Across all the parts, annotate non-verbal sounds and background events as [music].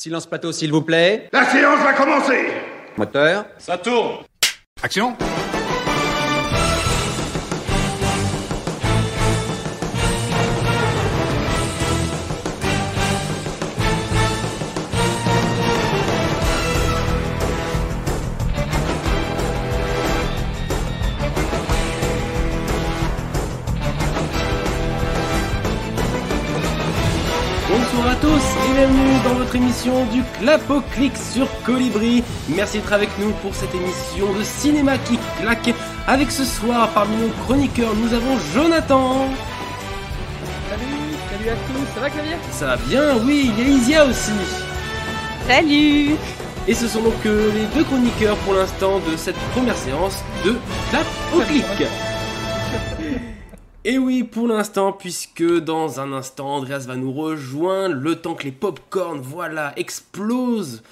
Silence plateau, s'il vous plaît. La séance va commencer Moteur. Ça tourne Action émission du Clap-au-Clic sur Colibri. Merci d'être avec nous pour cette émission de cinéma qui claque. Avec ce soir, parmi nos chroniqueurs, nous avons Jonathan. Salut, salut à tous, ça va Clavier Ça va bien, oui, il y a Isia aussi. Salut Et ce sont donc euh, les deux chroniqueurs pour l'instant de cette première séance de Clap-au-Clic. Et oui, pour l'instant, puisque dans un instant, Andreas va nous rejoindre, le temps que les popcorn, voilà, explosent.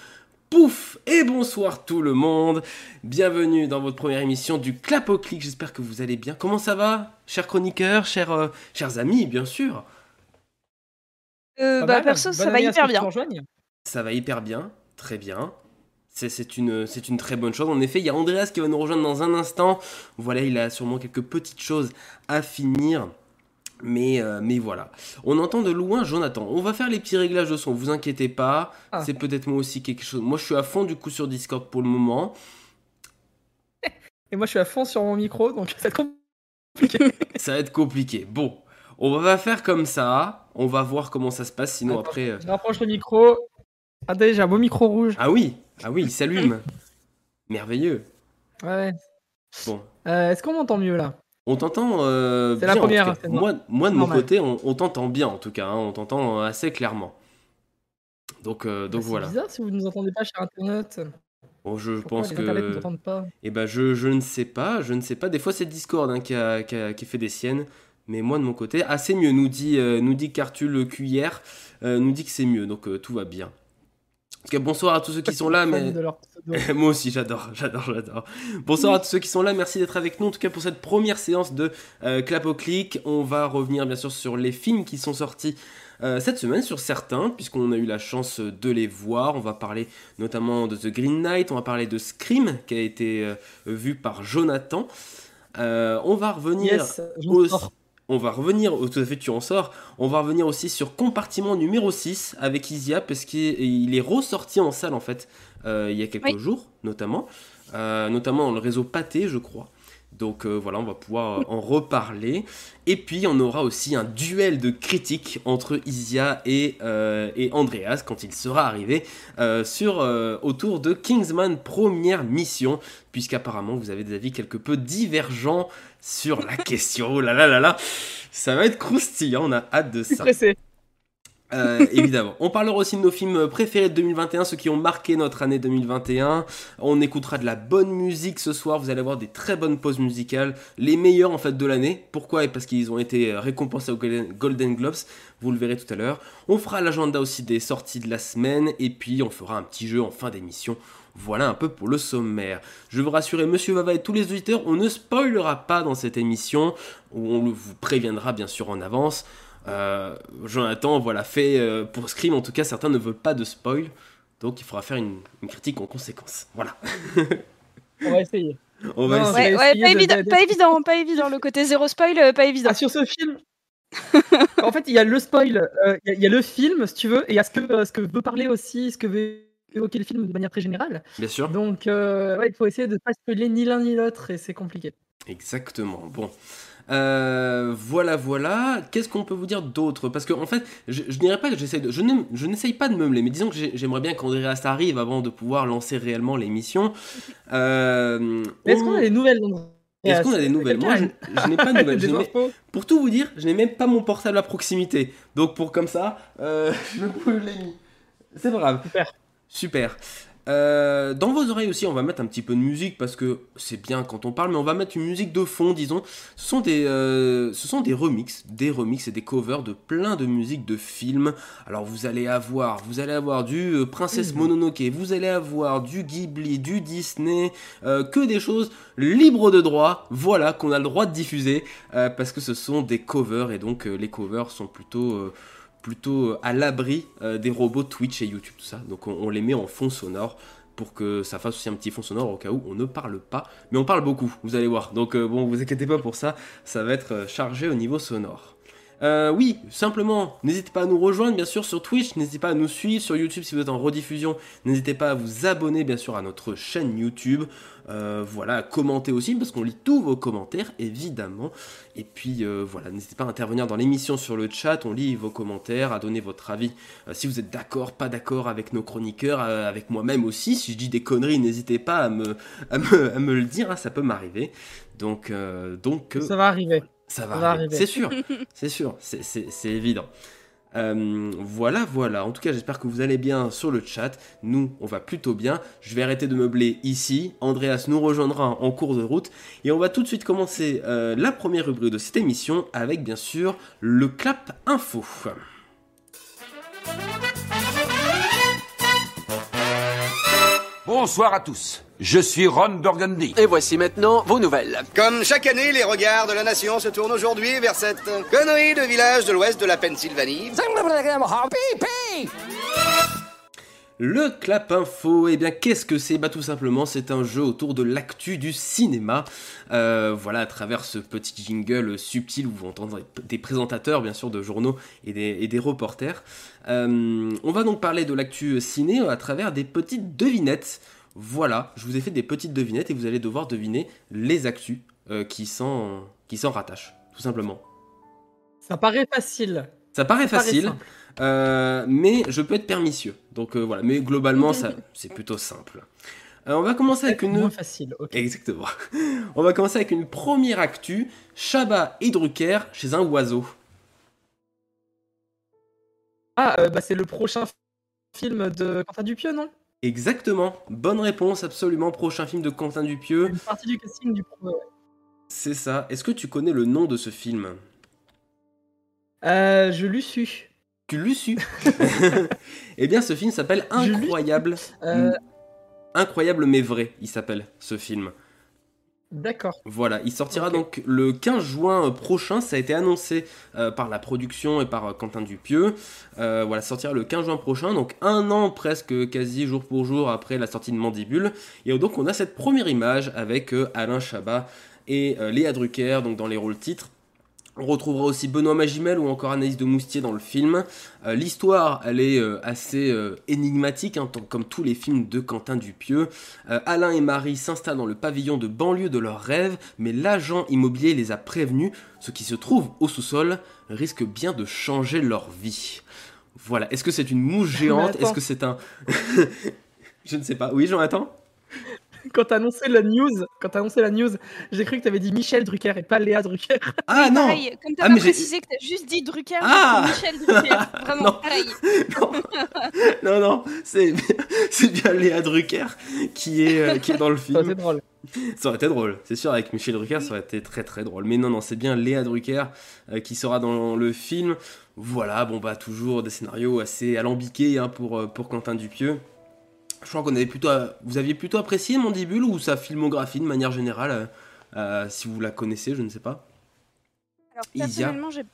Pouf Et bonsoir tout le monde Bienvenue dans votre première émission du Clap au Clic, j'espère que vous allez bien. Comment ça va, chers chroniqueurs, chers, euh, chers amis, bien sûr? Euh, Bah perso, ça va hyper bien. Ça va hyper bien, très bien. C'est- une, c'est une très bonne chose. En effet, il y a Andreas qui va nous rejoindre dans un instant. Voilà, il a sûrement quelques petites choses à finir. Mais, euh, mais voilà. On entend de loin Jonathan. On va faire les petits réglages de son, vous inquiétez pas. Ah. C'est peut-être moi aussi quelque chose. Moi, je suis à fond du coup sur Discord pour le moment. Et moi je suis à fond sur mon micro, donc ça va être compliqué. [laughs] Ça va être compliqué. Bon, on va faire comme ça. On va voir comment ça se passe. Sinon, Attends. après. euh, Je rapproche le micro. Attendez, j'ai un beau micro rouge. Ah oui, ah oui, il s'allume. Merveilleux. Ouais. Bon. Euh, Est-ce qu'on m'entend mieux là? On t'entend euh, C'est la première, c'est Moi, moi, de mon normal. côté, on, on t'entend bien en tout cas. hein. On t'entend assez clairement. Donc, euh, donc C'est voilà. bizarre si vous ne nous entendez pas sur internet. Bon, je Pourquoi pense que. pas? Eh ben, je, je ne sais pas. Je ne sais pas. Des fois, c'est Discord hein, qui, a, qui, a- qui fait des siennes. Mais moi, de mon côté, assez mieux. Nous dit, euh, nous dit Cartu le cuillère. euh, nous dit que c'est mieux. Donc, euh, tout va bien. En tout cas, bonsoir à tous ceux qui sont là. Mais... [laughs] Moi aussi, j'adore, j'adore, j'adore. Bonsoir à tous ceux qui sont là, merci d'être avec nous, en tout cas pour cette première séance de euh, Clap au Clic. On va revenir bien sûr sur les films qui sont sortis euh, cette semaine, sur certains, puisqu'on a eu la chance de les voir. On va parler notamment de The Green Knight, on va parler de Scream, qui a été euh, vu par Jonathan. On va revenir Yes. On va revenir, oh, tout à fait, tu en sors. On va revenir aussi sur compartiment numéro 6 avec Isia, parce qu'il il est ressorti en salle en fait euh, il y a quelques Oui. jours, notamment. Euh, notamment dans le réseau Pâté, je crois. Donc euh, voilà, on va pouvoir euh, en reparler. Et puis on aura aussi un duel de critiques entre Isia et, euh, et Andreas quand il sera arrivé sur, autour de Kingsman Première Mission, puisqu'apparemment vous avez des avis quelque peu divergents sur la [laughs] question. Oh là là là là, ça va être croustillant, on a hâte de ça. Euh, évidemment. On parlera aussi de nos films préférés de 2021, ceux qui ont marqué notre année 2021. On écoutera de la bonne musique ce soir. Vous allez avoir des très bonnes pauses musicales, les meilleures en fait de l'année. Pourquoi? Parce qu'ils ont été récompensés aux Golden Globes. Vous le verrez tout à l'heure. On fera l'agenda aussi des sorties de la semaine et puis on fera un petit jeu en fin d'émission. Voilà un peu pour le sommaire. Je veux rassurer, Monsieur Vava et tous les auditeurs, on ne spoilera pas dans cette émission. On vous préviendra bien sûr en avance. Euh, Jonathan, voilà, fait euh, pour Scream, en tout cas, certains ne veulent pas de spoil, donc il faudra faire une, une critique en conséquence. Voilà. On va essayer. On va Non, essayer. Ouais, ouais, pas, de- évident, de- pas évident, pas évident. Le côté zéro spoil, euh, pas évident. Ah, sur ce film [laughs] En fait, il y a le spoil, euh, il y a- il y, a le film, si tu veux, et il y a ce que, ce que veut parler aussi, ce que veut évoquer le film de manière très générale. Bien sûr. Donc, euh, ouais, il faut essayer de ne pas spoiler ni l'un ni l'autre, et c'est compliqué. Exactement. Bon. Euh, voilà, voilà. Qu'est-ce qu'on peut vous dire d'autre? Parce que en fait, je, je dirais pas que j'essaie de, je n'essaye pas de meubler, mais disons que j'ai- j'aimerais bien qu'Andreas arrive avant de pouvoir lancer réellement l'émission. Euh, Est-ce on- qu'on a des nouvelles Est-ce qu'on a des nouvelles? Moi, je, je n'ai pas de [laughs] nouvelles. Pour tout vous dire, je n'ai même pas mon portable à proximité. Donc pour comme ça, euh, [laughs] je me l'ai mis. C'est grave. Super. Super. Euh, dans vos oreilles aussi, on va mettre un petit peu de musique parce que c'est bien quand on parle, mais on va mettre une musique de fond, disons. Ce sont des, euh, ce sont des remixes, des remixes et des covers de plein de musiques de films. Alors vous allez avoir, vous allez avoir du euh, Princesse Mhm. Mononoke, vous allez avoir du Ghibli, du Disney, euh, que des choses libres de droit. Voilà qu'on a le droit de diffuser euh, parce que ce sont des covers et donc les covers sont plutôt euh, plutôt à l'abri euh, des robots Twitch et YouTube, tout ça. Donc on, les met en fond sonore pour que ça fasse aussi un petit fond sonore au cas où on ne parle pas. Mais on parle beaucoup, vous allez voir. Donc euh, bon, vous inquiétez pas pour ça, ça va être euh, chargé au niveau sonore. Euh, oui, simplement, n'hésitez pas à nous rejoindre bien sûr sur Twitch, n'hésitez pas à nous suivre sur YouTube si vous êtes en rediffusion, n'hésitez pas à vous abonner bien sûr à notre chaîne YouTube, Euh, voilà, à commenter aussi parce qu'on lit tous vos commentaires évidemment, et puis euh, voilà, n'hésitez pas à intervenir dans l'émission sur le chat, on lit vos commentaires, à donner votre avis, si vous êtes d'accord, pas d'accord avec nos chroniqueurs, avec moi-même aussi, si je dis des conneries, n'hésitez pas à me, le dire, hein, ça peut m'arriver, donc, donc Ça va arriver. Ça va, arriver. [laughs] C'est sûr, c'est sûr, c'est évident. Euh, voilà, voilà. En tout cas, j'espère que vous allez bien sur le chat. Nous, on va plutôt bien. Je vais arrêter de meubler ici. Andreas nous rejoindra en cours de route. Et on va tout de suite commencer euh, la première rubrique de cette émission avec, bien sûr, le clap info. Bonsoir à tous. Je suis Ron Burgundy. Et voici maintenant vos nouvelles. Comme chaque année, les regards de la nation se tournent aujourd'hui vers cette connerie de village de l'ouest de la Pennsylvanie. Le clap info, eh bien qu'est-ce que c'est? Bah tout simplement c'est un jeu autour de l'actu du cinéma. Euh, voilà, à travers ce petit jingle subtil où vous entendrez des présentateurs bien sûr de journaux et des, et des reporters. Euh, on va donc parler de l'actu ciné à travers des petites devinettes. Voilà, je vous ai fait des petites devinettes et vous allez devoir deviner les actus euh, qui s'en qui s'en rattachent, tout simplement. Ça paraît facile. Ça paraît Ça facile. Euh, mais je peux être permissieux. Donc euh, voilà, mais globalement, ça, [laughs] c'est plutôt simple. Euh, on va commencer avec une. Moins facile. ok. Exactement. On va commencer avec une première actu. Shabba et Drucker chez un oiseau. Ah, euh, bah, c'est le prochain film de Quentin Dupieux, non? Exactement. Bonne réponse, absolument. Prochain film de Quentin Dupieux. Une partie du casting du ouais. C'est ça. Est-ce que tu connais le nom de ce film? Euh, je l'ai su. Tu l'as su [laughs] Eh bien, ce film s'appelle. Incroyable. Euh, Incroyable mais vrai, il s'appelle ce film. D'accord. Voilà, il sortira donc le 15 juin prochain. Ça a été annoncé euh, par la production et par euh, Quentin Dupieux. Euh, voilà, sortira le 15 juin prochain, donc un an presque, quasi jour pour jour après la sortie de Mandibule. Et donc on a cette première image avec euh, Alain Chabat et euh, Léa Drucker, donc dans les rôles titres. On retrouvera aussi Benoît Magimel ou encore Anaïs de Moustier dans le film. Euh, L'histoire, elle est euh, assez euh, énigmatique, hein, tant- comme tous les films de Quentin Dupieux. Alain et Marie s'installent dans le pavillon de banlieue de leurs rêves, mais l'agent immobilier les a prévenus. Ce qui se trouve au sous-sol risque bien de changer leur vie. Voilà. Est-ce que c'est une mouche [laughs] géante? Attends. Est-ce que c'est un. [laughs] Je ne sais pas. Oui, Jonathan [laughs] Quand t'as annoncé la news, quand t'as annoncé la news, j'ai cru que t'avais dit Michel Drucker et pas Léa Drucker. Ah non Pareil, comme t'as Ah, pas mais j'ai- précisé que t'as juste dit Drucker, Ah Michel Drucker. [laughs] Vraiment, Non. pareil. [laughs] non, non, non, c'est c'est bien Léa Drucker qui est, euh, qui est dans le Ça, film. c'est drôle. Ça aurait été drôle, c'est sûr, avec Michel Drucker, ça aurait été très très drôle. Mais non, non, c'est bien Léa Drucker euh, qui sera dans le film. Voilà, bon bah toujours des scénarios assez alambiqués hein, pour, euh, pour Quentin Dupieux. Je crois qu'on avait plutôt, vous aviez plutôt apprécié Mandibule ou sa filmographie de manière générale, euh, euh, si vous la connaissez, je ne sais pas. Alors personnellement, j'ai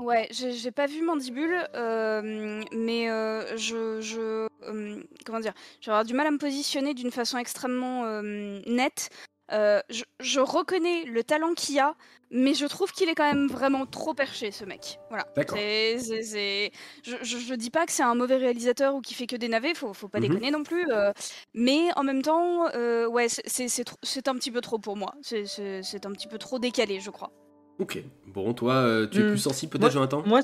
ouais, j'ai pas vu Mandibule, euh, mais euh, je, je euh, comment dire, j'ai du mal à me positionner d'une façon extrêmement nette. Euh, je, je reconnais le talent qu'il a, mais je trouve qu'il est quand même vraiment trop perché, ce mec. Voilà. D'accord. C'est- c'est- c'est- Je, je, je dis pas que c'est un mauvais réalisateur ou qui fait que des navets, faut, faut pas Mhm. déconner non plus. euh, mais en même temps, euh, ouais, c'est- c'est c'est trop- c'est un petit peu trop pour moi. C'est- C'est c'est un petit peu trop décalé, je crois. Ok, bon, toi, euh, tu es Hmm. plus sensible peut-être, Moi- Jonathan? Moi,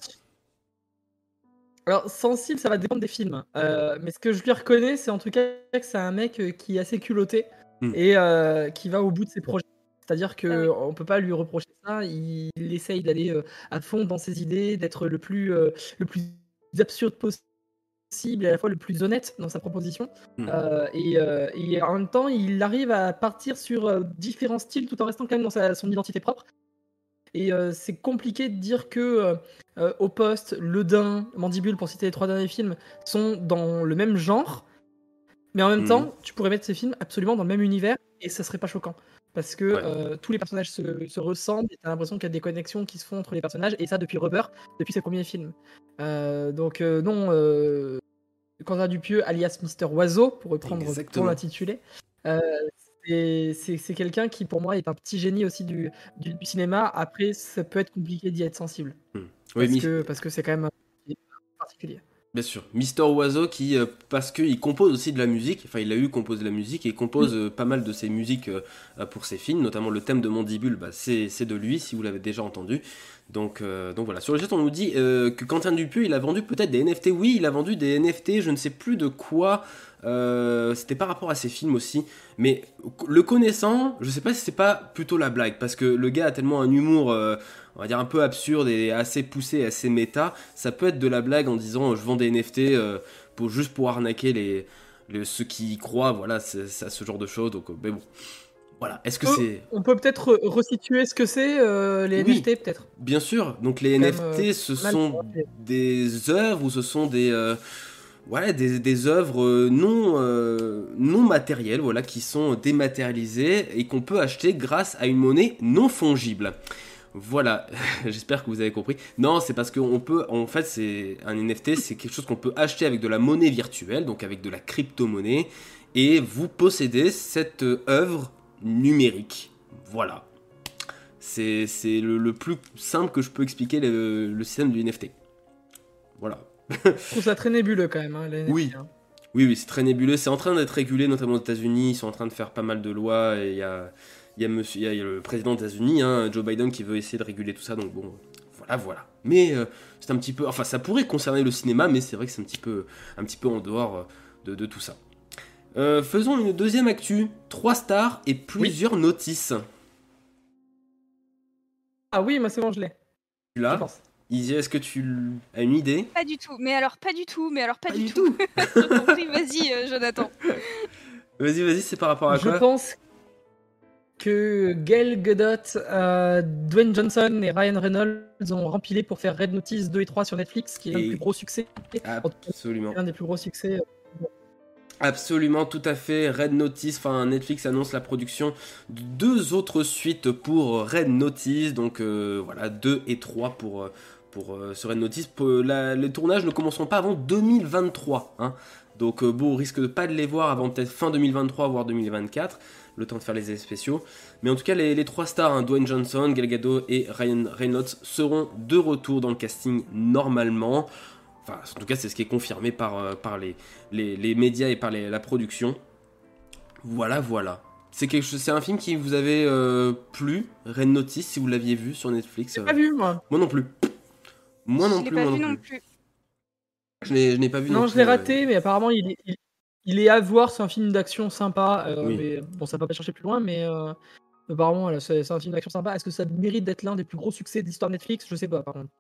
alors sensible, ça va dépendre des films. Euh, mais ce que je lui reconnais, c'est en tout cas que c'est un mec qui est assez culotté Hmm. et euh, qui va au bout de ses projets. C'est-à-dire que Ah oui. on peut pas lui reprocher ça. Il, il essaye d'aller euh, à fond dans ses idées, d'être le plus euh, le plus absurde possible et à la fois le plus honnête dans sa proposition. Euh, et, euh, et en même temps, il arrive à partir sur euh, différents styles tout en restant quand même dans sa- son identité propre. Et euh, c'est compliqué de dire que Au Poste, Le Dain, Mandibule, pour citer les trois derniers films, sont dans le même genre. Mais en même Mhm. temps, tu pourrais mettre ces films absolument dans le même univers et ça serait pas choquant. Parce que Ouais. euh, tous les personnages se, se ressemblent et t'as l'impression qu'il y a des connexions qui se font entre les personnages, et ça depuis Rubber, depuis ses premiers films. Euh, donc, euh, non, euh, Quentin Dupieux, alias Mister Oiseau, pour reprendre Exactement. pour l'intitulé, euh, c'est- quelqu'un qui, pour moi, est un petit génie aussi du, du, du cinéma. Après, ça peut être compliqué d'y être sensible. Oui, Parce que parce que c'est quand même un particulier. Bien sûr. Mister Oiseau qui, euh, parce qu'il compose aussi de la musique, enfin il a eu composé de la musique et il compose euh, pas mal de ses musiques euh, pour ses films, notamment le thème de Mandibule, bah, c'est de lui si vous l'avez déjà entendu. Donc, euh, voilà, sur le chat on nous dit euh, que Quentin Dupieux il a vendu peut-être des NFT, oui il a vendu des NFT, je ne sais plus de quoi, euh, c'était par rapport à ses films aussi, mais le connaissant, je sais pas si c'est pas plutôt la blague, parce que le gars a tellement un humour... euh, on va dire un peu absurde et assez poussé, assez méta, ça peut être de la blague en disant euh, je vends des NFT pour juste pour arnaquer les, ceux qui y croient, voilà, c'est c'est à ce genre de choses. Donc, mais bon, voilà. Est-ce que Oh. c'est On peut peut-être re- resituer ce que c'est, euh, les Oui. NFT, peut-être? bien sûr Donc les NFT, euh, ce sont des œuvres ou ce sont des euh, ouais, des, des œuvres euh, non euh, non matérielles, voilà, qui sont dématérialisées et qu'on peut acheter grâce à une monnaie non fongible. Voilà, [laughs] j'espère que vous avez compris. Non, c'est parce qu'on peut, en fait, c'est un NFT, c'est quelque chose qu'on peut acheter avec de la monnaie virtuelle, donc avec de la crypto-monnaie, et vous possédez cette euh, œuvre numérique. Voilà. C'est le, le plus simple que je peux expliquer le, le système du NFT. Voilà. Je trouve ça très nébuleux quand même. hein, les NFT, Oui. hein. Oui, oui, c'est très nébuleux. C'est en train d'être régulé, notamment aux États-Unis. Ils sont en train de faire pas mal de lois. Et il y a, il y, a monsieur- il y a- il y a le président des États-Unis, hein, Joe Biden, qui veut essayer de réguler tout ça. Donc bon, voilà, voilà. Mais euh, c'est un petit peu. Enfin, ça pourrait concerner le cinéma, mais c'est vrai que c'est un petit peu, un petit peu en dehors euh, de, de tout ça. Euh, faisons une deuxième actu. Trois stars et plusieurs notices. Ah oui, moi c'est bon, je l'ai. Tu je l'as pense. Izzy, est-ce que tu as une idée Pas du tout. Mais alors, pas du tout. Mais alors, pas, Pas du, du tout. [laughs] Je Vas-y, euh, Jonathan. Vas-y, vas-y, c'est par rapport à Je quoi pense que Gail Godot, euh, Dwayne Johnson et Ryan Reynolds ont rempilé pour faire Red Notice 2 et 3 sur Netflix, qui est Et- des plus gros succès. Absolument. L'un des plus gros succès. Absolument, tout à fait. Red Notice, enfin Netflix annonce la production de deux autres suites pour Red Notice, donc euh, voilà, 2 et 3 pour, euh, euh, ce Red Notice. Les tournages ne commenceront pas avant 2023, hein. donc bon, on risque de pas les voir avant peut-être fin 2023, voire 2024, le temps de faire les effets spéciaux. Mais en tout cas, les, les trois stars, hein, Dwayne Johnson, Gal Gadot et Ryan Reynolds, seront de retour dans le casting normalement. Enfin, en tout cas, c'est ce qui est confirmé par, euh, par les, les, les médias et par les- la production. Voilà, voilà. C'est quelque chose, c'est un film qui vous avait euh, plu, Red Notice, si vous l'aviez vu sur Netflix. Euh, pas vu, moi. Moi non plus. Moi non je l'ai plus, pas moi vu non plus. plus. Je n'ai pas vu. Non, non je l'ai euh, raté, mais apparemment, il est, il, il est à voir. C'est un film d'action sympa. euh, Oui. mais, bon, ça va pas chercher plus loin, mais euh, apparemment, c'est un film d'action sympa. Est-ce que ça mérite d'être l'un des plus gros succès de l'histoire Netflix? Je sais pas, par contre.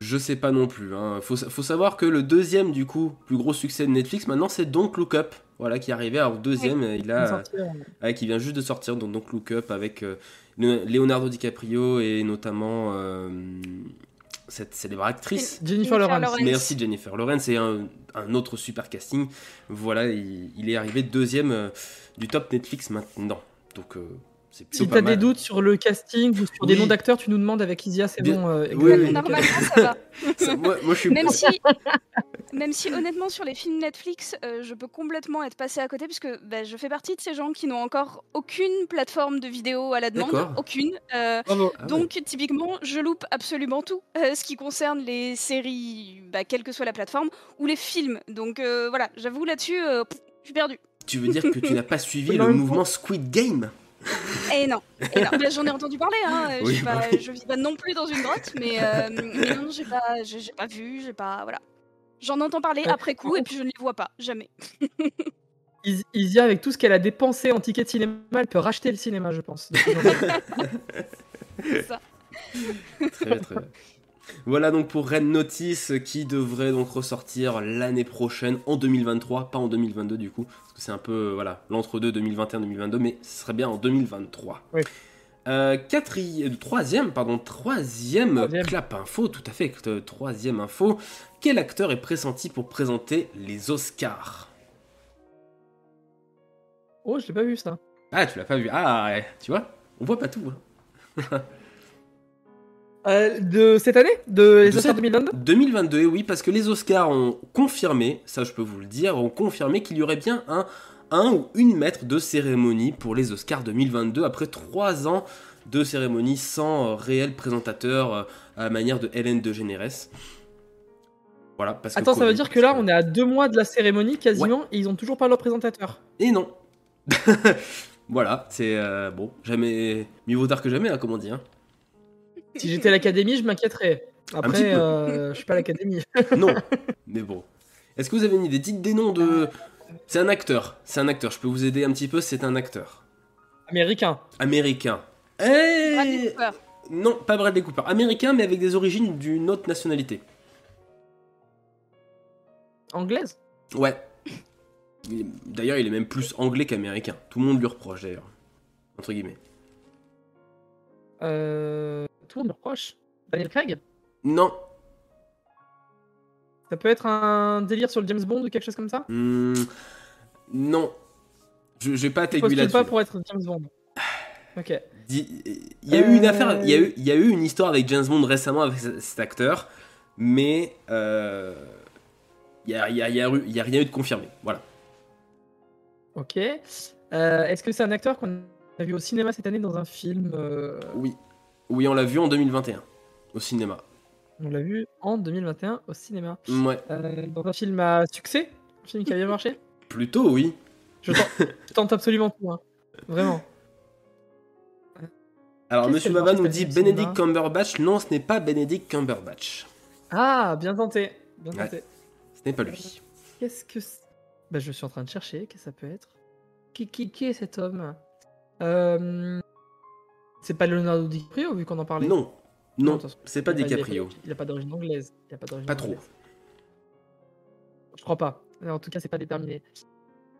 Je sais pas non plus. Hein. Faut, faut savoir que le deuxième, du coup, plus gros succès de Netflix, maintenant, c'est Don't Look Up. Voilà, qui est arrivé. Alors, deuxième, il a. Ouais, qui vient juste de sortir, donc, donc Look Up avec euh, Le- Leonardo DiCaprio et notamment euh, cette célèbre actrice. Jennifer Lawrence. Lawrence. Merci Jennifer Lawrence et un, un autre super casting. Voilà, il, il est arrivé deuxième euh, du top Netflix maintenant. Donc Si pas t'as des doutes sur le casting ou sur des noms d'acteurs, tu nous demandes avec Isia, c'est bon. euh, oui. Normalement, ça va. [laughs] Ça, moi, moi, je suis Même si, [laughs] même si honnêtement sur les films Netflix, euh, je peux complètement être passé à côté puisque bah, je fais partie de ces gens qui n'ont encore aucune plateforme de vidéo à la demande, aucune. Euh. Ah ouais. donc typiquement, je loupe absolument tout, euh, ce qui concerne les séries, bah, quelle que soit la plateforme, ou les films. Donc euh, voilà, j'avoue là-dessus, euh, je suis perdue. Tu veux dire que tu n'as pas suivi [laughs] le mouvement Squid Game? Et non, et non. Bah, j'en ai entendu parler. Hein. Oui, j'ai bah pas- oui. Je vis pas non plus dans une grotte, mais, euh, mais non, j'ai pas, j'ai j'ai pas vu, j'ai pas, voilà. J'en entends parler Ouais. après coup et puis je ne les vois pas, jamais. [laughs] Is- Isia, avec tout ce qu'elle a dépensé en tickets de cinéma, elle peut racheter le cinéma, je pense. [laughs] Ça. Très bien, très bien. Voilà donc pour Red Notice qui devrait donc ressortir l'année prochaine en 2023, pas en 2022 du coup, parce que c'est un peu euh, voilà l'entre-deux 2021-2022, mais ce serait bien en 2023. Oui. Euh, quatrième, troisième, pardon, troisième, Troisième. clap info, tout à fait, euh, troisième info. Quel acteur est pressenti pour présenter les Oscars? Oh, je l'ai pas vu ça. Ah, tu l'as pas vu. Ah, ouais, tu vois, on voit pas tout. hein. [laughs] Euh, de cette année De les De Oscars cette- 2022 2022, oui, parce que les Oscars ont confirmé, ça je peux vous le dire, ont confirmé qu'il y aurait bien un, un ou une maître de cérémonie pour les Oscars 2022 après trois ans de cérémonie sans euh, réel présentateur euh, à la manière de Hélène DeGeneres. Voilà, parce que Attends, ça veut dire que là, on est à deux mois de la cérémonie quasiment et ils ont toujours pas leur présentateur. Et non. [laughs] voilà, c'est bon, jamais mieux vaut tard que jamais, hein, comme on dit. hein. Si j'étais à l'académie, je m'inquiéterais. Après, euh, je suis pas à l'académie. [laughs] Non, [laughs] mais bon. Est-ce que vous avez une idée? Dites des noms de. C'est un acteur. C'est un acteur. Je peux vous aider un petit peu? C'est un acteur Américain. américain. Bradley Eh Cooper. Non, pas Bradley Cooper. Américain, mais avec des origines d'une autre nationalité. Anglaise? Ouais. D'ailleurs, il est même plus anglais qu'américain. Tout le monde lui reproche d'ailleurs. Entre guillemets. Euh, tout le monde me reproche. Daniel Craig. Non. Ça peut être un délire sur le James Bond ou quelque chose comme ça Hmm, Non. Je j'ai pas Il t'aiguiller là-dessus. pas pour être James Bond. Ok. Il y a eu une Euh. affaire, il y, a eu, il y a eu une histoire avec James Bond récemment avec ce- cet acteur, mais euh, il n'y a, il y a- il y a eu- il y a rien eu de confirmé. Voilà. Ok. Euh, Est-ce que c'est un acteur qu'on a vu au cinéma cette année dans un film euh, Oui. Oui, on l'a vu en 2021 au cinéma. On l'a vu en 2021 au cinéma. Ouais. Euh, dans un film à succès? Un film qui a bien marché? [laughs] Plutôt oui. je tente, je tente absolument tout. hein. Vraiment. [laughs] Alors Qu'est-ce Monsieur qu'elle Baba marche, nous cette dit Benedict Cumberbatch. Non, ce n'est pas Benedict Cumberbatch. Ah, bien tenté. Bien Ouais. tenté. Ce n'est pas lui. Qu'est-ce que c'est bah, Je suis en train de chercher. Qu'est-ce que ça peut être? Qui, qui, qui est cet homme? Euh, C'est pas Leonardo DiCaprio, vu qu'on en parlait Non. Non, c'est pas DiCaprio. Il a pas d'origine anglaise. Il a pas d'origine Pas trop. anglaise. Je crois pas. En tout cas, c'est pas déterminé.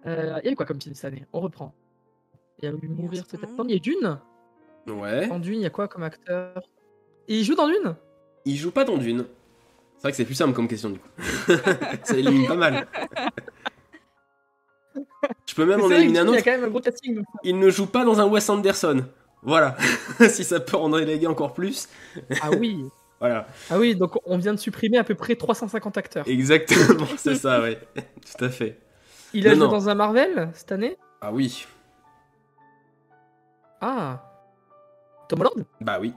Euh, il y a eu quoi comme film cette année? On reprend. Il y a eu Mourir peut-être. Il y a Dune Ouais. En Dune, il y a quoi comme acteur? Et il joue dans Dune? Il joue pas dans Dune. C'est vrai que c'est plus simple comme question du coup. [laughs] Ça élimine pas mal. [laughs] Peux même en éliminer un Il y a quand même un gros casting. donc. Il ne joue pas dans un Wes Anderson. Voilà. [laughs] si ça peut en déléguer encore plus. Ah oui [laughs] Voilà. Ah oui, donc on vient de supprimer à peu près 350 acteurs. Exactement, [laughs] c'est ça, ouais. Tout à fait. Il a Non, joué non. dans un Marvel cette année? Ah oui. Ah Tom Holland? Bah oui.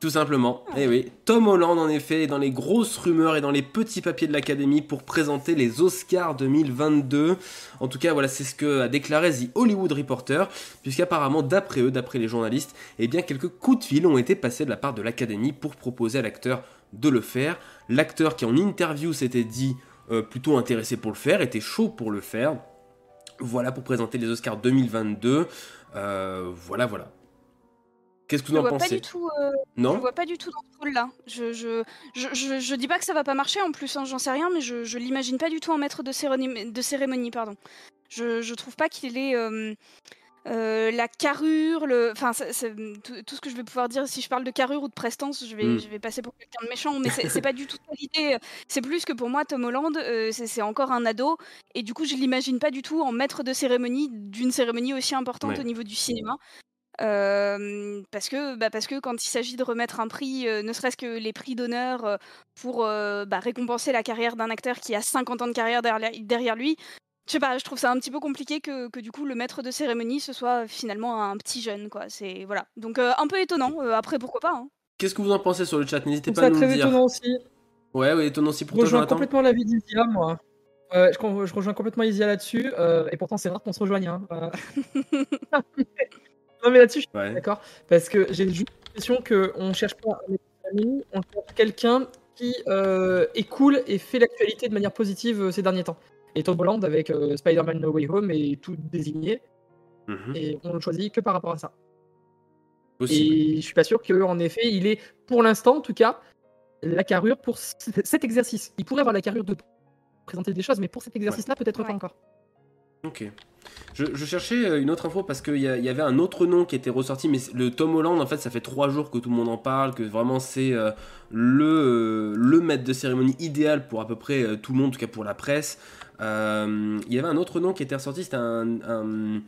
Tout simplement. Eh oui. Tom Holland, en effet, est dans les grosses rumeurs et dans les petits papiers de l'Académie pour présenter les Oscars 2022. En tout cas, voilà, c'est ce que a déclaré The Hollywood Reporter, puisqu'apparemment, d'après eux, d'après les journalistes, eh bien, quelques coups de fil ont été passés de la part de l'Académie pour proposer à l'acteur de le faire. L'acteur qui, en interview, s'était dit euh, plutôt intéressé pour le faire, était chaud pour le faire. Voilà pour présenter les Oscars 2022. Euh, voilà, voilà. Qu'est-ce que Je vous en vois pas pensez du tout. euh, je Non le vois pas du tout dans ce rôle-là. Je, je, je, je, je dis pas que ça va pas marcher en plus, hein, j'en sais rien, mais je, je l'imagine pas du tout en maître de cérémonie. De cérémonie pardon. Je, je trouve pas qu'il ait euh, euh, la carrure, le, enfin c'est- c'est- tout, tout ce que je vais pouvoir dire si je parle de carrure ou de prestance, je vais, Mm. je vais passer pour quelqu'un de méchant, mais c'est c'est pas du tout ça l'idée. C'est plus que pour moi Tom Holland, euh, c'est c'est encore un ado, et du coup je l'imagine pas du tout en maître de cérémonie d'une cérémonie aussi importante Ouais. au niveau du cinéma. Euh, parce que bah, parce que quand il s'agit de remettre un prix, euh, ne serait-ce que les prix d'honneur euh, pour euh, bah, récompenser la carrière d'un acteur qui a 50 ans de carrière derrière, derrière lui, je sais pas, je trouve ça un petit peu compliqué que, que du coup le maître de cérémonie ce soit finalement un petit jeune quoi. C'est voilà, donc euh, un peu étonnant. Euh, après pourquoi pas. hein. Qu'est-ce que vous en pensez sur le chat? Je N'hésitez pas à nous le dire. étonnant aussi. Ouais, ouais, étonnant aussi Je rejoins Jonathan. complètement l'avis d'Isia, moi. Euh, je, rejoins complètement Isia là-dessus, euh, et pourtant c'est rare qu'on se rejoigne. hein. Euh, [laughs] [laughs] non mais là-dessus, je suis Ouais. d'accord, parce que j'ai juste l'impression qu'on cherche pas un ami, on cherche quelqu'un qui euh, est cool et fait l'actualité de manière positive euh, ces derniers temps. Et Tom Holland avec euh, Spider-Man No Way Home est tout désigné, Mhm. et on le choisit que par rapport à ça. Possible. Et je suis pas sûr qu'en effet, il est, pour l'instant en tout cas, la carrure pour c- cet exercice. Il pourrait avoir la carrure de présenter des choses, mais pour cet exercice-là, peut-être pas Ouais. encore. Ok. Je, cherchais euh, une autre info parce qu'il y, y avait un autre nom qui était ressorti, mais le Tom Holland, en fait, ça fait trois jours que tout le monde en parle, que vraiment c'est euh, le, euh, le maître de cérémonie idéal pour à peu près tout le monde, en tout cas pour la presse. Il y avait un autre nom qui était ressorti, c'était un, un-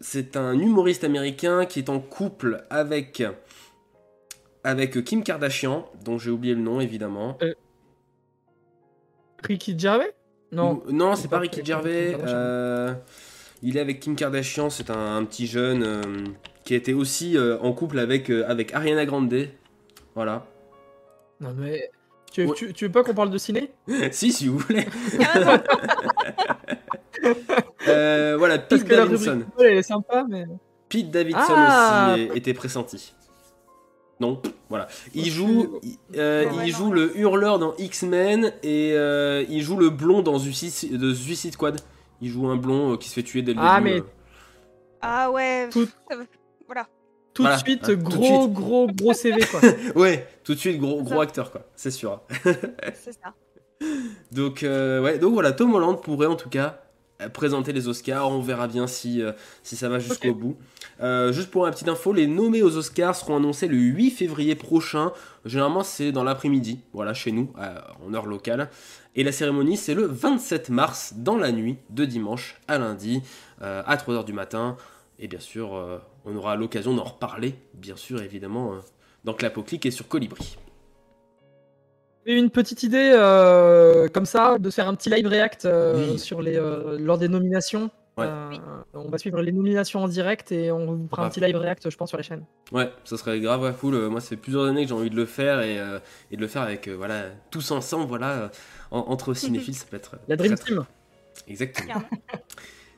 c'est un humoriste américain qui est en couple avec avec Kim Kardashian, dont j'ai oublié le nom évidemment. Ricky Gervais? Non. Ou- non, c'est pas pas Ricky Gervais. Euh, il est avec Kim Kardashian, c'est un, un petit jeune euh, qui était aussi euh, en couple avec euh, avec Ariana Grande. Voilà. Non, mais. Tu, Ouais. tu, tu veux pas qu'on parle de ciné? [laughs] Si, si vous voulez. Ah, [laughs] Euh, voilà, Pete la Davidson. rubrique elle est sympa, mais. Pete Davidson Ah aussi est- était pressenti. Non, voilà. Il Je joue, il, euh, Ouais, il non. joue le hurleur dans X-Men et euh, il joue le blond dans Suicide, de Suicide Squad. Il joue un blond euh, qui se fait tuer dès le Ah, début. mais- euh. Ah ouais. Tout- Voilà. Tout Voilà, de suite, hein, tout de gros, suite. gros, gros [laughs] CV, quoi. Ouais, tout de suite gros, gros acteur quoi, c'est sûr. C'est ça. [laughs] Donc euh, ouais, donc voilà, Tom Holland pourrait en tout cas présenter les Oscars. On verra bien si, euh, si ça va jusqu'au bout. Euh, juste pour la petite info, les nommés aux Oscars seront annoncés le 8 février prochain. Généralement, c'est dans l'après-midi, voilà, chez nous, euh, en heure locale. Et la cérémonie, c'est le 27 mars, dans la nuit, de dimanche à lundi, euh, à 3h du matin. Et bien sûr, euh, on aura l'occasion d'en reparler, bien sûr, évidemment, euh, dans Clapoclic et sur Colibri. Une petite idée euh, comme ça de faire un petit live react euh, Oui. sur les euh, lors des nominations. Ouais. Euh, on va suivre les nominations en direct et on vous fera un petit live react, je pense, sur les chaînes. Ouais, ça serait grave ouais, cool. Moi, c'est plusieurs années que j'ai envie de le faire et, euh, et de le faire avec euh, voilà tous ensemble, voilà en- entre cinéphiles, ça peut être La Dream très, très- Team. Exactement.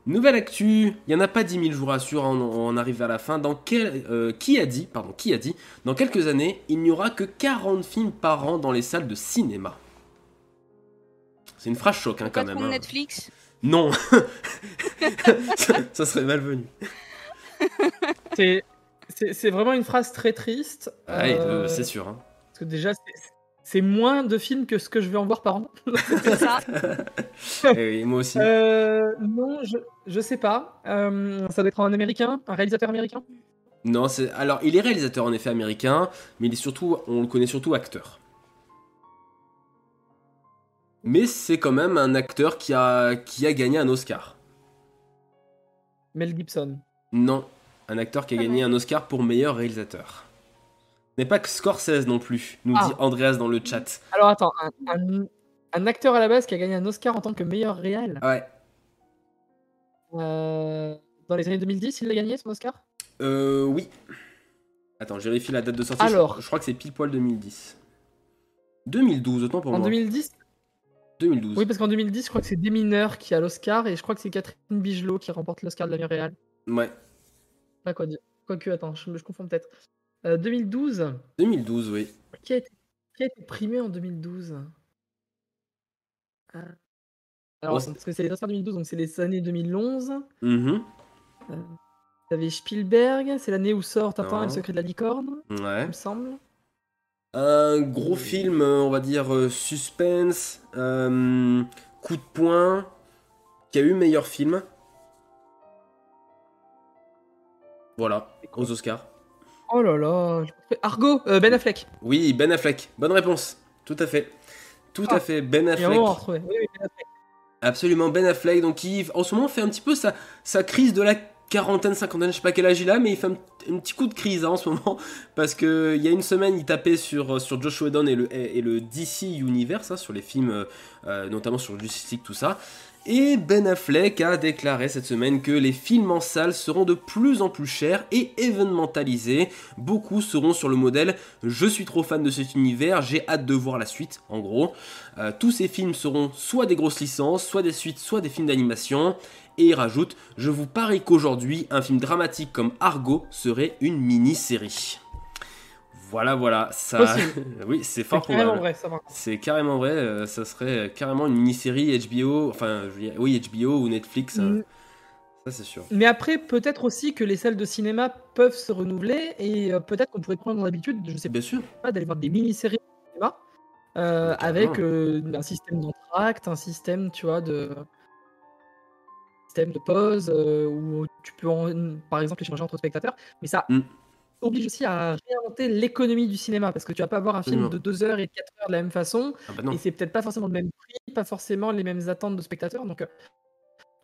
Nouvelle actu, il y en a pas 10 000, je vous rassure, on, on arrive à la fin. Dans quel, euh, qui a dit, pardon, qui a dit, dans quelques années, il n'y aura que 40 films par an dans les salles de cinéma? C'est une phrase choc hein, quand même. Patron de hein. Netflix? Non, [laughs] [laughs] ça, ça serait malvenu. C'est vraiment une phrase très triste. Ouais, euh, euh, c'est sûr. hein. Parce que déjà, c'est- moins de films que ce que je vais en voir par an. [laughs] C'est ça. [laughs] Et moi aussi. Euh, non, je, je sais pas. Euh, ça doit être un américain, un réalisateur américain? Non, c'est alors il est réalisateur en effet américain, mais il est surtout, on le connaît surtout acteur. Mais c'est quand même un acteur qui a qui a gagné un Oscar. Mel Gibson. Non, un acteur qui a Ah gagné un Oscar pour meilleur réalisateur. N'est pas que Scorsese non plus, nous Ah. dit Andreas dans le chat. Alors attends, un, un- un acteur à la base qui a gagné un Oscar en tant que meilleur réal. Ouais. Euh, dans les années 2010, il l'a gagné son Oscar? Euh, oui. Attends, je vérifie la date de sortie. Je- Alors. je, crois que c'est pile poil 2010. 2012, autant pour En moi. 2010 2012. Oui, parce qu'en 2010, je crois que c'est Des Mineurs qui a l'Oscar et je crois que c'est Catherine Bigelow qui remporte l'Oscar de la meilleure réal. Ouais. Pas quoi dire. Quoique, attends, je, me- je confonds peut-être. Euh, 2012 2012, oui. qui a, été, qui a été primé en 2012 Ah. Alors, Oh, parce que c'est les Oscars 2012, donc c'est les années 2011. Mhm. T'avais Spielberg, c'est l'année où sort Tintin et le secret de la licorne, Ouais. il me semble. Un gros film, euh, on va dire euh, suspense, euh, coup de poing, qui a eu meilleur film. Voilà, aux Oscars. Oh là là, Argo, euh, Ben Affleck. Oui, Ben Affleck, bonne réponse. Tout à fait. Tout Ah, à fait, Ben Il Affleck. Oui, oui, Ben Affleck. Absolument, Ben Affleck, donc qui en ce moment fait un petit peu sa, sa crise de la quarantaine, cinquantaine, je sais pas quel âge il a, mais il fait un, un petit coup de crise hein, en ce moment, [laughs] parce que il y a une semaine, il tapait sur, sur Josh Whedon et le, et, et le DC Universe, hein, sur les films, euh, euh, notamment sur Justice League, tout ça. Et Ben Affleck a déclaré cette semaine que les films en salle seront de plus en plus chers et événementalisés. Beaucoup seront sur le modèle Je suis trop fan de cet univers, j'ai hâte de voir la suite, en gros. Euh, tous ces films seront soit des grosses licences, soit des suites, soit des films d'animation. Et il rajoute Je vous parie qu'aujourd'hui, un film dramatique comme Argo serait une mini-série. Voilà, voilà, ça. [laughs] oui, c'est C'est fort carrément probable. vrai, ça va. C'est carrément vrai, euh, ça serait carrément une mini-série HBO, enfin, oui, HBO ou Netflix, hein. Mm. ça c'est sûr. Mais après, peut-être aussi que les salles de cinéma peuvent se renouveler et euh, peut-être qu'on pourrait prendre l'habitude, je sais Bien sûr. pas, d'aller voir des mini-séries de cinéma euh, avec euh, un système d'entracte, un système, tu vois, de système de pause euh, où tu peux, en- par exemple, échanger entre spectateurs. Mais ça Mm. Oblige aussi à réinventer l'économie du cinéma parce que tu vas pas voir un film de 2 heures et 4 heures de la même façon Ah bah et c'est peut-être pas forcément le même prix, pas forcément les mêmes attentes de spectateurs. Donc, euh,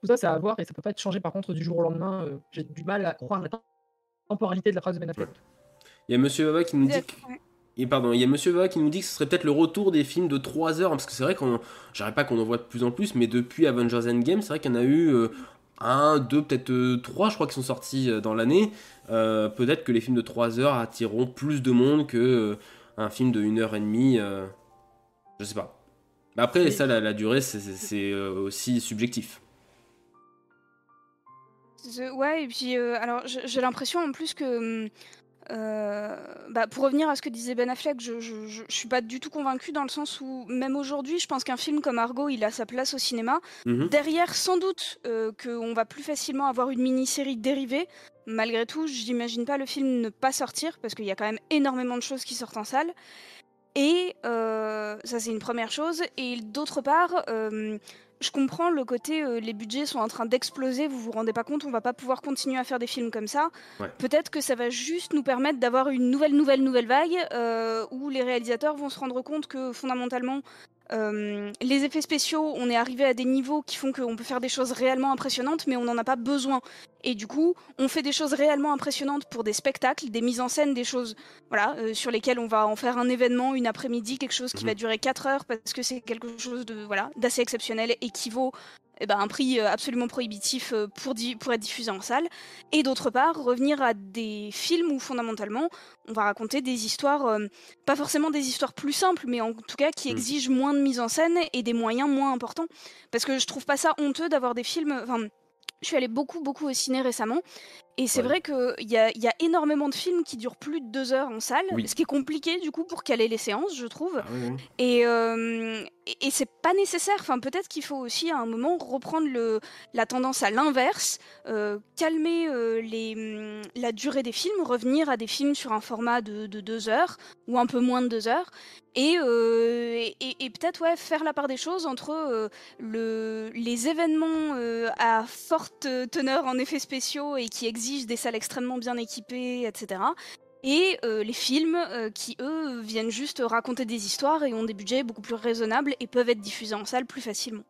Tout ça, c'est à voir et ça peut pas être changé par contre du jour au lendemain. euh, J'ai du mal à croire la temporalité de la phrase de Ben Affleck. Il y a Monsieur Baba qui nous dit que-. Et pardon, il y a Monsieur Baba qui nous dit que ce serait peut-être le retour des films de 3 heures, parce que c'est vrai qu'on, j'arrête pas qu'on en voit de plus en plus, mais depuis Avengers Endgame, c'est vrai qu'il y en a eu euh, un, deux, peut-être euh, trois, je crois, qui sont sortis euh, dans l'année. Euh, peut-être que les films de 3 heures attireront plus de monde que euh, un film de 1 heure et demie. euh, je sais pas. Mais après, Oui. ça, la, la durée, c'est, aussi subjectif. The- Ouais, et puis alors j'ai j'ai l'impression en plus que. Euh, bah, pour revenir à ce que disait Ben Affleck, je, je, je, je suis pas du tout convaincue dans le sens où même aujourd'hui, je pense qu'un film comme Argo, il a sa place au cinéma. Mhm. Derrière, sans doute euh, qu'on va plus facilement avoir une mini-série dérivée. Malgré tout, j'imagine pas le film ne pas sortir parce qu'il y a quand même énormément de choses qui sortent en salle. Et euh, ça, c'est une première chose. Et d'autre part, je comprends le côté euh, les budgets sont en train d'exploser, vous vous rendez pas compte, on va pas pouvoir continuer à faire des films comme ça. Ouais. Peut-être que ça va juste nous permettre d'avoir une nouvelle, nouvelle, nouvelle vague euh, où les réalisateurs vont se rendre compte que fondamentalement, euh, les effets spéciaux, on est arrivé à des niveaux qui font qu'on peut faire des choses réellement impressionnantes, mais on n'en a pas besoin. Et du coup, on fait des choses réellement impressionnantes pour des spectacles, des mises en scène, des choses voilà, euh, sur lesquelles on va en faire un événement, une après-midi, quelque chose qui Mhm. va durer 4 heures parce que c'est quelque chose de voilà d'assez exceptionnel et qui vaut eh ben, un prix euh, absolument prohibitif euh, pour, être diffusé en salle. Et d'autre part, revenir à des films où fondamentalement, on va raconter des histoires, euh, pas forcément des histoires plus simples, mais en tout cas qui Mm. exigent moins de mise en scène et des moyens moins importants. Parce que je trouve pas ça honteux d'avoir des films. Enfin, je suis allée beaucoup, beaucoup au ciné récemment. Et c'est Ouais. vrai qu'il y a, y a énormément de films qui durent plus de deux heures en salle, Oui. ce qui est compliqué du coup pour caler les séances, je trouve. Ah oui, oui. Et, euh, et, et c'est pas nécessaire. Enfin, peut-être qu'il faut aussi à un moment reprendre le, la tendance à l'inverse, euh, calmer euh, les, hum, la durée des films, revenir à des films sur un format de, de deux heures ou un peu moins de deux heures, et, euh, et, peut-être ouais, faire la part des choses entre le, les événements à forte teneur en effets spéciaux et qui exigent des salles extrêmement bien équipées, etc et euh, les films euh, qui, eux, viennent juste raconter des histoires et ont des budgets beaucoup plus raisonnables et peuvent être diffusés en salle plus facilement.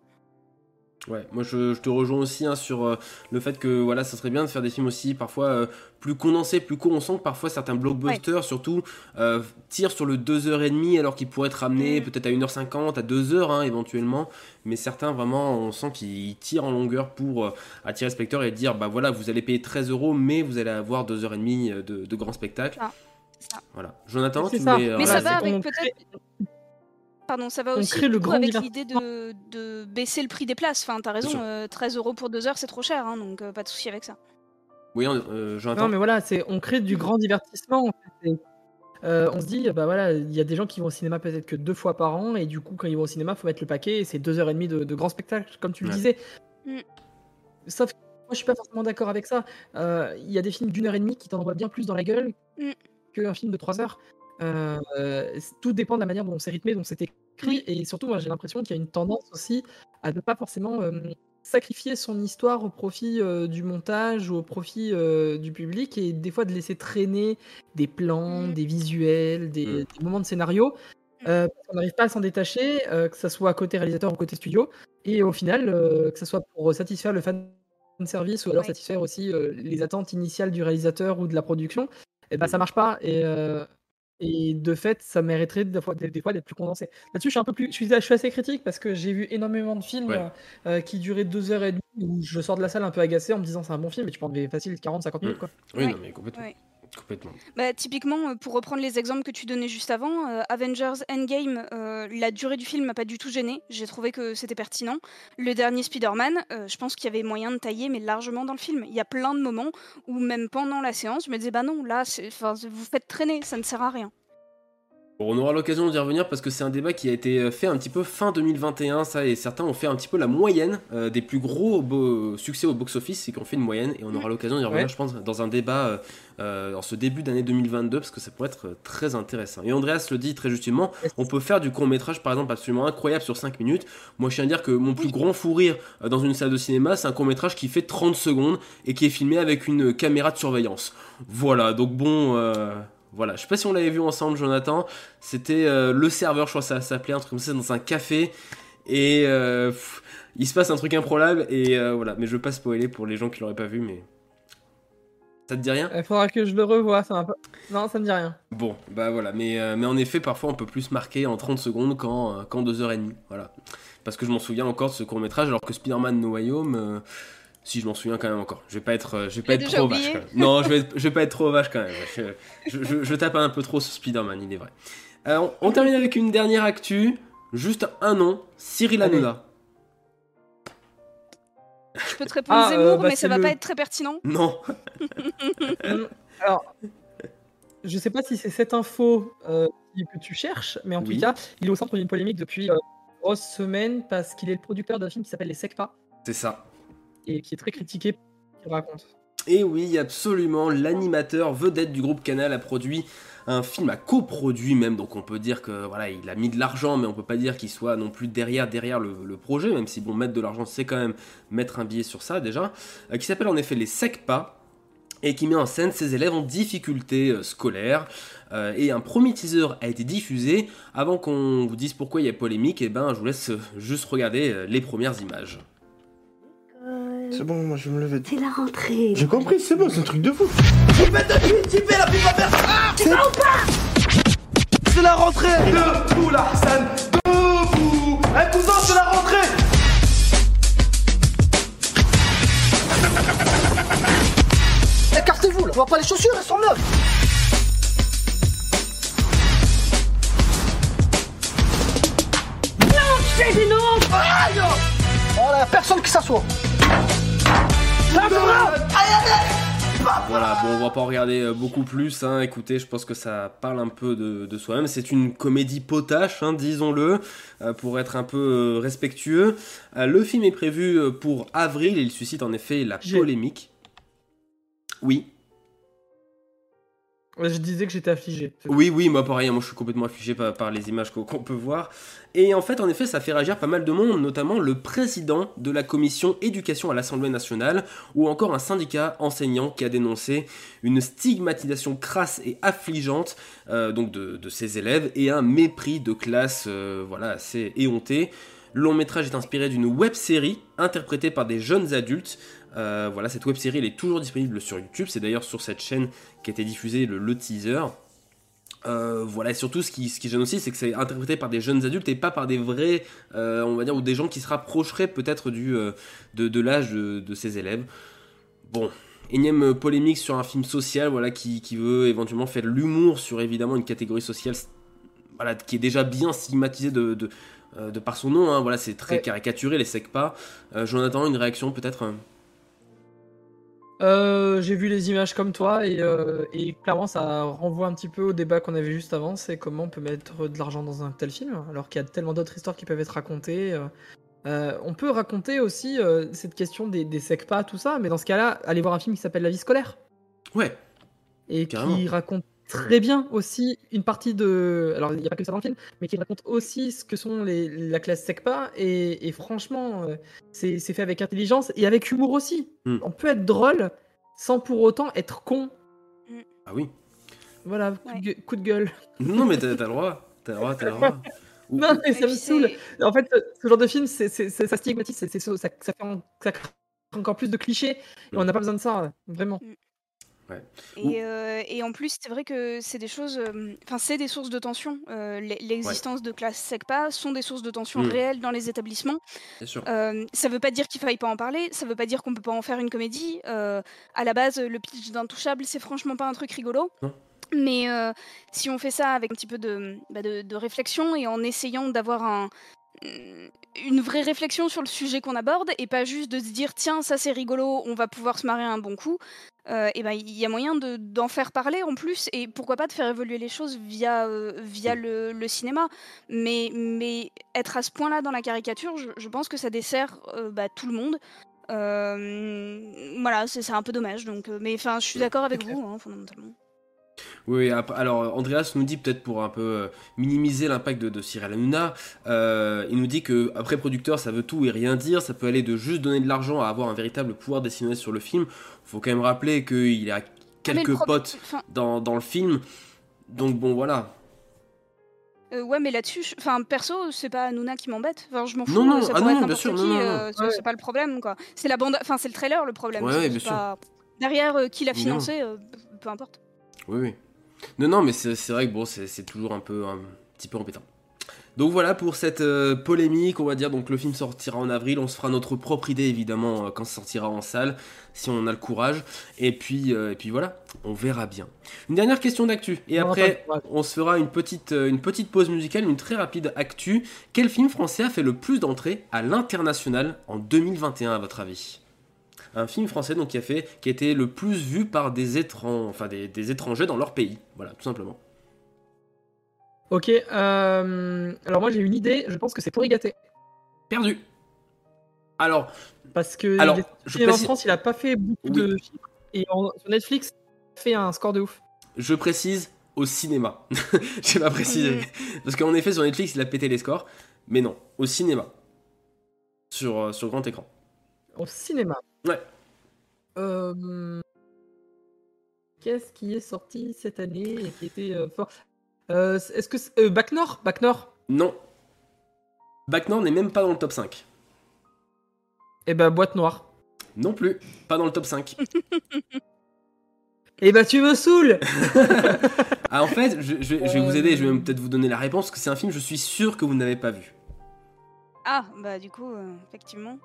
Ouais, moi je, je te rejoins aussi hein, sur euh, le fait que voilà, ça serait bien de faire des films aussi parfois euh, plus condensés, plus courts. On sent que parfois certains blockbusters, surtout, euh, tirent sur le 2h30 alors qu'ils pourraient être ramenés Mm. peut-être à 1h50, à 2h hein, éventuellement. Mais certains vraiment, on sent qu'ils tirent en longueur pour euh, attirer le spectateur et dire bah voilà, vous allez payer 13 euros, mais vous allez avoir 2h30 de, de grand spectacle. Ça, c'est ça. Voilà. Jonathan, tu ça. voulais. Mais Voilà, ça va avec peut-être. Pardon, ça va on aussi crée le coup, grand avec l'idée de, de baisser le prix des places. Enfin, t'as raison, euh, 13 euros pour deux heures, c'est trop cher, hein, donc euh, pas de souci avec ça. Oui, euh. Non, mais voilà, c'est on crée du grand divertissement. en fait, et, euh, on se dit, bah voilà, il y a des gens qui vont au cinéma peut-être que deux fois par an, et du coup, quand ils vont au cinéma, faut mettre le paquet, et c'est deux heures et demie de, de grand spectacle, comme tu le disais. Mm. Sauf que moi, je suis pas forcément d'accord avec ça. Euh, Il y a des films d'une heure et demie qui t'en envoient bien plus dans la gueule Mm. qu'un film de trois heures. Euh, tout dépend de la manière dont c'est rythmé, dont c'est écrit, Et surtout, moi, j'ai l'impression qu'il y a une tendance aussi à ne pas forcément euh, sacrifier son histoire au profit euh, du montage ou au profit euh, du public et des fois de laisser traîner des plans, Mm. des visuels, des, Mm. des moments de scénario. Euh, parce qu'on n'arrive pas à s'en détacher, euh, que ce soit côté réalisateur ou côté studio, et au final, euh, que ce soit pour satisfaire le fan service ou alors Ouais. satisfaire aussi euh, les attentes initiales du réalisateur ou de la production, et ben ça marche pas. Et, euh, et de fait, ça mériterait des fois, des, des fois d'être plus condensé. Là-dessus, je suis un peu plus, je suis, je suis assez critique parce que j'ai vu énormément de films Ouais. euh, euh, qui duraient deux heures et demie où je sors de la salle un peu agacé en me disant c'est un bon film, mais tu prends des facile 40-50 minutes Mm. quoi. Oui, Ouais. non, mais complètement. Ouais. Bah, typiquement, euh, pour reprendre les exemples que tu donnais juste avant, euh, Avengers Endgame, euh, la durée du film m'a pas du tout gêné. J'ai trouvé que c'était pertinent. Le dernier Spider-Man, je pense qu'il y avait moyen de tailler, mais largement dans le film. Il y a plein de moments où, même pendant la séance, je me disais, bah non, là, vous faites traîner, ça ne sert à rien. Bon, on aura l'occasion d'y revenir parce que c'est un débat qui a été euh, fait un petit peu fin 2021, ça, et certains ont fait un petit peu la moyenne euh, des plus gros succès au box-office, et qu'on fait une moyenne, et on aura l'occasion d'y revenir, Ouais. je pense, dans un débat euh, euh, en ce début d'année 2022, parce que ça pourrait être très intéressant. Et Andreas le dit très justement, on peut faire du court-métrage, par exemple, absolument incroyable sur 5 minutes. Moi, je tiens à dire que mon plus grand fou rire dans une salle de cinéma, c'est un court-métrage qui fait 30 secondes et qui est filmé avec une caméra de surveillance. Voilà, donc bon... euh, Voilà, je sais pas si on l'avait vu ensemble, Jonathan. C'était euh, le serveur, je crois que ça s'appelait un truc comme ça, dans un café. Et euh, pff, il se passe un truc improbable et euh, voilà. Mais je veux pas spoiler pour les gens qui l'auraient pas vu, mais ça te dit rien? Il faudra que je le revoie. Ça pas- Non, ça me dit rien. Bon, bah voilà. Mais, mais en effet, parfois on peut plus marquer en 30 secondes qu'en qu'en 2h30. Voilà. Parce que je m'en souviens encore de ce court métrage, alors que Spider-Man No Way Home. Euh, si je m'en souviens quand même encore, je vais pas être, euh, je vais pas être trop oublié vache. Quand même. Non, je vais, être- je vais pas être trop vache quand même. Je, je- je- je tape un peu trop sur Spider-Man, il est vrai. Euh, on, on termine avec une dernière actu, juste un nom, Cyril. Hanouna. Je peux te répondre Ah, Zemmour, euh, bah, mais ça va le- pas être très pertinent. Non. Hum, [laughs] Alors, je sais pas si c'est cette info euh, que tu cherches, mais en Oui. tout cas, il est au centre d'une polémique depuis euh, une grosse semaine parce qu'il est le producteur d'un film qui s'appelle Les Secpa C'est ça. Et qui est très critiqué pour ce qu'il raconte. Et oui, absolument, l'animateur vedette du groupe Canal a produit un film, a coproduit même, donc on peut dire que voilà, il a mis de l'argent, mais on peut pas dire qu'il soit non plus derrière derrière le, projet, même si bon, mettre de l'argent, c'est quand même mettre un billet sur ça déjà, euh, qui s'appelle en effet les SECPA et qui met en scène ses élèves en difficulté euh, scolaire. Euh, et un premier teaser a été diffusé. Avant qu'on vous dise pourquoi il y a polémique, et ben je vous laisse juste regarder les premières images. C'est bon, moi je vais me lever. C'est la rentrée. J'ai compris, c'est bon, c'est un truc de fou. C'est la rentrée Debout là, Hassan Debout Eh cousin, c'est la rentrée Écartez-vous là. On voit pas les chaussures, elles sont neuves. Non, c'est non Aïe Oh là, y a personne qui s'assoit. Là, là Voilà, bon, on va pas en regarder euh, beaucoup plus. Hein. Écoutez, je pense que ça parle un peu de, de soi-même. C'est une comédie potache, hein, disons-le, euh, pour être un peu euh, respectueux. Le film est prévu pour avril et il suscite en effet la polémique. Oui, Je disais que j'étais affligé. Oui, oui, moi pareil, moi je suis complètement affligé par, les images qu'on peut voir. Et en fait, en effet, ça fait réagir pas mal de monde, notamment le président de la commission éducation à l'Assemblée nationale, ou encore un syndicat enseignant qui a dénoncé une stigmatisation crasse et affligeante euh, de ses élèves et un mépris de classe euh, voilà, assez éhonté. Le long métrage est inspiré d'une web série interprétée par des jeunes adultes. Euh, voilà, cette web série elle est toujours disponible sur YouTube. C'est d'ailleurs sur cette chaîne qui a été diffusé le, le teaser. Euh, voilà, et surtout ce qui, ce qui gêne aussi, c'est que c'est interprété par des jeunes adultes et pas par des vrais, euh, on va dire, ou des gens qui se rapprocheraient peut-être du euh, de, de l'âge de, de ces élèves. Bon, énième polémique sur un film social, voilà, qui, qui veut éventuellement faire de l'humour sur évidemment une catégorie sociale, voilà, qui est déjà bien stigmatisée de, de, de par son nom, hein, voilà, c'est très Ouais. caricaturé, les SECPA. J'en attends une réaction peut-être. Euh, j'ai vu les images comme toi et, euh, et clairement ça renvoie un petit peu au débat qu'on avait juste avant, c'est comment on peut mettre de l'argent dans un tel film alors qu'il y a tellement d'autres histoires qui peuvent être racontées. euh. On peut raconter aussi cette question des, des secpas, tout ça, mais dans ce cas-là, allez voir un film qui s'appelle La vie scolaire Ouais, et Carrément. qui raconte très bien aussi une partie de. Alors il n'y a pas que ça dans le film, mais qui raconte aussi ce que sont les, la classe secpa et, et franchement, euh, c'est c'est fait avec intelligence et avec humour aussi. Hmm. On peut être drôle sans pour autant être con. ah oui. Voilà, coup, Ouais. de, gue- coup de gueule. Non mais t'as t'as le droit, t'as le droit, t'as le droit. [laughs] Non, mais ça me saoule. En fait, ce- genre de film, c'est ça stigmatise, c'est- ça, ça, ça fait en- ça crée encore plus de clichés. Et on n'a pas besoin de ça, vraiment. Et, euh, et en plus, c'est vrai que c'est des choses, euh, enfin, c'est des sources de tension. Euh, l'e- L'existence de classes SECPA sont des sources de tension Mm. réelles dans les établissements. Bien sûr. Euh, ça veut pas dire qu'il faille pas en parler, ça veut pas dire qu'on peut pas en faire une comédie. Euh, à la base, le pitch d'Intouchable, c'est franchement pas un truc rigolo. Non. Mais euh, si on fait ça avec un petit peu de, bah, de, de réflexion et en essayant d'avoir un, une vraie réflexion sur le sujet qu'on aborde et pas juste de se dire tiens ça c'est rigolo, on va pouvoir se marrer un bon coup, euh, et ben il y a moyen de- d'en faire parler en plus et pourquoi pas de faire évoluer les choses via, euh, via le, le cinéma. Mais, mais être à ce point-là dans la caricature, je, je pense que ça dessert euh, bah, tout le monde. Euh, voilà, c'est c'est un peu dommage. Donc, euh, mais enfin, je suis d'accord avec vous, hein, fondamentalement. Oui, alors Andreas nous dit peut-être pour un peu euh, minimiser l'impact de, de Cyril Hanouna, euh, il nous dit que après producteur ça veut tout et rien dire, ça peut aller de juste donner de l'argent à avoir un véritable pouvoir décisionnel sur le film. Faut quand même rappeler qu'il a Ah, quelques potes dans, dans le film, donc bon voilà. Euh, ouais, mais là-dessus, je- enfin perso, c'est pas Hanouna qui m'embête. Enfin, je m'en fous. Non, non, ça ah pourrait non, être bien n'importe sûr, qui. non, non, non. euh, c'est Ouais. c'est pas le problème, quoi. C'est la bande, enfin c'est le trailer le problème. Ouais, sûr. pas- Derrière qui l'a financé, peu importe. Oui, oui. Non, non, mais c'est vrai que bon, c'est toujours un peu un petit peu embêtant. Donc voilà pour cette euh, polémique, on va dire. Donc le film sortira en avril, on se fera notre propre idée évidemment euh, quand ça sortira en salle, si on a le courage. Et puis, euh, et puis voilà, on verra bien. Une dernière question d'actu, et après on se fera une petite, une petite pause musicale, une très rapide actu. Quel film français a fait le plus d'entrées à l'international en 2021 à votre avis? Un film français donc qui a fait qui a été le plus vu par des étrangers enfin des, des étrangers dans leur pays voilà tout simplement Ok, euh, alors moi j'ai une idée, je pense que c'est pour y gâter. perdu alors Parce que Alors, je en France, il a pas fait beaucoup Oui. de chiffres. Et en- sur Netflix, il a fait un score de ouf. je précise au cinéma [laughs] j'ai pas précisé parce qu'en effet sur Netflix il a pété les scores mais non au cinéma sur euh, sur grand écran Au cinéma. Ouais. Euh, Qu'est-ce qui est sorti cette année et qui était euh, fort? Euh, Est-ce que c'est- euh, Bac Nord? Bac Nord? Non. Bac Nord n'est même pas dans le top 5 Eh ben Boîte Noire. non plus. Pas dans le top 5 Eh ben tu me saoules! [laughs] [laughs] Ah en fait je, je vais- je vais vous aider je vais même peut-être vous donner la réponse parce que c'est un film je suis sûr que vous n'avez pas vu. Ah, bah du coup, euh, effectivement.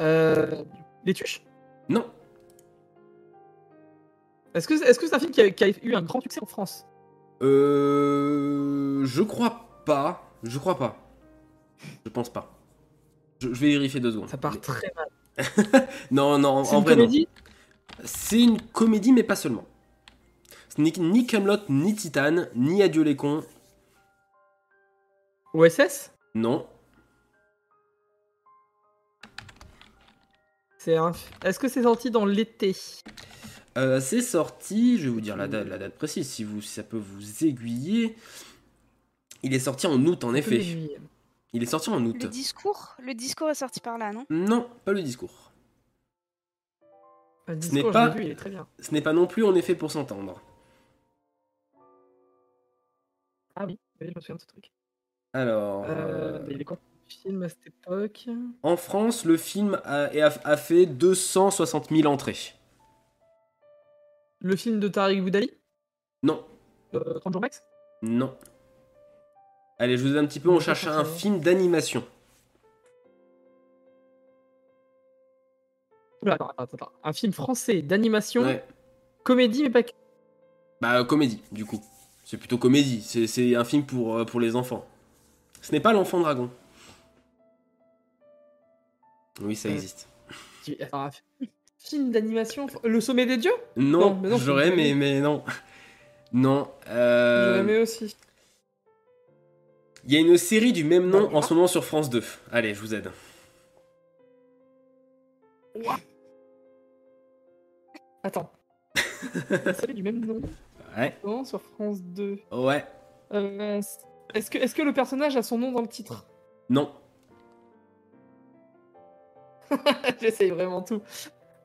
Euh, Les Tuches? Non Est-ce que c'est un film qui a, qui a eu un grand succès en France? Euh. Je crois pas. Je crois pas. Je pense pas. Je, je vais vérifier deux secondes. Ça part très mal. [laughs] Non, non, en, une vrai, non. comédie? C'est une comédie, mais pas seulement. N'est ni Camelot, ni Titane, ni Adieu les cons. OSS Non. C'est un... Est-ce que c'est sorti dans l'été? Euh, c'est sorti, je vais vous dire la date, la date précise, si, vous, si ça peut vous aiguiller. Il est sorti en août, en effet. Oui. Il est sorti en août. Le discours, le discours est sorti par là, non? Non, pas le discours. Le Ce discours, n'est je pas- l'ai vu, il est très bien. Ce n'est pas non plus en effet pour s'entendre. Ah oui, oui, je me souviens de ce truc. Alors. Euh, euh, Il est quoi à cette époque En France, le film a, a- a fait 260 000 entrées. Le film de Tariq Boudali? Non, euh, 30 jours max? Non. Allez, je vous aide un petit peu, on cherche un film d'animation. Oula, attends, attends, attends. Un film français d'animation, Ouais. comédie, mais pas que. Bah, comédie, du coup. C'est plutôt comédie, c'est c'est un film pour, euh, pour les enfants. Ce n'est pas l'enfant dragon. Oui, ça Euh, existe. Attends, film d'animation, Le Sommet des Dieux? Non, non, j'aurais aimé, mais non. Non. euh, J'aurais aimé aussi. Il y a une série du même nom Bah, en ce moment sur France 2. Allez, je vous aide. Attends. Une série du même nom Ouais. non, sur France 2. Ouais. Euh, est-ce que, est que le personnage a son nom dans le titre? Non. [laughs] J'essaye vraiment tout.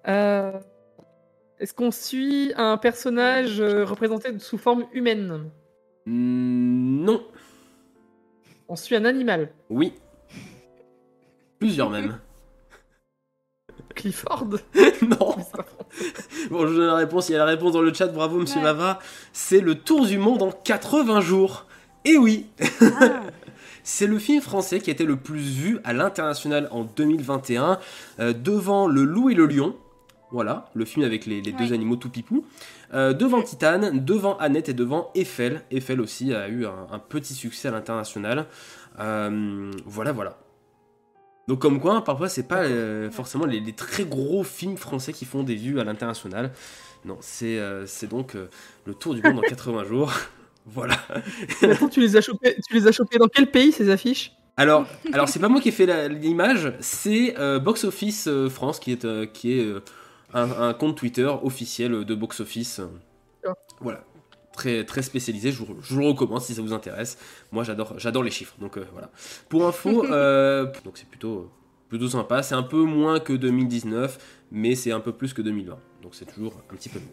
Euh, Est-ce qu'on suit un personnage euh, représenté sous forme humaine? Mm, Non. On suit un animal? Oui. Plusieurs même. [laughs] Clifford? [laughs] Non. Bon, je donne la réponse. Il y a la réponse dans le chat. Bravo, monsieur Ouais. Mava. C'est le tour du monde en 80 jours. Et oui, Ah, c'est le film français qui a été le plus vu à l'international en 2021, euh, devant Le Loup et le Lion. Voilà, le film avec les, les deux animaux tout pipou. Euh, devant Titane, devant Annette et devant Eiffel. Eiffel aussi a eu un, un petit succès à l'international. Euh, voilà, voilà. Donc comme quoi, parfois c'est pas euh, forcément les, les très gros films français qui font des vues à l'international. Non, c'est euh, donc euh, le tour du monde en [laughs] 80 jours. Voilà. Mais Attends, tu les as chopés, tu les as chopés dans quel pays ces affiches? Alors, alors c'est pas moi qui ai fait l'image, c'est euh, Box Office euh, France qui est, euh, qui est un, un compte Twitter officiel de Box Office. Voilà. Très, très spécialisé, je vous, je vous le recommande si ça vous intéresse. Moi j'adore, j'adore les chiffres, donc voilà. Pour info, [laughs] donc c'est plutôt, plutôt sympa. C'est un peu moins que 2019, mais c'est un peu plus que 2020. Donc c'est toujours un petit peu mieux.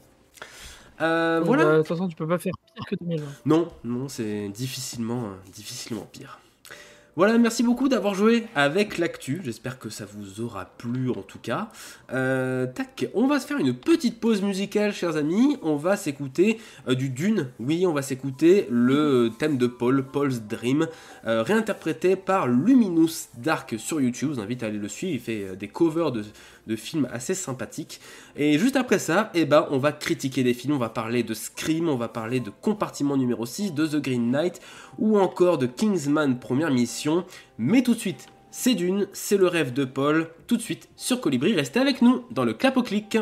Voilà. bah, De toute façon, tu peux pas faire pire. pire que 2020. Non, non, c'est difficilement, euh, difficilement pire. Voilà, merci beaucoup d'avoir joué avec l'actu. J'espère que ça vous aura plu en tout cas. Euh, tac, on va se faire une petite pause musicale, chers amis. On va s'écouter euh, du Dune. Oui, on va s'écouter le thème de Paul, Paul's Dream, réinterprété par Luminous Dark sur YouTube. Je vous invite à aller le suivre. Il fait des covers de, de films assez sympathiques. Et juste après ça, eh ben, on va critiquer des films. On va parler de Scream, on va parler de Compartiment numéro 6, de The Green Knight ou encore de Kingsman Première Mission. Mais tout de suite, c'est Dune, c'est le rêve de Paul. Tout de suite sur Colibri, restez avec nous dans le clap au clic.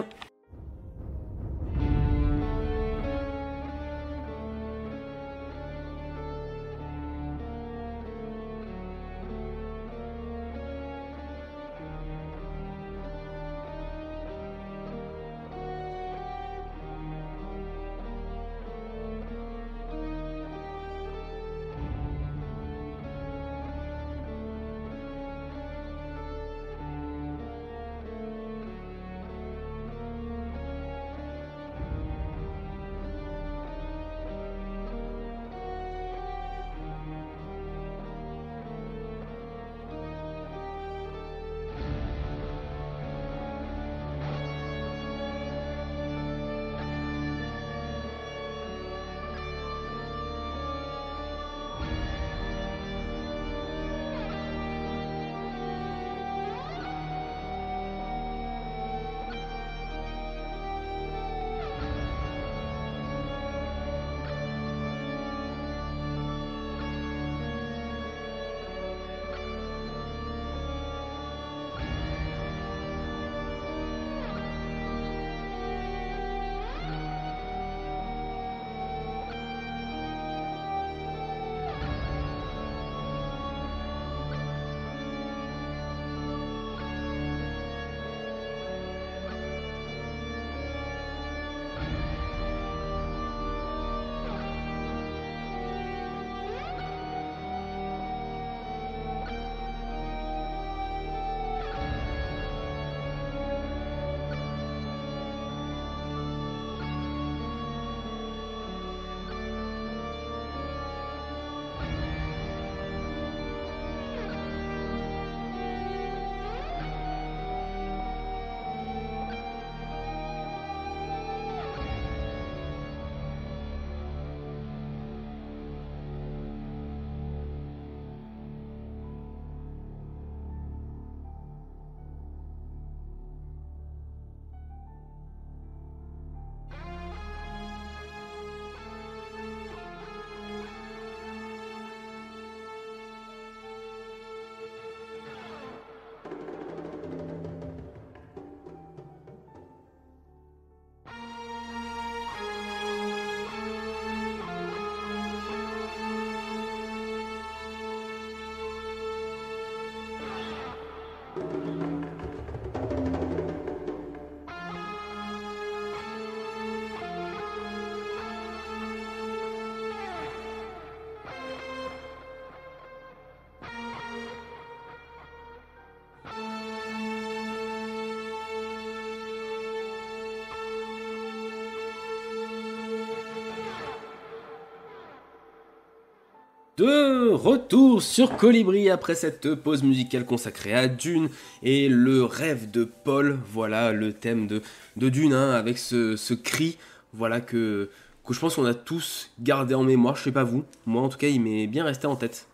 De retour sur Colibri après cette pause musicale consacrée à Dune et le rêve de Paul. Voilà le thème de, de Dune hein, avec ce, ce cri voilà que, que je pense qu'on a tous gardé en mémoire. Je sais pas vous, moi en tout cas il m'est bien resté en tête.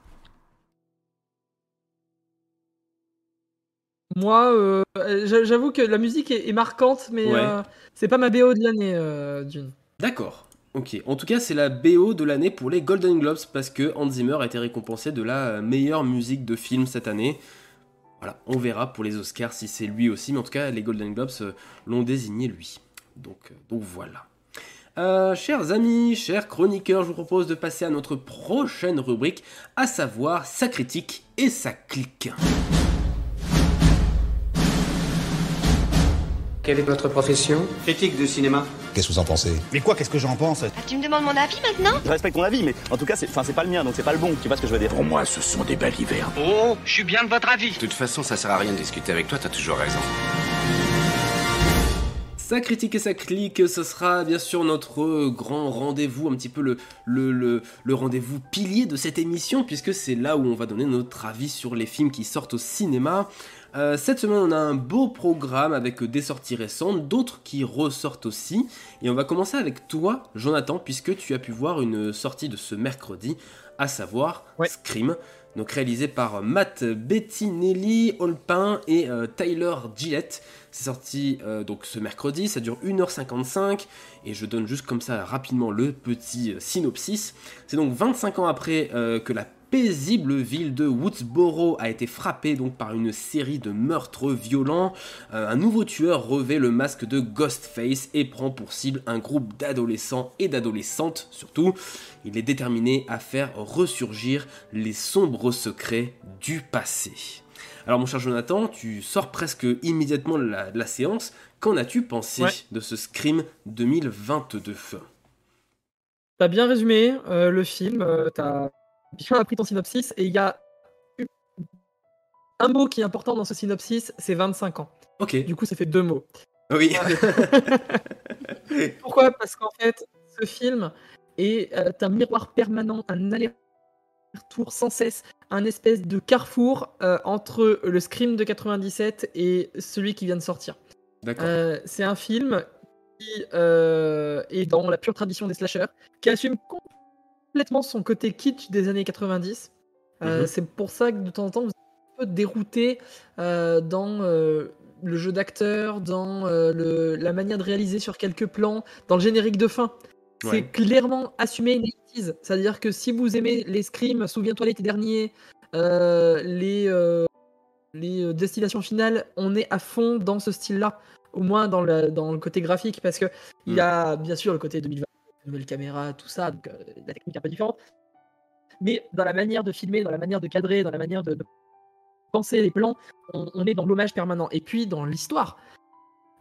Moi, euh, j'a- j'avoue que la musique est, est marquante, mais Ouais. euh, c'est pas ma BO de l'année, euh, Dune. D'accord. Ok. En tout cas, c'est la BO de l'année pour les Golden Globes parce que Hans Zimmer a été récompensé de la meilleure musique de film cette année. Voilà, on verra pour les Oscars si c'est lui aussi, mais en tout cas, les Golden Globes euh, l'ont désigné lui. Donc, euh, voilà. Euh, chers amis, chers chroniqueurs, je vous propose de passer à notre prochaine rubrique, à savoir sa critique et sa clique. Quelle est votre profession Critique de cinéma. Qu'est-ce que vous en pensez? Mais quoi, qu'est-ce que j'en pense? Ah, tu me demandes mon avis maintenant? Je respecte ton avis, mais en tout cas, c'est, enfin, c'est pas le mien, donc c'est pas le bon. Tu vois ce que je veux dire Pour moi, ce sont des balivernes. Oh, je suis bien de votre avis. De toute façon, ça sert à rien de discuter avec toi, t'as toujours raison. Ça critique et ça clique, ce sera bien sûr notre grand rendez-vous, un petit peu le, le, le, le rendez-vous pilier de cette émission, puisque c'est là où on va donner notre avis sur les films qui sortent au cinéma. Euh, cette semaine, on a un beau programme avec des sorties récentes, d'autres qui ressortent aussi. Et on va commencer avec toi, Jonathan, puisque tu as pu voir une sortie de ce mercredi, à savoir Scream. Donc réalisé par Matt Bettinelli, Olpin et euh, Tyler Gillette. C'est sorti euh, donc ce mercredi, ça dure 1h55 et je donne juste comme ça rapidement le petit synopsis. C'est donc 25 ans après que la paisible ville de Woodsboro a été frappée donc par une série de meurtres violents. Euh, un nouveau tueur revêt le masque de Ghostface et prend pour cible un groupe d'adolescents et d'adolescentes surtout. Il est déterminé à faire ressurgir les sombres secrets du passé. Alors mon cher Jonathan, tu sors presque immédiatement de la, séance. Qu'en as-tu pensé de ce Scream 2022 T'as bien résumé euh, le film, euh, t'as bien appris ton synopsis et il y a un mot qui est important dans ce synopsis, c'est 25 ans. Ok. Du coup, ça fait deux mots. Oui. [laughs] Pourquoi? Parce qu'en fait, ce film est euh, un miroir permanent, un aller-retour sans cesse, un espèce de carrefour euh, entre le Scream de 97 et celui qui vient de sortir. D'accord. Euh, c'est un film qui est dans la pure tradition des slashers, qui assume complètement son côté kitsch des années 90. Euh, mhm. C'est pour ça que de temps en temps, vous êtes un peu dérouté euh, dans euh, le jeu d'acteur, dans la manière de réaliser sur quelques plans, dans le générique de fin. C'est clairement assumé une C'est-à-dire que si vous aimez les scrims, souviens-toi l'été dernier, les, les destinations finales, on est à fond dans ce style-là. Au moins dans le, dans le côté graphique, parce que il y mm. a bien sûr le côté 2020 nouvelle caméra, tout ça, donc euh, la technique est un peu différente. Mais dans la manière de filmer, dans la manière de cadrer, dans la manière de, penser les plans, on, est dans l'hommage permanent. Et puis dans l'histoire,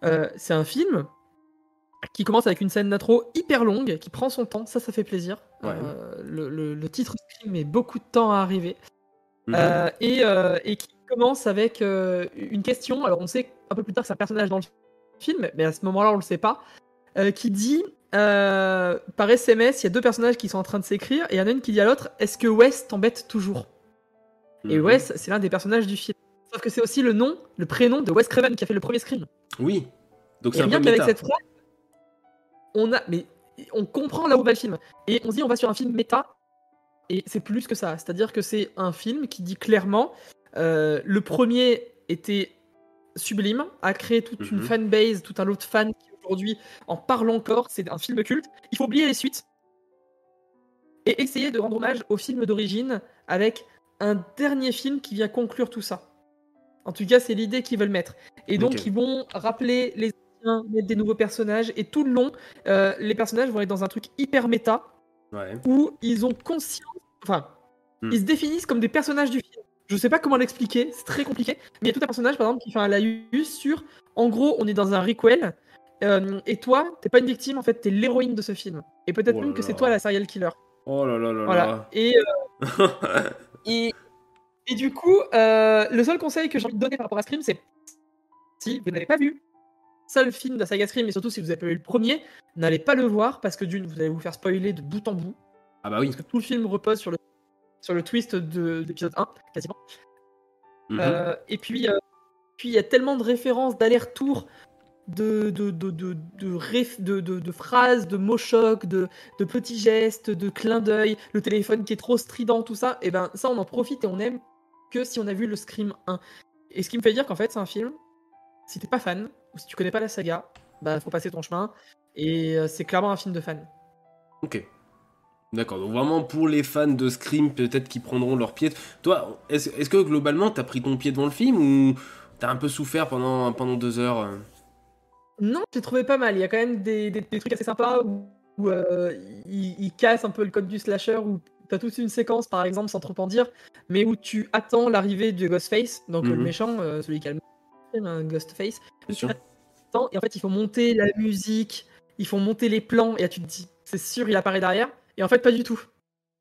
euh, c'est un film qui commence avec une scène d'intro hyper longue, qui prend son temps, ça, ça fait plaisir. Euh, le, titre met beaucoup de temps à arriver. Mhm. et, et, qui commence avec une question. Alors on sait un peu plus tard que c'est un personnage dans le film, mais à ce moment-là on le sait pas. qui dit euh, par SMS, il y a deux personnages qui sont en train de s'écrire et il y en a une qui dit à l'autre Est-ce que Wes t'embête toujours Et mhm. Wes, c'est l'un des personnages du film. Sauf que c'est aussi le nom, le prénom de Wes Craven qui a fait le premier screen. Oui. Donc c'est un bien qu'avec cette phrase, on a, mais on comprend là où va le film et on se dit on va sur un film méta et c'est plus que ça. C'est-à-dire que c'est un film qui dit clairement euh, le premier était sublime, a créé toute une mhm. fanbase, tout un lot de fans qui aujourd'hui en parle encore. C'est un film culte. Il faut oublier les suites et essayer de rendre hommage au film d'origine avec un dernier film qui vient conclure tout ça. En tout cas, c'est l'idée qu'ils veulent mettre. Et donc, ils vont rappeler les anciens, mettre des nouveaux personnages. Et tout le long, euh, les personnages vont être dans un truc hyper méta où ils ont conscience. Enfin, hmm. ils se définissent comme des personnages du film. Je sais pas comment l'expliquer, c'est très compliqué. Mais il y a tout un personnage, par exemple, qui fait un laïus sur. En gros, on est dans un requel euh, et toi, t'es pas une victime, en fait, t'es l'héroïne de ce film. Et peut-être oh même que c'est toi la serial killer. Oh là là là voilà. Et, [laughs] euh, et, et, du coup, euh, le seul conseil que j'ai envie de donner par rapport à Scream, c'est si vous n'avez pas vu seul film de la saga Scream, et surtout si vous avez pas vu le premier, n'allez pas le voir parce que d'une, vous allez vous faire spoiler de bout en bout. Ah bah oui. Parce que tout le film repose sur le, sur le twist de, d'épisode 1, quasiment. Mhm. et puis, puis il y a tellement de références d'aller-retour de, de, de, phrases, de mots chocs, de, petits gestes, de clins d'œil, le téléphone qui est trop strident, tout ça, et ben ça on en profite et on aime que si on a vu le Scream 1. Et ce qui me fait dire qu'en fait c'est un film, si t'es pas fan, ou si tu connais pas la saga, bah faut passer ton chemin, et euh, c'est clairement un film de fan. Ok. D'accord, donc vraiment pour les fans de Scream, peut-être qu'ils prendront leur pied. Toi, est-ce est que globalement t'as pris ton pied devant le film ou t'as un peu souffert pendant, pendant deux heures euh? Non, j'ai trouvé pas mal. Il y a quand même des, trucs assez sympas où, euh, il, casse un peu le code du slasher, où t'as toute une séquence, par exemple, sans trop en dire, mais où tu attends l'arrivée de Ghostface, donc le mhm. méchant, euh, celui qui a le un Ghostface. et en fait, il faut monter la musique, ils font monter les plans, et là tu te dis, c'est sûr, il apparaît derrière, et en fait, pas du tout.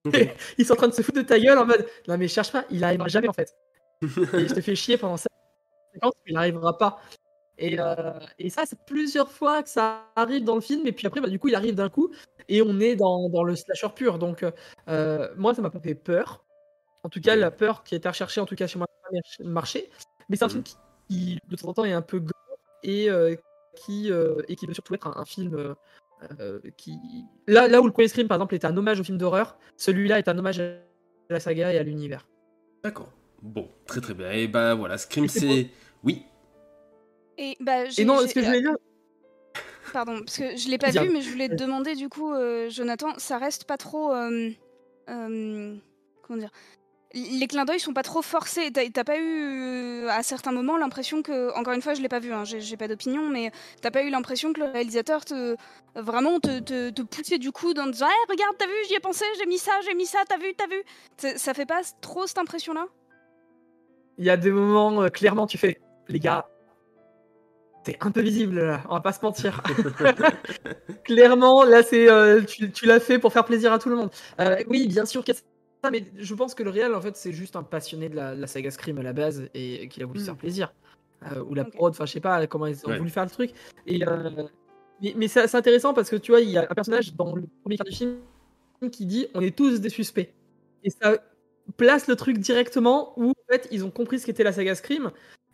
[laughs] ils sont en train de se foutre de ta gueule en mode, non mais cherche pas, il arrivera jamais en fait. [laughs] et je te fais chier pendant cette séquence, il n'arrivera pas. Et, euh, et ça, c'est plusieurs fois que ça arrive dans le film, et puis après, bah, du coup, il arrive d'un coup, et on est dans, dans le slasher pur. Donc, euh, moi, ça m'a pas fait peur. En tout cas, la peur qui a été recherchée, en tout cas chez moi, marché. Mais c'est un film qui, qui, de temps en temps, est un peu gore et, euh, qui, euh, et qui veut surtout être un, un film euh, euh, qui. Là, là où le premier Scream, par exemple, était un hommage au film d'horreur, celui-là est un hommage à la saga et à l'univers. D'accord. Bon, très très bien. Et bah voilà, Scream, c'est. Oui. Et bah, Et j'ai- non, j'ai- ce que je voulais dire, Pardon, parce que je l'ai pas vu, mais je voulais te demander du coup, euh, Jonathan, ça reste pas trop. euh, euh, comment dire Les clins d'œil sont pas trop forcés. T'as pas eu euh, à certains moments l'impression que, encore une fois, je l'ai pas vu, hein, j'ai pas d'opinion, mais t'as pas eu l'impression que le réalisateur te vraiment te, te, te poussait du coup en disant Eh, regarde, t'as vu, j'y ai pensé, j'ai mis ça, j'ai mis ça, t'as vu, t'as vu. Ça- fait pas trop cette impression-là? Il y a des moments, euh, clairement, tu fais, les gars, c'est un peu visible là, on va pas se mentir. [laughs] clairement, là, c'est, euh, tu, tu l'as fait pour faire plaisir à tout le monde. Euh, oui, bien sûr qu'il y a ça, mais je pense que le réel, en fait, c'est juste un passionné de la, de la saga Scream à la base et qu'il a voulu se faire plaisir. Euh, ou la Ok. prod, enfin, je sais pas comment ils ont Ouais. voulu faire le truc. Et, euh, mais c'est intéressant parce que tu vois, il y a un personnage dans le premier quart du film qui dit on est tous des suspects. Et ça place le truc directement où en fait ils ont compris ce qu'était la saga Scream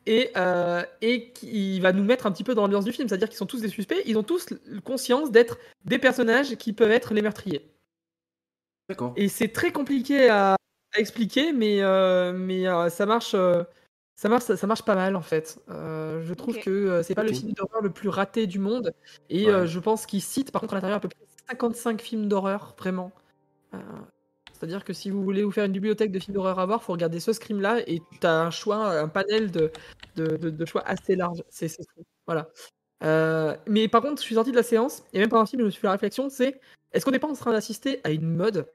et, euh, et qui va nous mettre un petit peu dans l'ambiance du film. C'est-à-dire qu'ils sont tous des suspects, ils ont tous conscience d'être des personnages qui peuvent être les meurtriers. D'accord. Et c'est très compliqué à, à expliquer, mais, euh, mais euh, ça marche. euh, ça marche, ça marche pas mal en fait. Euh, je trouve Ok. que euh, c'est pas le film d'horreur le plus raté du monde. Et Ouais. euh, je pense qu'il cite par contre à l'intérieur à peu près 55 films d'horreur, vraiment. C'est-à-dire que si vous voulez vous faire une bibliothèque de films d'horreur à voir, faut regarder ce scream là et tu as un choix, un panel de, de, de- de choix assez large. C'est. Voilà. Euh, mais par contre, je suis sorti de la séance et même le film, je me suis fait la réflexion c'est est-ce qu'on n'est pas en train d'assister à une mode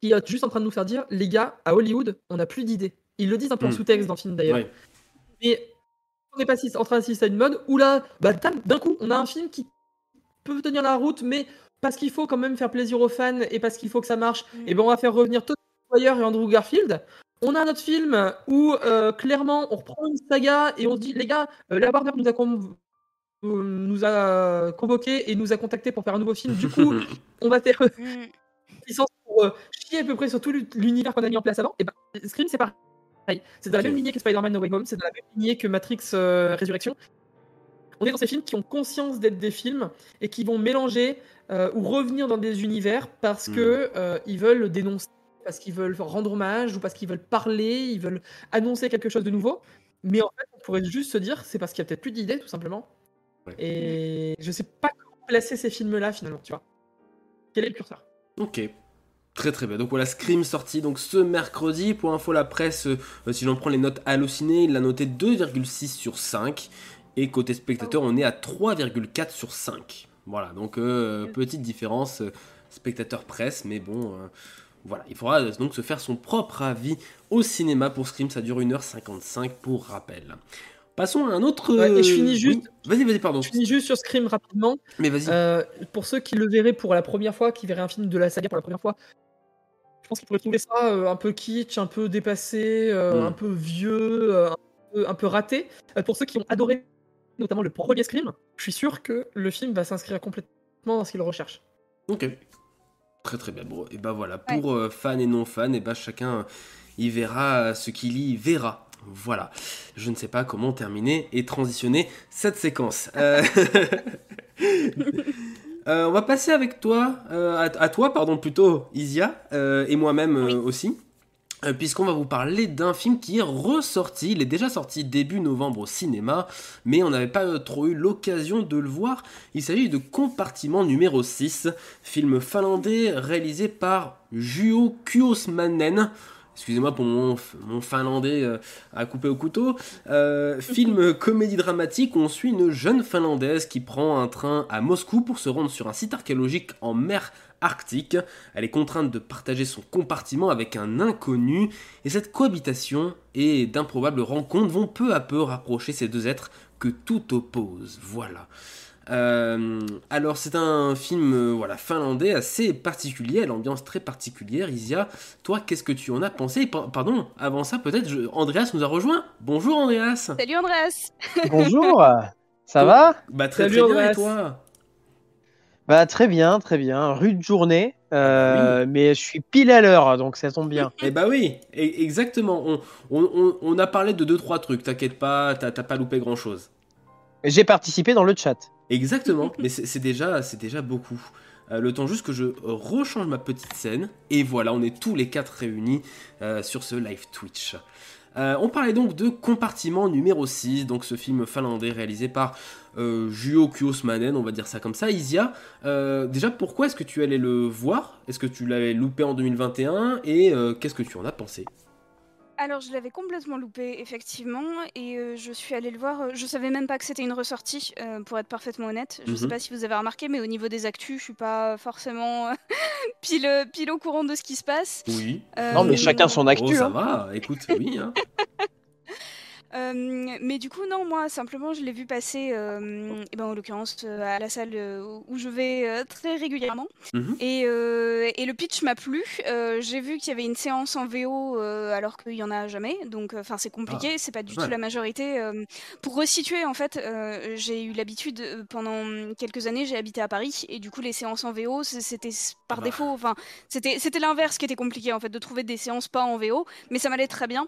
qui est juste en train de nous faire dire les gars, à Hollywood, on n'a plus d'idées. Ils le disent un peu en Mm. sous-texte dans le film d'ailleurs. Ouais. Mais on n'est pas en train d'assister à une mode où là, bah, d'un coup, on a un film qui peut tenir la route, mais parce qu'il faut quand même faire plaisir aux fans et parce qu'il faut que ça marche, et ben on va faire revenir Tony Maguire et Andrew Garfield. On a un autre film où euh, clairement on reprend une saga et on se dit les gars, euh, la Warner nous a, con- euh, nous a convoqué et nous a contacté pour faire un nouveau film. Du coup, [laughs] on va faire Mm. licence pour euh, chier à peu près sur tout l'univers qu'on a mis en place avant. Et ben, Scream, c'est pareil. C'est dans la même lignée que Spider-Man No Way Home, c'est dans la même lignée que Matrix euh, Résurrection. On est dans ces films qui ont conscience d'être des films et qui vont mélanger euh, ou revenir dans des univers parce Hmm. que euh, ils veulent dénoncer, parce qu'ils veulent rendre hommage ou parce qu'ils veulent parler, ils veulent annoncer quelque chose de nouveau. Mais en fait, on pourrait juste se dire, c'est parce qu'il y a peut-être plus d'idées, tout simplement. Ouais. Et je sais pas comment placer ces films-là finalement, tu vois. Quel est le curseur? Ok. Très très bien. Donc voilà, Scream sorti donc ce mercredi. Pour info, la presse, euh, si j'en prends les notes hallucinées, il l'a noté 2,6 sur 5. Et côté spectateur, on est à 3,4 sur 5. Voilà, donc euh, petite différence euh, spectateur presse, mais bon, euh, voilà. Il faudra donc se faire son propre avis au cinéma pour Scream. Ça dure 1h55 pour rappel. Passons à un autre. Ouais, et je finis oui. juste- Vas-y, vas-y, pardon. Je finis juste sur Scream rapidement. Mais vas-y. Pour ceux qui le verraient pour la première fois, qui verraient un film de la saga pour la première fois, je pense qu'ils pourraient trouver ça un peu kitsch, un peu dépassé, euh, Mm. un peu vieux, un, peu, un peu raté. Pour ceux qui ont adoré notamment le premier Scream, je suis sûr que le film va s'inscrire complètement dans ce qu'il recherche. Ok. Très très bien. Bon, et ben voilà, pour euh, fans et non fans, et ben chacun y verra ce qu'il y verra. Voilà. Je ne sais pas comment terminer et transitionner cette séquence. Euh, [laughs] euh, on va passer avec toi, euh, à, à toi, pardon, plutôt, Isia, euh, et moi-même euh, aussi. Euh, Puisqu'on va vous parler d'un film qui est ressorti, il est déjà sorti début novembre au cinéma, mais on n'avait pas euh, trop eu l'occasion de le voir. Il s'agit de Compartiment numéro 6, film finlandais réalisé par Juho Kuosmanen. Excusez-moi pour mon, mon finlandais euh, à couper au couteau. Euh, film [laughs] comédie dramatique où on suit une jeune finlandaise qui prend un train à Moscou pour se rendre sur un site archéologique en mer Arctique. Elle est contrainte de partager son compartiment avec un inconnu et cette cohabitation et d'improbables rencontres vont peu à peu rapprocher ces deux êtres que tout oppose. Voilà. Euh, alors c'est un film euh, voilà finlandais assez particulier, à l'ambiance très particulière. Isia, toi qu'est-ce que tu en as pensé? Pa- Pardon, avant ça peut-être je- Andreas nous a rejoint. Bonjour Andreas. Salut Andreas Bonjour, ça va? Bah très Salut, très bien et Andreas. toi? Bah très bien, très bien. Rude journée, euh, mais je suis pile à l'heure, donc ça tombe bien. Eh bah oui, e- exactement. On, on, on- on a parlé de deux trois trucs. T'inquiète pas, t'as pas loupé grand chose. J'ai participé dans le chat. Exactement, [laughs] mais c'est déjà, c'est déjà beaucoup. Euh, le temps juste que je rechange ma petite scène, et voilà, on est tous les quatre réunis euh, sur ce live Twitch. Euh, on parlait donc de Compartiment numéro 6, donc ce film finlandais réalisé par euh, Juho on va dire ça comme ça. Isia, euh, déjà pourquoi est-ce que tu allais le voir? Est-ce que tu l'avais loupé en 2021 Et euh, qu'est-ce que tu en as pensé? Alors, je l'avais complètement loupé, effectivement, et euh, je suis allée le voir. euh, je savais même pas que c'était une ressortie, euh, pour être parfaitement honnête. Je sais Mhm. pas si vous avez remarqué, mais au niveau des actus, je suis pas forcément euh, [laughs] pile, pile au courant de ce qui se passe. Oui. Non, mais Euh, chacun son actu. Oh, ça hein. va, écoute, oui. Hein. [laughs] Euh, mais du coup, non, moi, simplement, je l'ai vu passer, euh, eh ben, en l'occurrence, euh, à la salle où je vais très régulièrement. Mhm. Et, et le pitch m'a plu. J'ai vu qu'il y avait une séance en VO alors qu'il y en a jamais. Donc, enfin, c'est compliqué. c'est pas du tout la majorité. pour resituer, en fait, j'ai eu l'habitude pendant quelques années, j'ai habité à Paris et du coup, les séances en VO, c'était par Ah défaut. Enfin, c'était c'était l'inverse qui était compliqué en fait, de trouver des séances pas en VO. Mais ça m'allait très bien.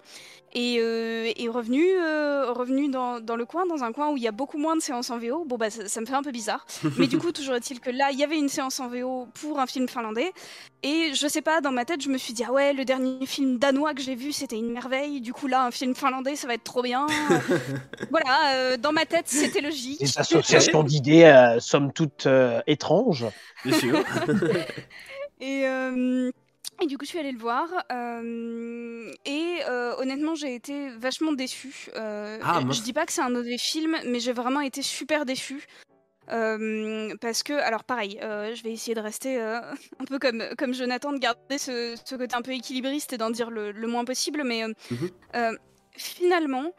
Et, et revenu, euh, revenu dans, dans le coin, dans un coin où il y a beaucoup moins de séances en VO, bon bah ça, ça me fait un peu bizarre. [laughs] Mais du coup, toujours est-il que là, il y avait une séance en VO pour un film finlandais. Et je sais pas, dans ma tête, je me suis dit, ah ouais, le dernier film danois que j'ai vu, c'était une merveille. Du coup, là, un film finlandais, ça va être trop bien. [laughs] voilà, euh, dans ma tête, c'était logique. Des associations d'idées, euh, somme toute euh, étranges. Bien sûr. [laughs] Et, euh, et du coup, je suis allée le voir. euh, et euh, honnêtement, j'ai été vachement déçue. Euh, Ah, je- mince. je dis pas que c'est un mauvais film, mais j'ai vraiment été super déçue. Euh, parce que, alors pareil, je vais essayer de rester [laughs] un peu comme, comme Jonathan, de garder ce, ce côté un peu équilibriste et d'en dire le, le moins possible. Mais Mhm. finalement,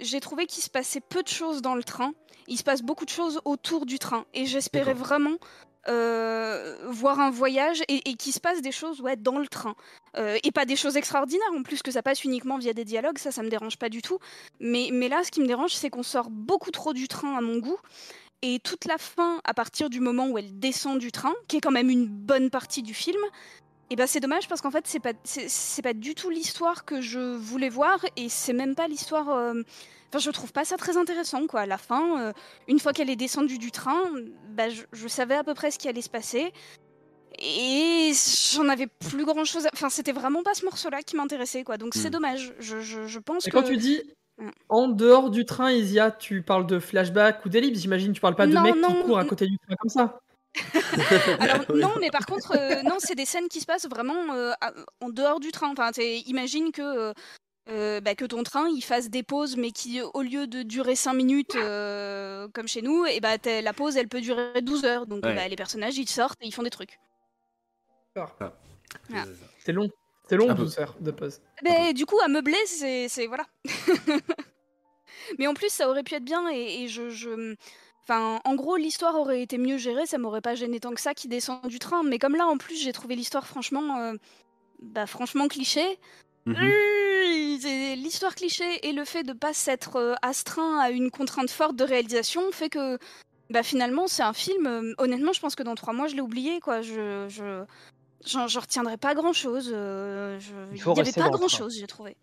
j'ai trouvé qu'il se passait peu de choses dans le train. Il se passe beaucoup de choses autour du train. Et j'espérais vraiment euh, voir un voyage et, et qu'il se passe des choses ouais, dans le train. Euh, et pas des choses extraordinaires en plus, que ça passe uniquement via des dialogues, ça, ça me dérange pas du tout. Mais, mais là, ce qui me dérange, c'est qu'on sort beaucoup trop du train à mon goût. Et toute la fin, à partir du moment où elle descend du train, qui est quand même une bonne partie du film, et ben c'est dommage parce qu'en fait, c'est pas, c'est, pas du tout l'histoire que je voulais voir et c'est même pas l'histoire. euh, Enfin, je trouve pas ça très intéressant, quoi. À la fin, euh, une fois qu'elle est descendue du train, bah, je, je savais à peu près ce qui allait se passer. Et j'en avais plus grand chose. À... Enfin, c'était vraiment pas ce morceau-là qui m'intéressait, quoi. Donc c'est Hmm. dommage. Je, je, je pense Et que. quand tu dis Mm. en dehors du train, Isia, tu parles de flashback ou d'ellipse, j'imagine. Tu parles pas de Non, mecs non, qui courent à côté du train comme ça. [laughs] Alors Oui. non, mais par contre, euh, non, c'est des scènes qui se passent vraiment euh, à- en dehors du train. Enfin, t'es- imagine que euh, bah, que ton train il fasse des pauses, mais qui au lieu de durer 5 minutes euh, comme chez nous, et bah t'es- la pause elle peut durer 12 heures. Donc Ouais. bah, les personnages ils sortent et ils font des trucs. Ah. C'est long. C'est long, Un peu. 12 heures de pause. Mais du coup, à meubler, c'est c'est- voilà. [laughs] Mais en plus, ça aurait pu être bien et, et je, je- Enfin, en gros, l'histoire aurait été mieux gérée, ça m'aurait pas gêné tant que ça qui descend du train. Mais comme là, en plus, j'ai trouvé l'histoire franchement, euh, bah franchement cliché. Mhm. Mmh, L'histoire cliché et le fait de pas s'être euh, astreint à une contrainte forte de réalisation fait que, bah finalement, c'est un film. euh, honnêtement, je pense que dans trois mois, je l'ai oublié, quoi. Je, je, j'en retiendrai pas grand chose. Il Il faut y avait pas grand chose, j'ai trouvé.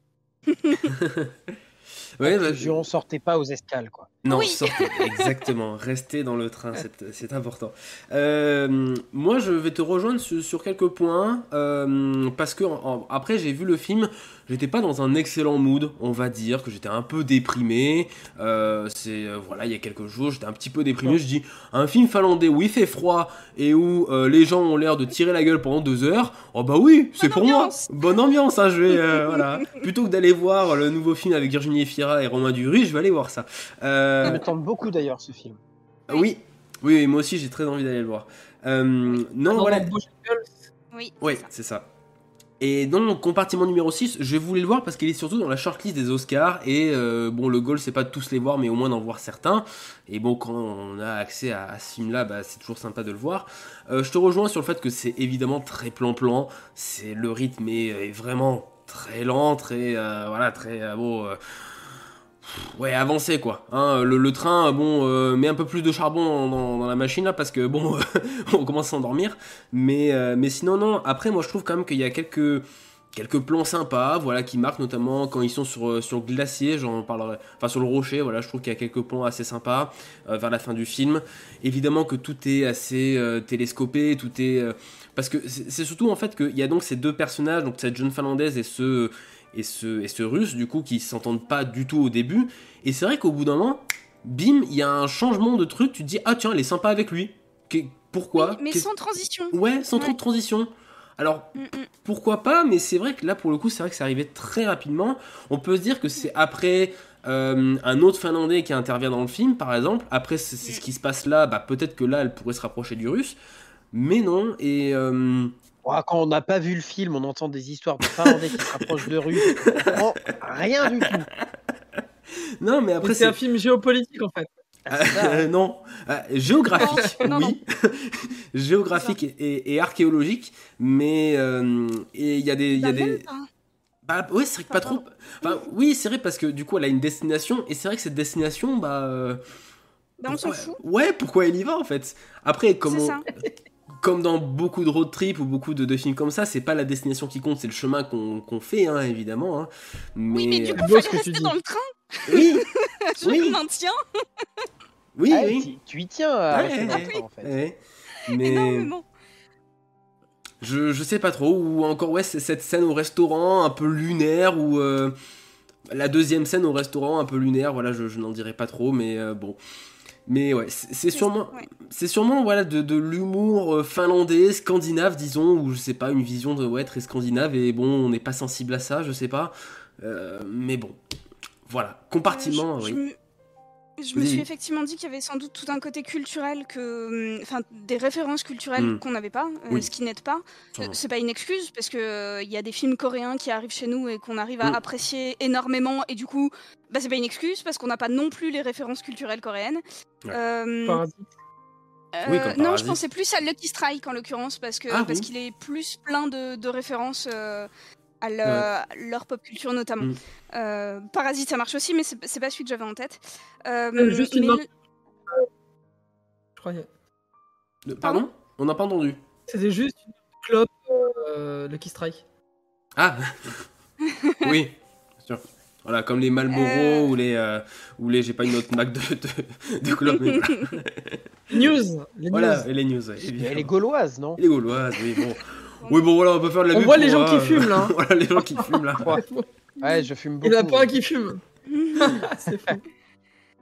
[laughs] [laughs] Ouais, bah, Je- on sortait pas aux escales, quoi. Non, Oui. sortez, [laughs] exactement. Restez dans le train, c'est c'est important. Euh, moi, je vais te rejoindre sur, sur quelques points euh, parce que en- après j'ai vu le film, j'étais pas dans un excellent mood, on va dire que j'étais un peu déprimé. Euh, c'est euh, voilà, il y a quelques jours, j'étais un petit peu déprimé. Je dis un film finlandais où il fait froid et où euh, les gens ont l'air de tirer la gueule pendant deux heures. Oh bah oui, c'est pour ambiance. moi. Bonne ambiance, hein, je vais euh, [laughs] voilà. Plutôt que d'aller voir le nouveau film avec Virginie Efira et Romain Dury, je vais aller voir ça. Euh, Ça me tente beaucoup d'ailleurs ce film. oui, oui, moi aussi j'ai très envie d'aller le voir. Euh, non, Non, voilà. Oui. Oui, c'est ça. Et dans le compartiment numéro 6, je voulais le voir parce qu'il est surtout dans la shortlist des Oscars. Et euh, bon, le goal, c'est pas de tous les voir, mais au moins d'en voir certains. Et bon, quand on a accès à, à ce film-là, bah, c'est toujours sympa de le voir. Euh, je te rejoins sur le fait que c'est évidemment très plan-plan. C'est le rythme est, est vraiment très lent, très euh, voilà, très euh, bon. Euh, Ouais, avancé quoi. Hein, le, le train, bon, euh, met un peu plus de charbon dans, la machine là parce que bon, [laughs] on commence à s'endormir. Mais, euh, mais sinon, non. Après, moi je trouve quand même qu'il y a quelques, quelques plans sympas, voilà, qui marquent notamment quand ils sont sur, euh, sur le glacier, j'en parlerai. Enfin, sur le rocher, voilà, je trouve qu'il y a quelques plans assez sympas euh, vers la fin du film. Évidemment que tout est assez euh, télescopé, tout est. euh, parce que c'est c'est surtout en fait qu'il y a donc ces deux personnages, donc cette jeune finlandaise et ce et ce, et ce russe, du coup, qui s'entendent pas du tout au début. Et c'est vrai qu'au bout d'un moment, bim, il y a un changement de truc, tu te dis, ah tiens, elle est sympa avec lui. Pourquoi? Mais sans transition. Ouais, sans trop de transition. Alors, Mm, mm. pourquoi pas, mais c'est vrai que là, pour le coup, c'est vrai que c'est arrivé très rapidement. On peut se dire que c'est après euh, un autre Finlandais qui intervient dans le film, par exemple. Après, c'est c'est ce qui se passe là, bah, peut-être que là, elle pourrait se rapprocher du russe. Mais non, et... euh, Ouah, Quand on n'a pas vu le film, on entend des histoires de Finlandais qui se rapprochent de Russes. On comprend rien du tout. [laughs] Non, mais après, c'est un film géopolitique en fait. Euh, non, Euh, géographique, Non, non, oui, [laughs] géographique et, et- et archéologique, mais euh, et il y a des, il y a Bah, des, bah ouais, c'est vrai que pas trop. Enfin, oui, c'est vrai parce que du coup, elle a une destination et c'est vrai que cette destination, bah, euh, Bah, on s'en pourquoi- fout. Ouais, pourquoi elle y va en fait? Après, comme C'est on- ça. [laughs] comme dans beaucoup de road trips ou beaucoup de, de films comme ça, c'est pas la destination qui compte, c'est le chemin qu'on fait, hein, évidemment. hein. Mais, Oui, mais du euh, coup, fallait rester dans le train. oui, [laughs] Je Oui. le maintiens. oui, Ah, oui. tu, tu y tiens à Ouais, ouais, train, en fait. ouais. [laughs] Mais bon. Je, je sais pas trop, ou encore ouais, c'est cette scène au restaurant un peu lunaire, ou euh, la deuxième scène au restaurant un peu lunaire, voilà, je, je n'en dirai pas trop, mais euh, bon. Mais ouais, c'est sûrement, ouais. c'est sûrement voilà, de, de l'humour euh, finlandais, scandinave, disons, ou je sais pas, une vision de ouais, très scandinave, et bon, on n'est pas sensible à ça, je sais pas. Euh, mais bon, voilà, compartiment, Euh, je, oui. je me, je me suis effectivement dit qu'il y avait sans doute tout un côté culturel, que, hum, enfin des références culturelles Mm. qu'on n'avait pas, euh, Oui. ce qui n'aide pas. Sûrement. Euh, C'est pas une excuse parce que euh, il y a des films coréens qui arrivent chez nous et qu'on arrive à Mm. apprécier énormément et du coup, bah, c'est pas une excuse parce qu'on n'a pas non plus les références culturelles coréennes. Ouais. Euh, Parasite. euh, Oui, comme non, je pensais plus à Lucky Strike en l'occurrence parce que Ah, parce oui. qu'il est plus plein de, de références euh, à, le- à leur pop culture notamment. Mm. Euh, Parasite, ça marche aussi, mais c'est c'est pas celui que j'avais en tête. Euh, Euh, juste une mais Je. De- Pardon On n'a pas entendu. C'était juste une clope euh, Lucky Strike. Ah [laughs] Oui, bien sûr. Voilà, comme les Malboro Euh. ou les, euh, ou les, j'ai pas une autre Mac de, de, de club, mais voilà. News. Les Voilà, news. et les news, ouais, Elle évidemment. est gauloise, non Les Gauloises, oui, bon. Oui, bon, voilà, on peut faire de la On voit les gens euh, qui fument, là. [laughs] voilà, les gens qui fument, là. Ouais, je fume Il beaucoup. n'y en a pas un qui fume. [laughs] c'est fou.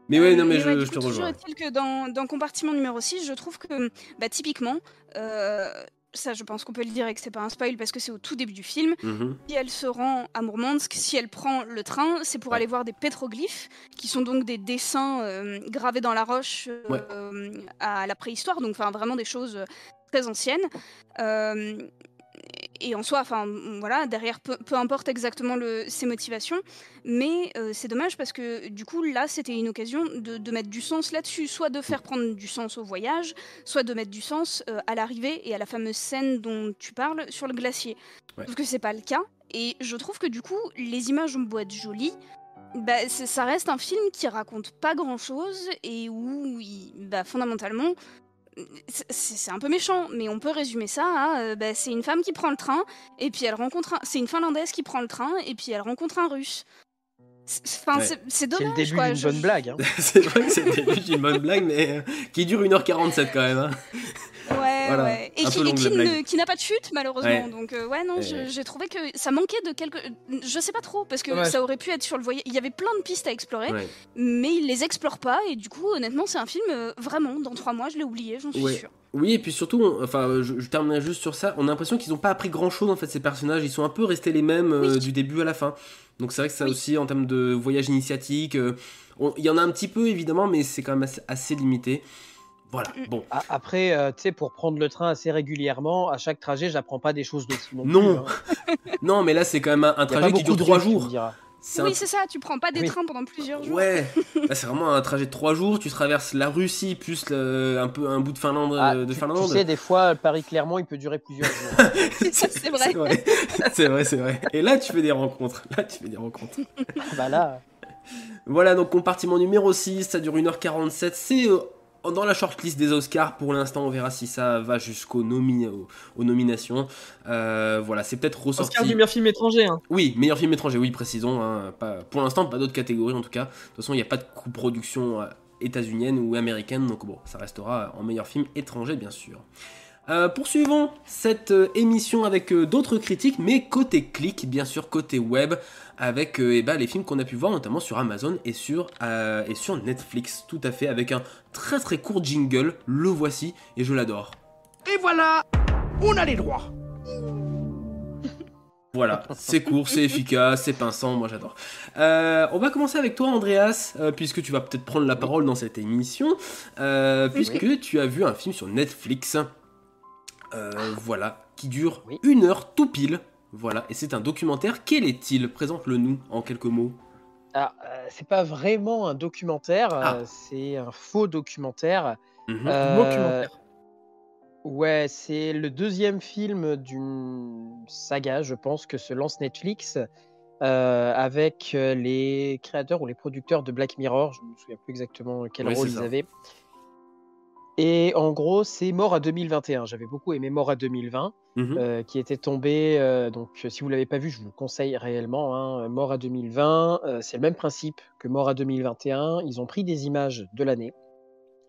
Mais ouais, non, mais Euh, je, ouais, je coup, te toujours rejoins. est-il que dans, dans compartiment numéro 6, je trouve que, bah, typiquement, euh, ça je pense qu'on peut le dire et que c'est pas un spoil parce que c'est au tout début du film, Mhm. si elle se rend à Mourmansk, si elle prend le train, c'est pour Ouais. aller voir des pétroglyphes, qui sont donc des dessins euh, gravés dans la roche euh, Ouais. euh, à la préhistoire, donc enfin vraiment des choses euh, très anciennes. Euh, et en soi, enfin voilà, derrière, peu, peu importe exactement le, ses motivations, mais euh, c'est dommage parce que du coup là, c'était une occasion de, de mettre du sens là-dessus, soit de faire prendre du sens au voyage, soit de mettre du sens euh, à l'arrivée et à la fameuse scène dont tu parles sur le glacier. Ouais. Sauf que c'est pas le cas, et je trouve que du coup, les images ont beau être jolies, bah, ça reste un film qui raconte pas grand-chose et où, il- bah, fondamentalement, c'est- c'est c'est un peu méchant, mais on peut résumer ça à euh, bah, c'est une femme qui prend le train et puis elle rencontre un... c'est une finlandaise qui prend le train et puis elle rencontre un russe. C'est- Enfin, Ouais. c'est- c'est C'est dommage le début d'une Je- bonne blague. Hein. c'est vrai que c'était juste une bonne blague, mais euh, qui dure 1h47 quand même. hein. Ouais, Voilà, ouais. Et qui, et ne- n'a pas de chute, malheureusement. Ouais. Donc, euh, ouais, non, je- j'ai trouvé que ça manquait de quelque. Je sais pas trop, parce que Ouais. ça aurait pu être sur le voyage. Il y avait plein de pistes à explorer, Ouais. mais ils les explorent pas. Et du coup, honnêtement, c'est un film, euh, vraiment, dans trois mois, je l'ai oublié, j'en suis sûre. Oui, et puis surtout, on- enfin, je, je terminerai juste sur ça. On a l'impression qu'ils n'ont pas appris grand chose en fait, ces personnages. Ils sont un peu restés les mêmes euh, Oui. du début à la fin. Donc c'est vrai que ça Oui. aussi, en termes de voyage initiatique, il y en a un petit peu évidemment, mais c'est quand même assez, assez limité. Voilà, bon. A- Après, euh, tu sais, pour prendre le train assez régulièrement, à chaque trajet, j'apprends pas des choses de fou non, Non. plus. hein. [laughs] Non, mais là, c'est quand même un, trajet qui dure de 3 rues, tu me jours. Oui, un- c'est ça, tu prends pas des Oui. trains pendant plusieurs jours. Ouais, [laughs] Là, c'est vraiment un trajet de 3 jours. Tu traverses la Russie plus le- un peu un bout de Finlande. Ah, de tu, sais, des fois, Paris-Clermont, il peut durer plusieurs jours. [laughs] Ça, c'est vrai. C'est vrai, c'est vrai, c'est vrai. Et là, tu fais des rencontres. Là, tu fais des rencontres. bah là, Voilà, donc compartiment numéro 6, ça dure 1h47. C'est euh, dans la shortlist des Oscars. Pour l'instant, on verra si ça va jusqu'aux nomi- aux, aux nominations. Euh, voilà, c'est peut-être ressorti. Oscar du meilleur film étranger. Hein. Oui, meilleur film étranger, oui, précisons. hein, pas, pour l'instant, pas d'autres catégories en tout cas. De toute façon, il n'y a pas de coproduction euh, états-unienne ou américaine, donc bon, ça restera en meilleur film étranger, bien sûr. Euh, poursuivons cette euh, émission avec euh, d'autres critiques, mais côté clic, bien sûr, côté web, avec euh, eh ben, les films qu'on a pu voir notamment sur Amazon et sur, euh, et sur Netflix, tout à fait, avec un très très court jingle. Le voici et je l'adore. Et voilà, on a les droits. Voilà, c'est court, c'est efficace, c'est pinçant, moi j'adore. Euh, on va commencer avec toi, Andreas, euh, puisque tu vas peut-être prendre la parole dans cette émission, euh, puisque tu as vu un film sur Netflix, euh, voilà, qui dure Oui. une heure tout pile, voilà, et c'est un documentaire. Quel est-il? Présente-le nous en quelques mots. alors, euh, c'est pas vraiment un documentaire, euh, Ah. c'est un faux documentaire. Euh, Documentaire. Ouais, c'est le deuxième film d'une saga, je pense, que se lance Netflix euh, avec les créateurs ou les producteurs de Black Mirror. Je me souviens plus exactement quel Oui, rôle ils ça. avaient. Et en gros, c'est Mort à 2021. J'avais beaucoup aimé Mort à 2020, Mhm. euh, qui était tombé. euh, donc, euh, si vous l'avez pas vu, je vous le conseille réellement. hein. Mort à 2020, euh, c'est le même principe que Mort à 2021. Ils ont pris des images de l'année,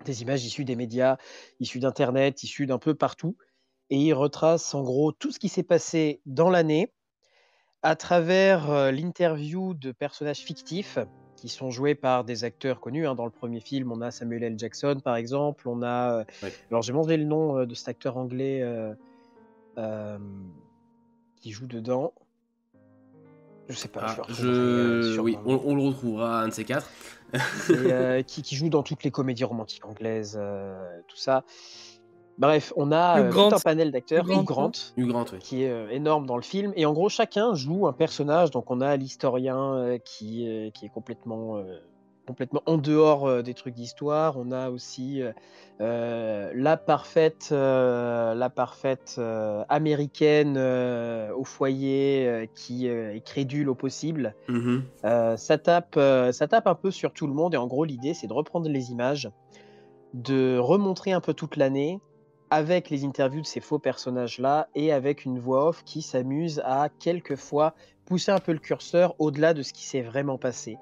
des images issues des médias, issues d'Internet, issues d'un peu partout, et ils retracent en gros tout ce qui s'est passé dans l'année à travers l'interview de personnages fictifs qui sont joués par des acteurs connus. hein. Dans le premier film, on a Samuel L. Jackson, par exemple. On a. euh. Alors, j'ai demandé le nom euh, de cet acteur anglais euh, euh, qui joue dedans. Je sais pas. Ah, je. Oui, on, on le retrouvera, un de ces quatre. Et, euh, [laughs] qui, qui joue dans toutes les comédies romantiques anglaises, tout ça. Bref, on a euh, Grant. tout un panel d'acteurs. Hugh Grant, Hugh Grant, Hugh Grant, oui. qui est euh, énorme dans le film. Et en gros, chacun joue un personnage. Donc, on a l'historien euh, qui, euh, qui est complètement, euh, complètement en dehors euh, des trucs d'histoire. On a aussi la parfaite, euh, la parfaite euh, américaine euh, au foyer euh, qui euh, est crédule au possible. Mhm. Euh, ça, tape, euh, ça tape un peu sur tout le monde et en gros l'idée c'est de reprendre les images, de remontrer un peu toute l'année avec les interviews de ces faux personnages-là et avec une voix off qui s'amuse à quelquefois pousser un peu le curseur au-delà de ce qui s'est vraiment passé.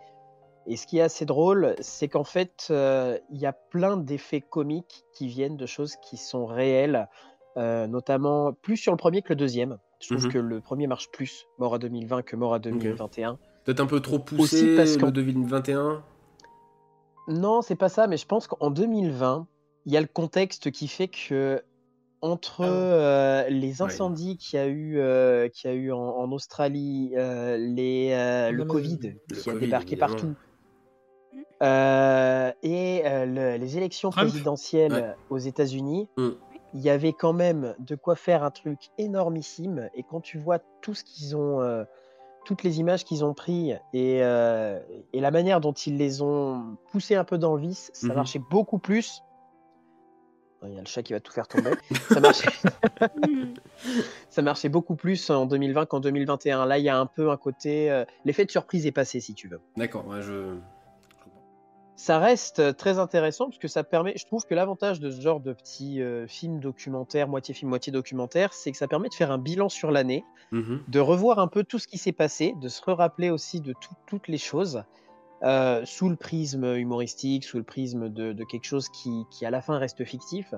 Et ce qui est assez drôle, c'est qu'en fait, euh, il y a plein d'effets comiques qui viennent de choses qui sont réelles, euh, notamment plus sur le premier que le deuxième. Je trouve Mhm. que le premier marche plus, Mort à 2020, que Mort à 2021. Peut-être un peu trop poussé, Aussi parce le qu'en- 2021. Non, c'est pas ça, mais je pense qu'en 2020, il y a le contexte qui fait que entre euh, les Ah Ouais. incendies qu'il y a eu, euh, qu'il y a eu en, en Australie, euh, les, euh, le Non, mais- Covid Le qui a débarqué évidemment. partout, euh, et euh, le- les élections Trump. présidentielles Ouais. aux États-Unis, Mm. il y avait quand même de quoi faire un truc énormissime. Et quand tu vois tout ce qu'ils ont, euh, toutes les images qu'ils ont pris et, euh, et la manière dont ils les ont poussées un peu dans le vice, ça Mhm. marchait beaucoup plus. Il y a le chat qui va tout faire tomber. ça, marchait... [laughs] ça marchait beaucoup plus en 2020 qu'en 2021. Là, il y a un peu un côté. euh, L'effet de surprise est passé, si tu veux D'accord, ouais, je. ça reste euh, très intéressant parce que ça permet, je trouve que l'avantage de ce genre de petits euh, films documentaires, moitié film, moitié documentaire, c'est que ça permet de faire un bilan sur l'année, Mhm. de revoir un peu tout ce qui s'est passé, de se rappeler aussi de tout- toutes les choses euh, sous le prisme humoristique, sous le prisme de, de quelque chose qui, qui à la fin reste fictif.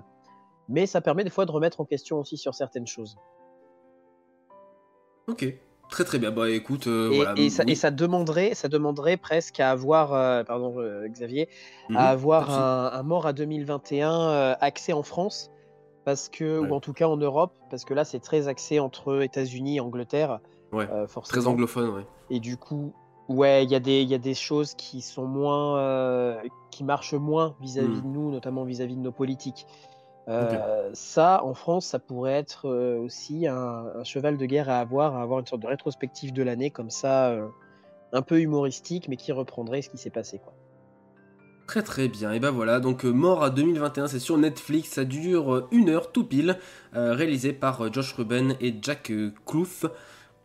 Mais ça permet des fois de remettre en question aussi sur certaines choses. Ok, très très bien. Bah écoute, euh, et, voilà. et ça, oui. et ça demanderait, ça demanderait presque à avoir, euh, pardon Xavier, Mhm. à avoir de souci. un, un mort à 2021 euh, axé en France, parce que, Ouais. ou en tout cas en Europe, parce que là c'est très axé entre États-Unis et Angleterre, Ouais, euh, Très forcément. anglophone, ouais. Et du coup, Ouais, il y, a des- y a des choses qui sont moins, euh, qui marchent moins vis-à-vis Mm. de nous, notamment vis-à-vis de nos politiques. Euh, Ça, en France, ça pourrait être euh, aussi un, un cheval de guerre à avoir, à avoir une sorte de rétrospective de l'année comme ça, un peu humoristique, mais qui reprendrait ce qui s'est passé. Quoi. Très très bien, et ben voilà, donc Mort à 2021, c'est sur Netflix, ça dure une heure tout pile, réalisé par Josh Ruben et Jack Klouf.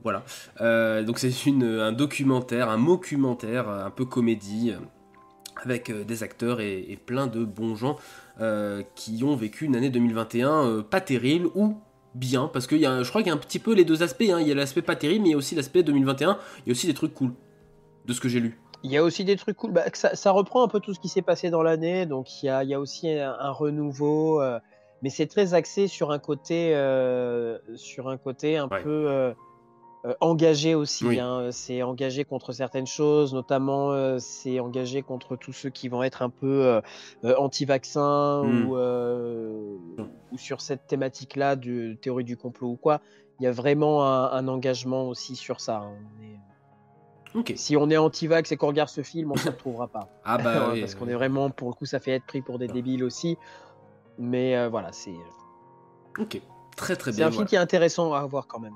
Voilà, Euh, donc c'est un documentaire, un mockumentaire, euh, un peu comédie, euh, avec des acteurs et, et plein de bons gens euh, qui ont vécu une année 2021 euh, pas terrible ou bien, parce que y a, je crois qu'il y a un petit peu les deux aspects, hein. il y a l'aspect pas terrible, mais il y a aussi l'aspect 2021, il y a aussi des trucs cool, de ce que j'ai lu. Il y a aussi des trucs cool. Bah, ça, ça reprend un peu tout ce qui s'est passé dans l'année. Donc il y a, il y a aussi un, un renouveau, mais c'est très axé sur un côté, sur un côté un Ouais. peu euh, euh, engagé aussi. Oui. hein. C'est engagé contre certaines choses, notamment euh, c'est engagé contre tous ceux qui vont être un peu euh, euh, anti-vaccins Mm. ou, euh, ou sur cette thématique-là de théorie du complot ou quoi. Il y a vraiment un, un engagement aussi sur ça. hein. On est- Ok. si on est anti-vax et qu'on regarde ce film, on ne se retrouvera pas. [laughs] Ah bah [laughs] oui, Parce qu'on est vraiment, pour le coup, ça fait être pris pour des débiles aussi. Mais euh, voilà, c'est Ok, très très c'est bien. un film voilà. qui est intéressant à voir quand même.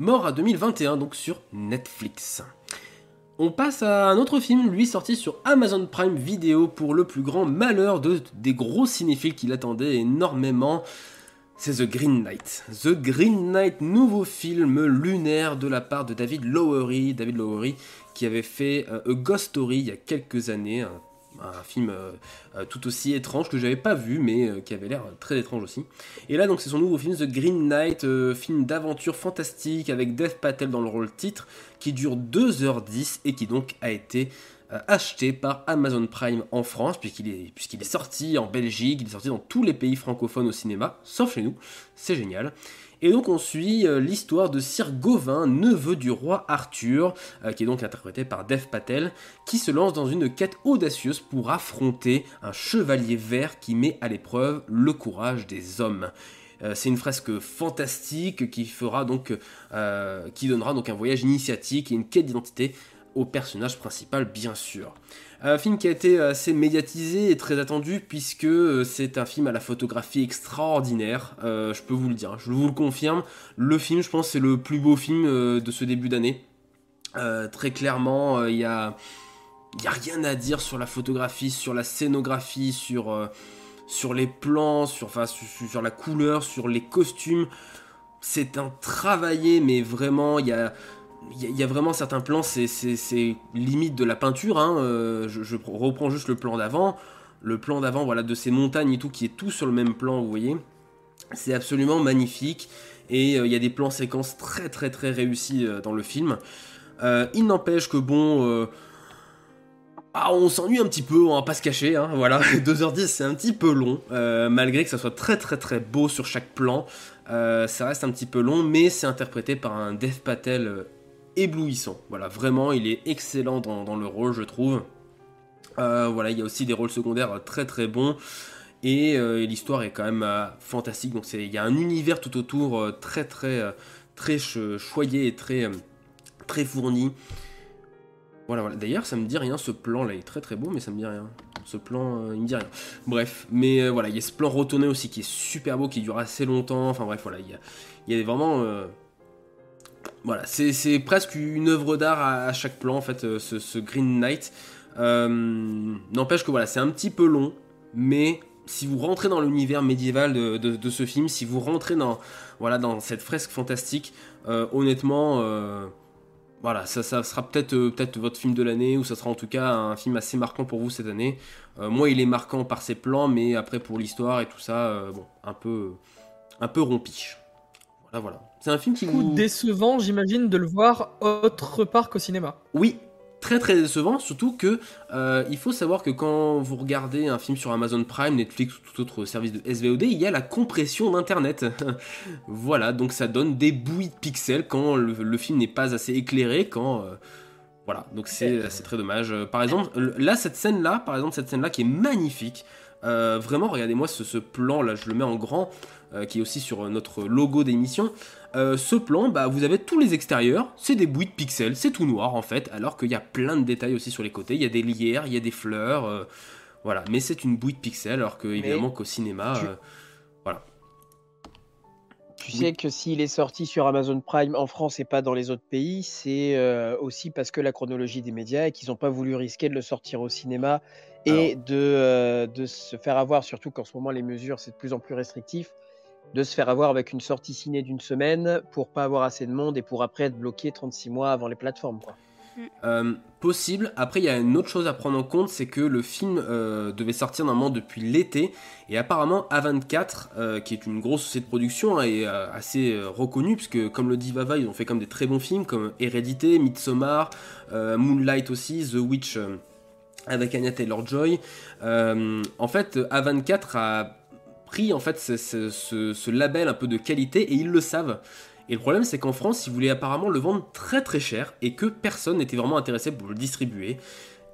Mort à 2021, donc sur Netflix. On passe à un autre film, lui sorti sur Amazon Prime Video pour le plus grand malheur de, des gros cinéphiles qui l'attendaient énormément. C'est The Green Knight. The Green Knight, nouveau film lunaire de la part de David Lowery. David Lowery qui avait fait euh, A Ghost Story il y a quelques années, un film euh, euh, tout aussi étrange que j'avais pas vu mais euh, qui avait l'air très étrange aussi. Et là donc c'est son nouveau film The Green Knight, film d'aventure fantastique avec Dev Patel dans le rôle titre qui dure 2h10 et qui donc a été acheté par Amazon Prime en France puisqu'il est, puisqu'il est sorti en Belgique, il est sorti dans tous les pays francophones au cinéma, sauf chez nous, c'est génial. Et donc on suit euh, l'histoire de Sir Gauvin, neveu du roi Arthur, euh, qui est donc interprété par Dev Patel, qui se lance dans une quête audacieuse pour affronter un chevalier vert qui met à l'épreuve le courage des hommes. Euh, c'est une fresque fantastique qui fera donc, qui donnera donc un voyage initiatique et une quête d'identité au personnage principal, bien sûr. Un film qui a été assez médiatisé et très attendu puisque euh, c'est un film à la photographie extraordinaire. Euh, je peux vous le dire, je vous le confirme. Le film, je pense, c'est le plus beau film euh, de ce début d'année. Très clairement, il y a n'y a rien à dire sur la photographie, sur la scénographie, sur, sur les plans, sur, enfin, sur la couleur, sur les costumes. C'est un travaillé, mais vraiment, il y a, il y a- vraiment certains plans, c'est- limite de la peinture. hein, euh, je, reprends juste le plan d'avant. Le plan d'avant, voilà, de ces montagnes et tout, qui est tout sur le même plan, vous voyez. C'est absolument magnifique. Et euh, il y a des plans séquences très très très réussis euh, dans le film. Il n'empêche que bon... ah, on s'ennuie un petit peu, on va pas se cacher, hein, voilà, [laughs] 2h10 c'est un petit peu long, malgré que ça soit très très très beau sur chaque plan, ça reste un petit peu long, mais c'est interprété par un Dev Patel éblouissant, voilà, vraiment il est excellent dans, le rôle je trouve, Euh, voilà, il y a aussi des rôles secondaires très très bons, et, euh, l'histoire est quand même euh, fantastique, donc il y a un univers tout autour très très très ch- choyé et très, très fourni, voilà, voilà. D'ailleurs, ça me dit rien, ce plan là, est très très beau, mais ça me dit rien. Ce plan, il me dit rien. Bref, mais voilà, il y a ce plan retourné aussi qui est super beau, qui dure assez longtemps. Enfin bref, voilà, il y a vraiment. Voilà, c'est presque une œuvre d'art à, chaque plan, en fait, euh, ce, Green Knight. Euh, N'empêche que voilà, c'est un petit peu long, mais si vous rentrez dans l'univers médiéval de, ce film, si vous rentrez dans, voilà, dans cette fresque fantastique, euh, honnêtement. voilà, ça, sera peut-être votre film de l'année, ou ça sera en tout cas un film assez marquant pour vous cette année. Moi, il est marquant par ses plans, mais après pour l'histoire et tout ça, bon, un peu, un peu rompiche. Voilà, voilà. C'est un film qui vous... décevant, j'imagine, de le voir autre part qu'au cinéma. Oui, très très décevant, surtout que euh, il faut savoir que quand vous regardez un film sur Amazon Prime, Netflix ou tout autre service de SVOD, il y a la compression d'internet. [laughs] voilà, donc ça donne des bouillies de pixels quand le, le film n'est pas assez éclairé, quand euh, voilà, donc c'est c'est très dommage. Euh, Par exemple, le- là cette scène là, par exemple cette scène là qui est magnifique. euh, vraiment, regardez-moi ce, ce plan là, je le mets en grand, euh, qui est aussi sur notre logo d'émission. Euh, ce plan, bah, vous avez tous les extérieurs, c'est des bouilles de pixels, c'est tout noir en fait, alors qu'il y a plein de détails aussi sur les côtés. Il y a des lierres, il y a des fleurs, euh, voilà. Mais c'est une bouille de pixels, alors que évidemment qu'au cinéma, tu- euh, voilà. Tu sais que s'il est sorti sur Amazon Prime en France et pas dans les autres pays, c'est euh, aussi parce que la chronologie des médias et qu'ils n'ont pas voulu risquer de le sortir au cinéma et de, euh, de se faire avoir, surtout qu'en ce moment les mesures c'est de plus en plus restrictif, de se faire avoir avec une sortie ciné d'une semaine pour pas avoir assez de monde et pour après être bloqué 36 mois avant les plateformes. Quoi. Euh, possible. Après, il y a une autre chose à prendre en compte, c'est que le film euh, devait sortir normalement depuis l'été, et apparemment A24, euh, qui est une grosse société de production, hein, est euh, assez euh, reconnue, puisque comme le dit Vava, ils ont fait comme des très bons films, comme Hérédité, Midsommar, euh, Moonlight aussi, The Witch euh, avec Anya Taylor-Joy. Euh, en fait, A24 a pris en fait ce, ce- ce- ce label un peu de qualité, et ils le savent. Et le problème, c'est qu'en France, ils voulaient apparemment le vendre très très cher et que personne n'était vraiment intéressé pour le distribuer.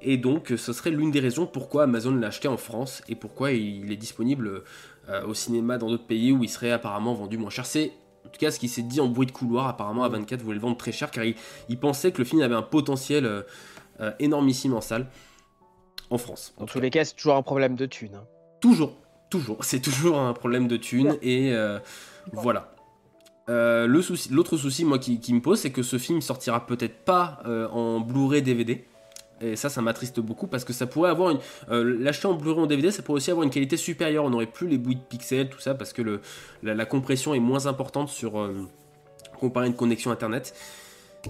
Et donc, ce serait l'une des raisons pourquoi Amazon l'a acheté en France et pourquoi il est disponible euh, au cinéma dans d'autres pays où il serait apparemment vendu moins cher. C'est en tout cas ce qui s'est dit en bruit de couloir. Apparemment, A24 voulait le vendre très cher car il, il pensait que le film avait un potentiel euh, euh, énormissime en salle en France. Dans tous les cas, c'est toujours un problème de thunes. hein. Toujours, toujours. C'est toujours un problème de thunes et euh, voilà. Euh, le souci, l'autre souci, moi, qui, qui me pose, c'est que ce film sortira peut-être pas euh, en Blu-ray DVD. Et ça, ça m'attriste beaucoup parce que ça pourrait avoir une. euh, L'acheter en Blu-ray en DVD, ça pourrait aussi avoir une qualité supérieure. On n'aurait plus les bouilles de pixels, tout ça, parce que le, la, la compression est moins importante sur. comparé à une connexion internet.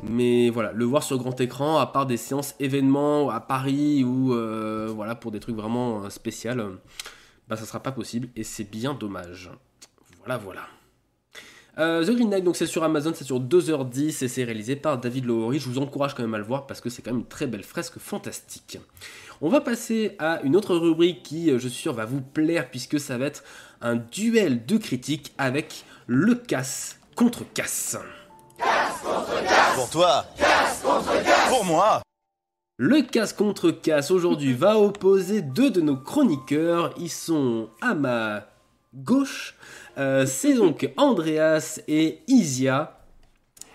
Mais voilà, le voir sur grand écran, à part des séances événements à Paris ou voilà pour des trucs vraiment spéciaux, bah ça sera pas possible et c'est bien dommage. Voilà, voilà. Euh, The Green Knight, donc c'est sur Amazon, c'est sur 2h10 et c'est réalisé par David Lowery. Je vous encourage quand même à le voir parce que c'est quand même une très belle fresque fantastique. On va passer à une autre rubrique qui, euh, je suis sûr, va vous plaire puisque ça va être un duel de critiques avec le casse contre casse. Pour toi. Pour moi. Le casse contre casse aujourd'hui va opposer deux de nos chroniqueurs. Ils sont à ma gauche. Euh, c'est donc Andreas et Isia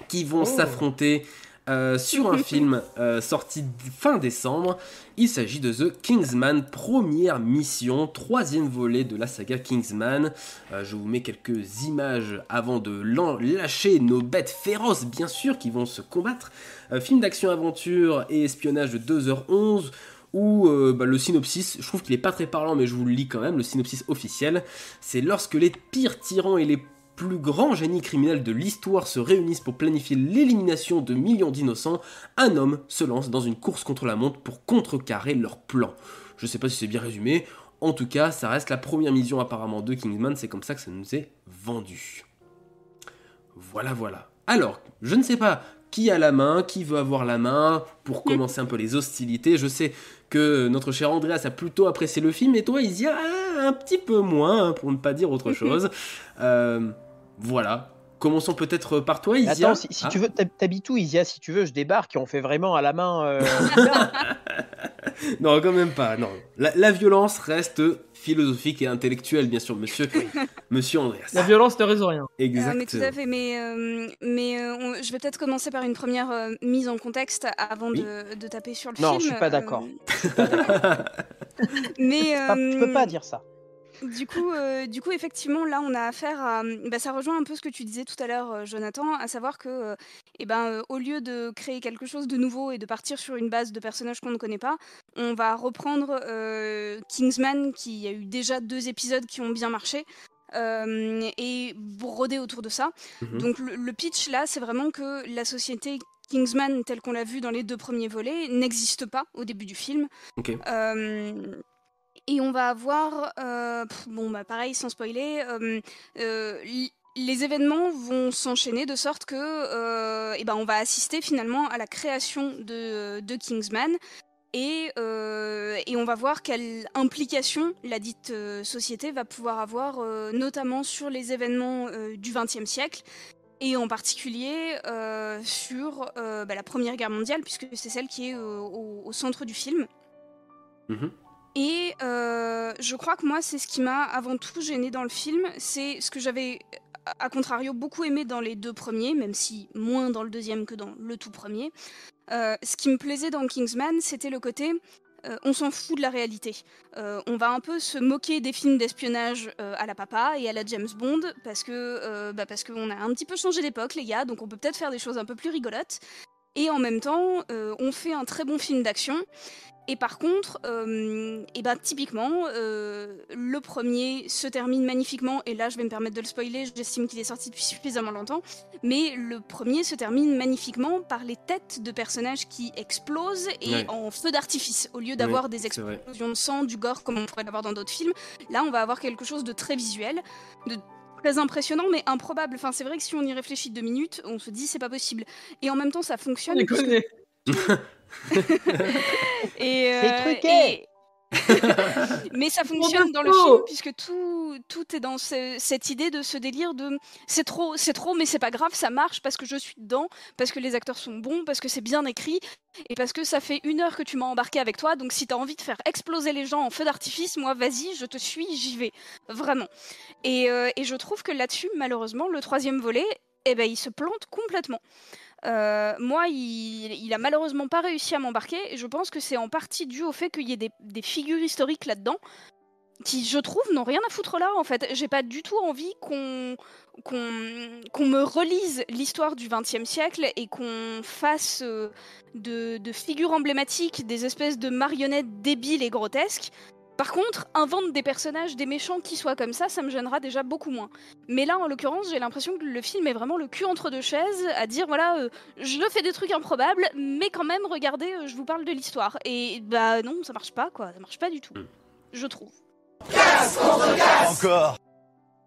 qui vont s'affronter euh, sur un [laughs] film euh, sorti fin décembre. Il s'agit de The Kingsman, première mission, troisième volet de la saga Kingsman. Euh, je vous mets quelques images avant de lâcher nos bêtes féroces, bien sûr, qui vont se combattre. Film d'action-aventure et espionnage de 2h11 où euh, bah, le synopsis, je trouve qu'il est pas très parlant, mais je vous le lis quand même, le synopsis officiel, c'est lorsque les pires tyrans et les plus grands génies criminels de l'histoire se réunissent pour planifier l'élimination de millions d'innocents, un homme se lance dans une course contre la montre pour contrecarrer leur plan. Je sais pas si c'est bien résumé, en tout cas, ça reste la première mission apparemment de Kingsman, c'est comme ça que ça nous est vendu. Voilà, voilà. Alors, je ne sais pas qui a la main, qui veut avoir la main, pour commencer un peu les hostilités. Je sais que notre cher Andreas a plutôt apprécié le film, et toi, il y a un petit peu moins, hein, pour ne pas dire autre [laughs] chose. Euh, voilà. Commençons peut-être par toi, Isia. Attends, si, si Ah. tu veux, t'hab- t'habites où, Isia Si tu veux, je débarque et on fait vraiment à la main. euh, [laughs] [laughs] Non, quand même pas. Non, la, la violence reste philosophique et intellectuelle, bien sûr, monsieur, [laughs] monsieur Andreas. La violence ne résout rien. Euh, Exactement. mais tout à fait, mais, euh, mais euh, on- je vais peut-être commencer par une première euh, mise en contexte avant de, de taper sur le Non, film. je suis pas euh, d'accord. mais Pas- tu peux pas euh, dire ça. Du coup, euh, du coup, effectivement, là, on a affaire à. Bah, ça rejoint un peu ce que tu disais tout à l'heure, euh, Jonathan, à savoir que, euh, eh ben, euh, au lieu de créer quelque chose de nouveau et de partir sur une base de personnages qu'on ne connaît pas, on va reprendre euh, Kingsman, qui a eu déjà deux épisodes qui ont bien marché. euh, et broder autour de ça. Mhm. Donc le, le pitch là, c'est vraiment que la société Kingsman, telle qu'on l'a vue dans les deux premiers volets, n'existe pas au début du film. Ok. Euh, et on va avoir, euh, bon bah pareil sans spoiler, euh, euh, les événements vont s'enchaîner de sorte que, eh ben on va assister finalement à la création de, Kingsman. Et, on va voir quelle implication la dite société va pouvoir avoir, notamment sur les événements du XXe siècle, et en particulier sur bah, la Première Guerre mondiale, puisque c'est celle qui est au- centre du film. Mhm. Et euh, je crois que moi, c'est ce qui m'a avant tout gêné dans le film. C'est ce que j'avais à contrario beaucoup aimé dans les deux premiers, même si moins dans le deuxième que dans le tout premier. Euh, ce qui me plaisait dans Kingsman, c'était le côté euh, on s'en fout de la réalité. On va un peu se moquer des films d'espionnage à la papa et à la James Bond parce que bah parce qu'on a un petit peu changé d'époque les gars, donc on peut peut-être faire des choses un peu plus rigolotes. Et en même temps, euh, on fait un très bon film d'action. Et par contre, euh, et ben typiquement, euh, le premier se termine magnifiquement. Et là, je vais me permettre de le spoiler. J'estime qu'il est sorti depuis suffisamment longtemps. Mais le premier se termine magnifiquement par les têtes de personnages qui explosent et Ouais. en feu d'artifice, au lieu d'avoir Oui, des explosions de sang, du gore comme on pourrait l'avoir dans d'autres films. Là, on va avoir quelque chose de très visuel, de très impressionnant, mais improbable. Enfin, c'est vrai que si on y réfléchit deux minutes, on se dit c'est pas possible. Et en même temps, ça fonctionne. On les puisque- [laughs] et, C'est euh, truqué. et- Mais ça fonctionne dans le film puisque tout, tout est dans ce- cette idée de ce délire de c'est trop, c'est trop, mais c'est pas grave, ça marche parce que je suis dedans, parce que les acteurs sont bons, parce que c'est bien écrit et parce que ça fait une heure que tu m'as embarqué avec toi. Donc si t'as envie de faire exploser les gens en feu d'artifice, moi vas-y, je te suis, j'y vais, vraiment. Et, euh, et je trouve que là-dessus, malheureusement, le troisième volet, eh ben, il se plante complètement. Euh, moi, il, il a malheureusement pas réussi à m'embarquer, et je pense que c'est en partie dû au fait qu'il y ait des, figures historiques là-dedans qui, je trouve, n'ont rien à foutre là. En fait, j'ai pas du tout envie qu'on qu'on qu'on me relise l'histoire du XXe siècle et qu'on fasse euh, de, de figures emblématiques des espèces de marionnettes débiles et grotesques. Par contre, invente des personnages, des méchants qui soient comme ça, ça me gênera déjà beaucoup moins. Mais là, en l'occurrence, j'ai l'impression que le film est vraiment le cul entre deux chaises, à dire voilà, euh, je fais des trucs improbables, mais quand même, regardez, euh, je vous parle de l'histoire. Et bah non, ça marche pas, quoi, ça marche pas du tout, je trouve. Encore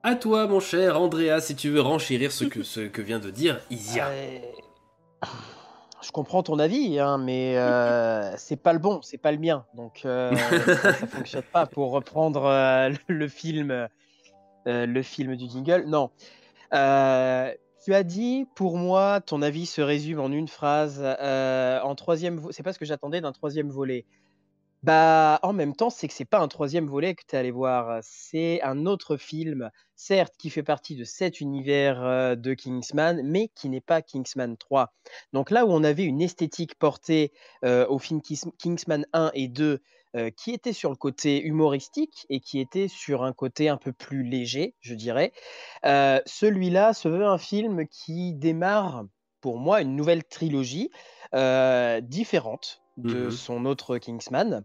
À toi, mon cher Andrea, si tu veux renchérir ce que, [laughs] ce que vient de dire Isia. Euh, Je comprends ton avis, hein, mais [laughs] euh, c'est pas le bon, c'est pas le mien. Donc euh, ça, ça fonctionne pas pour reprendre euh, le, le film, euh, le film du jingle. Non. Tu as dit, pour moi, ton avis se résume en une phrase. en troisième, c'est pas ce que j'attendais d'un troisième volet. Bah, en même temps, c'est que c'est pas un troisième volet que tu es allé voir. C'est un autre film, certes, qui fait partie de cet univers de Kingsman, mais qui n'est pas Kingsman 3. Donc là où on avait une esthétique portée euh, au film Kingsman 1 et 2, euh, qui était sur le côté humoristique et qui était sur un côté un peu plus léger, je dirais, celui-là se veut un film qui démarre, pour moi, une nouvelle trilogie différente de Mhm. son autre Kingsman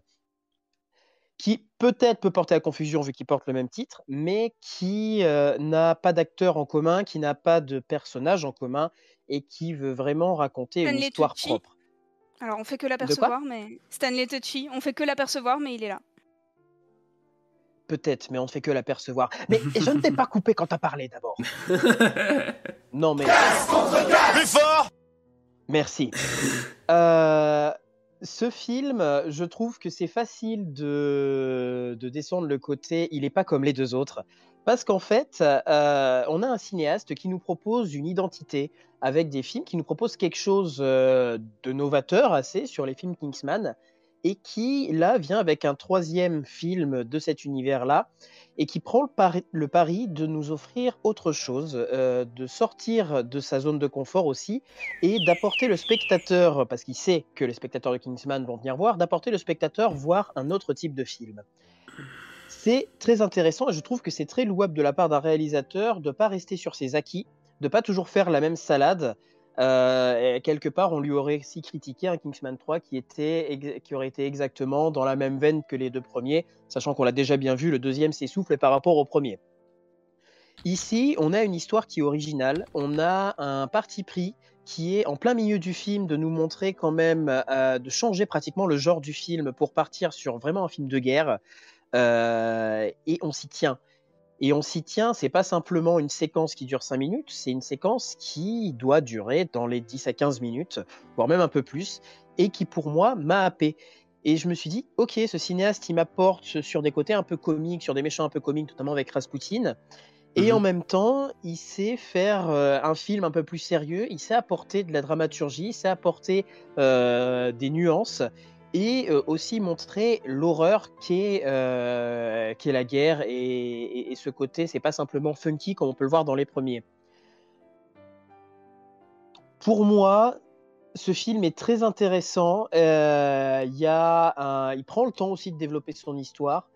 qui peut-être peut porter à confusion vu qu'il porte le même titre, mais qui euh, n'a pas d'acteur en commun, qui n'a pas de personnage en commun et qui veut vraiment raconter une Stanley histoire Tucci. propre. Alors on fait que l'apercevoir, mais Stanley Tucci, on fait que l'apercevoir, mais il est là. Peut-être, mais on ne fait que l'apercevoir. Mais [laughs] je ne t'ai pas coupé quand t'as parlé d'abord. [laughs] Non mais Plus fort merci. Euh, [laughs] ce film, je trouve que c'est facile de, de descendre le côté. Il n'est pas comme les deux autres. Parce qu'en fait, euh, on a un cinéaste qui nous propose une identité avec des films, qui nous propose quelque chose euh, de novateur assez sur les films Kingsman, et qui, là, vient avec un troisième film de cet univers-là, et qui prend le pari, de nous offrir autre chose, euh, de sortir de sa zone de confort aussi, et d'apporter le spectateur, parce qu'il sait que les spectateurs de Kingsman vont venir voir, d'apporter le spectateur voir un autre type de film. C'est très intéressant et je trouve que c'est très louable de la part d'un réalisateur de ne pas rester sur ses acquis, de pas toujours faire la même salade. Euh, quelque part, on lui aurait aussi critiqué un Kingsman 3 qui, était, qui aurait été exactement dans la même veine que les deux premiers, sachant qu'on l'a déjà bien vu, le deuxième s'essouffle par rapport au premier. Ici, on a une histoire qui est originale, on a un parti pris qui est en plein milieu du film de nous montrer quand même, euh, de changer pratiquement le genre du film pour partir sur vraiment un film de guerre. Euh, et on s'y tient. Et on s'y tient, c'est pas simplement une séquence qui dure 5 minutes, c'est une séquence qui doit durer dans les 10 à 15 minutes, voire même un peu plus, et qui pour moi m'a happé. Et je me suis dit, ok, ce cinéaste, il m'apporte sur des côtés un peu comiques, sur des méchants un peu comiques, notamment avec Rasputin. Et Mhm. en même temps, il sait faire euh, un film un peu plus sérieux, il sait apporter de la dramaturgie, il sait apporter euh, des nuances. Et euh, aussi montrer l'horreur qu'est euh, la guerre et, et- et ce côté, c'est pas simplement funky comme on peut le voir dans les premiers. Pour moi, ce film est très intéressant. Euh, il y a un- il prend le temps aussi de développer son histoire.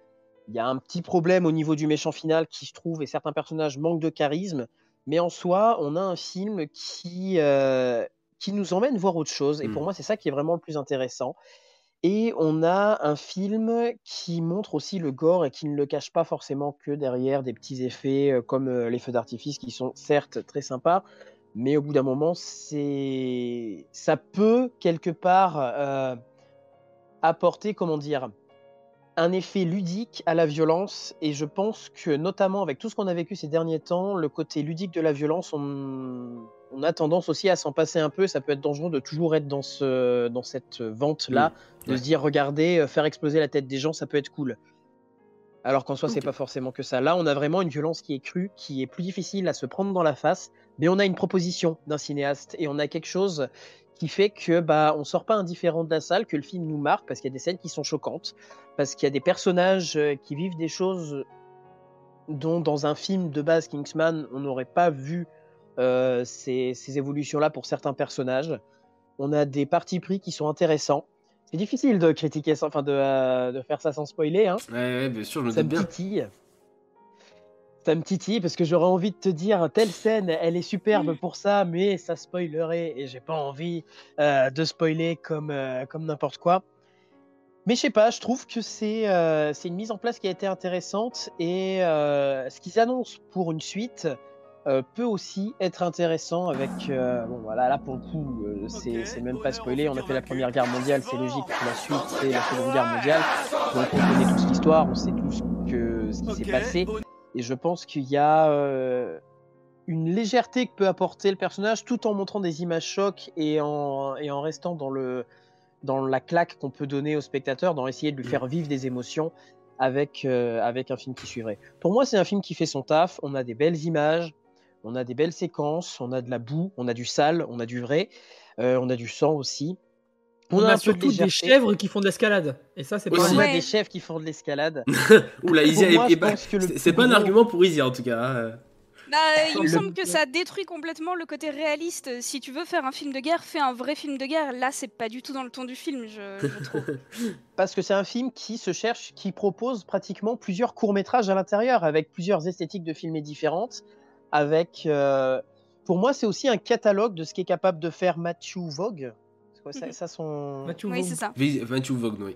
Il y a un petit problème au niveau du méchant final qui, je trouve, et certains personnages manquent de charisme. Mais en soi, on a un film qui, euh, qui nous emmène voir autre chose. Et pour moi, c'est ça qui est vraiment le plus intéressant. Et on a un film qui montre aussi le gore et qui ne le cache pas forcément que derrière des petits effets comme les feux d'artifice qui sont certes très sympas, mais au bout d'un moment, ça peut quelque part apporter, comment dire, un effet ludique à la violence. Et je pense que notamment avec tout ce qu'on a vécu ces derniers temps, le côté ludique de la violence, on, on a tendance aussi à s'en passer un peu. Ça peut être dangereux de toujours être dans, ce, dans cette vente-là, de Ouais. se dire, regardez, euh, faire exploser la tête des gens, ça peut être cool. Alors qu'en soi, c'est Ok. pas forcément que ça. Là, on a vraiment une violence qui est crue, qui est plus difficile à se prendre dans la face, mais on a une proposition d'un cinéaste et on a quelque chose qui fait que bah on sort pas indifférent de la salle, que le film nous marque parce qu'il y a des scènes qui sont choquantes, parce qu'il y a des personnages euh, qui vivent des choses dont dans un film de base Kingsman on n'aurait pas vu euh, ces, ces évolutions-là pour certains personnages. On a des partis pris qui sont intéressants. C'est difficile de critiquer, ça, enfin de, euh, de faire ça sans spoiler. Hein. Ouais, ouais, bien sûr, je me Ça doute me bien. titille. Ça me titille parce que j'aurais envie de te dire telle scène, elle est superbe pour ça, mais ça spoilerait et j'ai pas envie euh, de spoiler comme, euh, comme n'importe quoi. Mais je sais pas, je trouve que c'est euh, une mise en place qui a été intéressante et euh, ce qu'ils annoncent pour une suite peut aussi être intéressant avec. bon voilà, là pour le coup, c'est même pas spoilé. On a fait la première guerre mondiale, c'est logique. que La suite, c'est la seconde guerre mondiale. Donc on connaît tous l'histoire, on sait tous que ce qui s'est passé. Et je pense qu'il y a euh, une légèreté que peut apporter le personnage tout en montrant des images chocs et en, et en restant dans, le, dans la claque qu'on peut donner au spectateur, dans essayer de lui faire vivre des émotions avec, euh, avec un film qui suivrait. Pour moi, c'est un film qui fait son taf. On a des belles images, on a des belles séquences, on a de la boue, on a du sale, on a du vrai, euh, on a du sang aussi. On, a surtout des chèvres qui font de l'escalade. Et ça, c'est pas On a des chefs qui font de l'escalade. [laughs] Oula, Pour Isia est- pas- c'est- pas un argument pour Isia en tout cas. hein. Bah, il me Le- semble que ça détruit complètement le côté réaliste. Si tu veux faire un film de guerre, fais un vrai film de guerre. Là, c'est pas du tout dans le ton du film, je, je trouve. [laughs] parce que c'est un film qui se cherche, qui propose pratiquement plusieurs courts-métrages à l'intérieur, avec plusieurs esthétiques de filmés différentes. Avec, euh, pour moi, c'est aussi un catalogue de ce qu'est capable de faire Matthew Vogue. Quoi ça, Mhm. ça, son... Matthew oui, c'est ça. Vi- Matthew Vaughn, oui.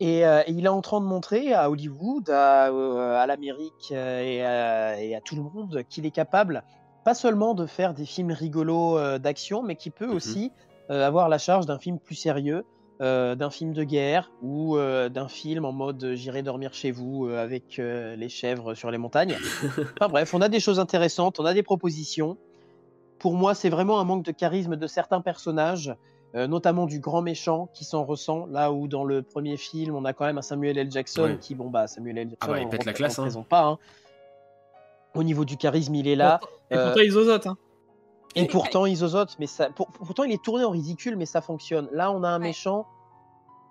Et, euh, et il est en train de montrer à Hollywood, à, euh, à l'Amérique euh, et, à- et à tout le monde qu'il est capable, pas seulement de faire des films rigolos euh, d'action, mais qui peut aussi euh, avoir la charge d'un film plus sérieux, euh, d'un film de guerre ou euh, d'un film en mode j'irai dormir chez vous euh, avec euh, les chèvres sur les montagnes. [laughs] enfin bref, on a des choses intéressantes, on a des propositions. Pour moi, c'est vraiment un manque de charisme de certains personnages euh, notamment du grand méchant qui s'en ressent, là où dans le premier film, on a quand même un Samuel L. Jackson Ouais. qui, bon, bah, Samuel L. Jackson, Ah bah, il on pète la classe, hein. pas. hein. Au niveau du charisme, il est là. Et Euh, pourtant, ils osotent. Hein. et pourtant, il zozote, mais ça, pour- pourtant, il est tourné en ridicule, mais ça fonctionne. Là, on a un Ouais. méchant.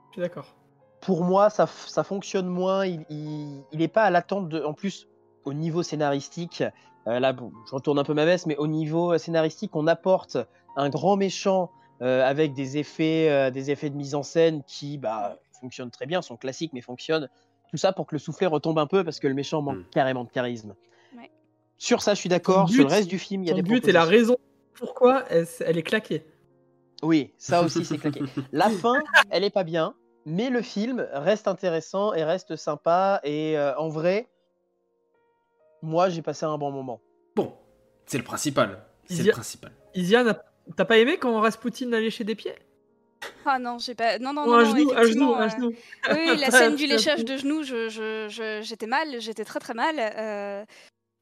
Je suis d'accord. Pour moi, ça, fonctionne moins. Il, il, il est pas à l'attente de. En plus, au niveau scénaristique, là, bon, je retourne un peu ma veste, mais au niveau euh, scénaristique, on apporte un grand méchant euh, avec des effets, euh, des effets de mise en scène qui, bah, fonctionnent très bien, sont classiques, mais fonctionnent. Tout ça pour que le soufflet retombe un peu parce que le méchant manque Mm. carrément de charisme. Ouais. Sur ça, je suis d'accord. Sur le reste du film, il y a des but et la raison pourquoi elle, elle est claquée. Oui, ça aussi c'est [laughs] claqué. La fin, elle est pas bien, mais le film reste intéressant et reste sympa. Et euh, en vrai, moi j'ai passé un bon moment. Bon, c'est le principal. C'est Isia- le principal. Isia, t'as pas aimé quand Rasputin a léché des pieds Ah non, j'ai pas. Non, non, Ou non, un non, genou, un genou, un euh, genou. Oui, la scène du [laughs] léchage de genoux, je, je, je- j'étais mal, j'étais très très mal. euh,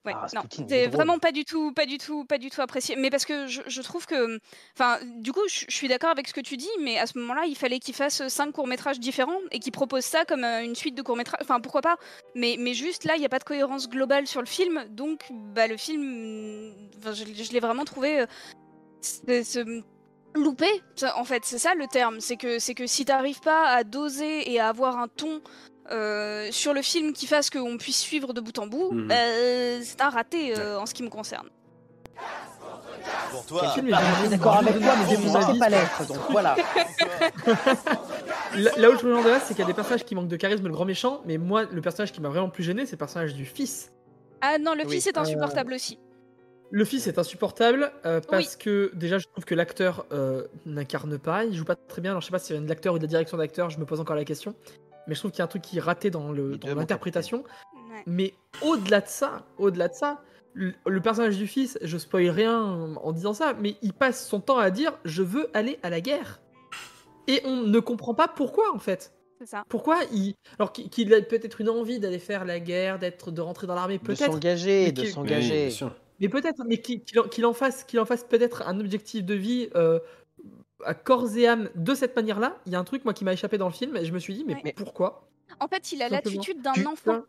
Ouais, Ah, non, c'est vraiment pas du tout, pas du tout, pas du tout apprécié. Mais parce que je, je trouve que, enfin, du coup, je, je suis d'accord avec ce que tu dis, mais à ce moment-là, il fallait qu'il fasse cinq courts métrages différents et qu'il propose ça comme euh, une suite de courts métrages. Enfin, pourquoi pas Mais, mais juste là, il n'y a pas de cohérence globale sur le film, donc, bah, le film, je, je l'ai vraiment trouvé. euh, loupé. En fait, c'est ça le terme. C'est que, c'est que si t'arrives pas à doser et à avoir un ton euh, sur le film qui fasse qu'on puisse suivre de bout en bout, Mhm. bah, c'est un raté euh, en ce qui me concerne. Pour toi. film est bien d'accord avec toi, mais je ne sais pas l'être. Donc voilà. [laughs] Là, là où je me demande c'est qu'il y a des personnages qui manquent de charisme, le grand méchant, mais moi, le personnage qui m'a vraiment plus gêné, c'est le personnage du fils. Ah non, le Oui. fils est insupportable aussi. Le fils est insupportable euh, parce que déjà je trouve que l'acteur euh, n'incarne pas, il joue pas très bien. Alors je sais pas si c'est de l'acteur ou de la direction d'acteur, je me pose encore la question. Mais je trouve qu'il y a un truc qui est raté dans le l'interprétation. Ouais. Mais au-delà de ça, au-delà de ça, le, le personnage du fils, je spoil rien en disant ça, mais il passe son temps à dire je veux aller à la guerre. Et on ne comprend pas pourquoi en fait. C'est ça. Pourquoi il alors qu'il a peut-être une envie d'aller faire la guerre, d'être de rentrer dans l'armée De peut-être. s'engager, de Oui, s'engager. bien sûr. Mais peut-être, mais qu'il qu'il en, qu'il en fasse, qu'il en fasse peut-être un objectif de vie euh, à corps et âme de cette manière-là. Il y a un truc moi qui m'a échappé dans le film et je me suis dit mais, Ouais. pourquoi? En fait, il a l'attitude d'un enfant.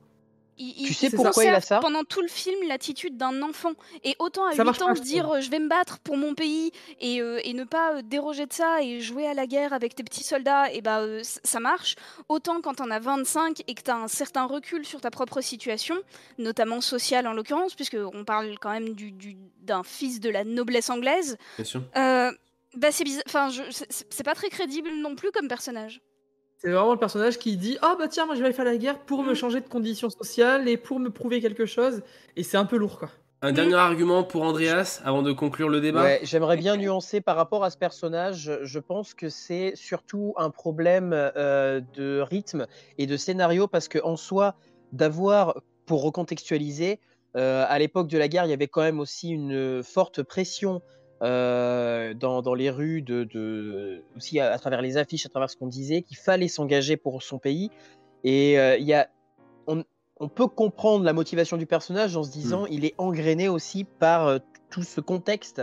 Il, il- Tu sais pourquoi il a ça? Pendant tout le film, l'attitude d'un enfant. Et autant à Ça 8 marche ans dire euh, je vais me battre pour mon pays et, euh, et ne pas euh, déroger de ça et jouer à la guerre avec tes petits soldats, et bah euh, c- ça marche. Autant quand t'en as 25 et que t'as un certain recul sur ta propre situation, notamment sociale en l'occurrence, puisque on parle quand même du- du- d'un fils de la noblesse anglaise, Bien sûr. euh, bah c'est bizarre. Enfin, je- c'est- c'est c'est pas très crédible non plus comme personnage. C'est vraiment le personnage qui dit ah bah tiens moi je vais aller faire la guerre pour me changer de conditions sociales et pour me prouver quelque chose et c'est un peu lourd quoi. Un dernier argument pour Andreas avant de conclure le débat. Ouais, j'aimerais bien nuancer par rapport à ce personnage. Je- Je pense que c'est surtout un problème euh, de rythme et de scénario parce que en soi, d'avoir, pour recontextualiser, euh, à l'époque de la guerre, il y avait quand même aussi une forte pression euh, dans, dans les rues, de, de- aussi à, à travers les affiches, à travers ce qu'on disait, qu'il fallait s'engager pour son pays. Et euh, il y a, on, on peut comprendre la motivation du personnage en se disant il est engrainé aussi par euh, tout ce contexte.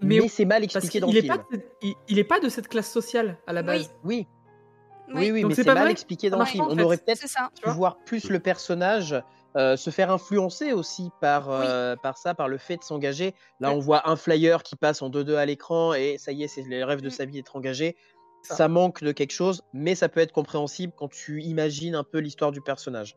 Mais- Mais, c'est mal expliqué dans le est film. pas, de- il, il est pas de cette classe sociale à la base. Oui, Oui. oui, oui, Donc mais c'est mal vrai expliqué dans le film. On aurait peut-être pu voir plus le personnage euh, se faire influencer aussi par, euh, par ça, par le fait de s'engager. Là, Ouais. on voit un flyer qui passe en 2-2 à l'écran et ça y est, c'est le rêve de Mm. sa vie d'être engagé. Ça. Ça manque de quelque chose, mais ça peut être compréhensible quand tu imagines un peu l'histoire du personnage.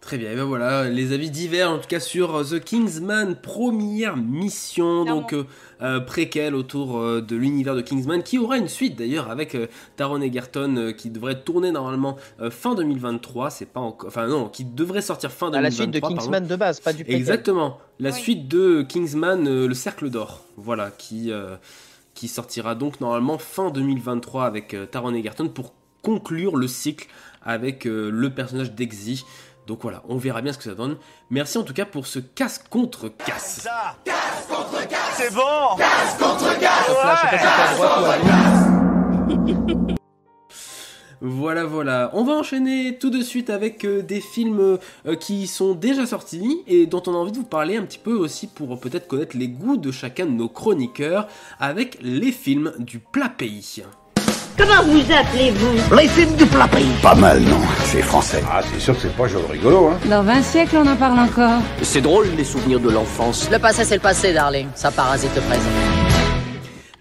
Très bien, et ben voilà, les avis divers en tout cas sur euh, The Kingsman, première mission, Clairement. donc euh, euh, préquel autour euh, de l'univers de Kingsman, qui aura une suite d'ailleurs avec euh, Taron Egerton euh, qui devrait tourner normalement euh, fin 2023, c'est pas encore, enfin non, qui devrait sortir fin À 2023. la suite de pardon. Kingsman de base, pas du préquel. Exactement, la Oui. suite de Kingsman, euh, le Cercle d'Or, voilà, qui, euh, qui sortira donc normalement fin 2023 avec euh, Taron Egerton pour conclure le cycle avec euh, le personnage d'Exy. Donc voilà, on verra bien ce que ça donne. Merci en tout cas pour ce casse contre casse. C'est bon. Sais pas si c'est droite ou à gauche. [laughs] Voilà, voilà. On va enchaîner tout de suite avec euh, des films euh, qui sont déjà sortis et dont on a envie de vous parler un petit peu aussi pour peut-être connaître les goûts de chacun de nos chroniqueurs avec les films du plat pays. Comment vous appelez-vous? Les films du plat pays. Pas mal, non C'est français. Ah, c'est sûr que c'est pas genre rigolo, hein Dans 20 siècles, on en parle encore. C'est drôle les souvenirs de l'enfance. Le passé, c'est le passé, darling. Ça parasite le présent.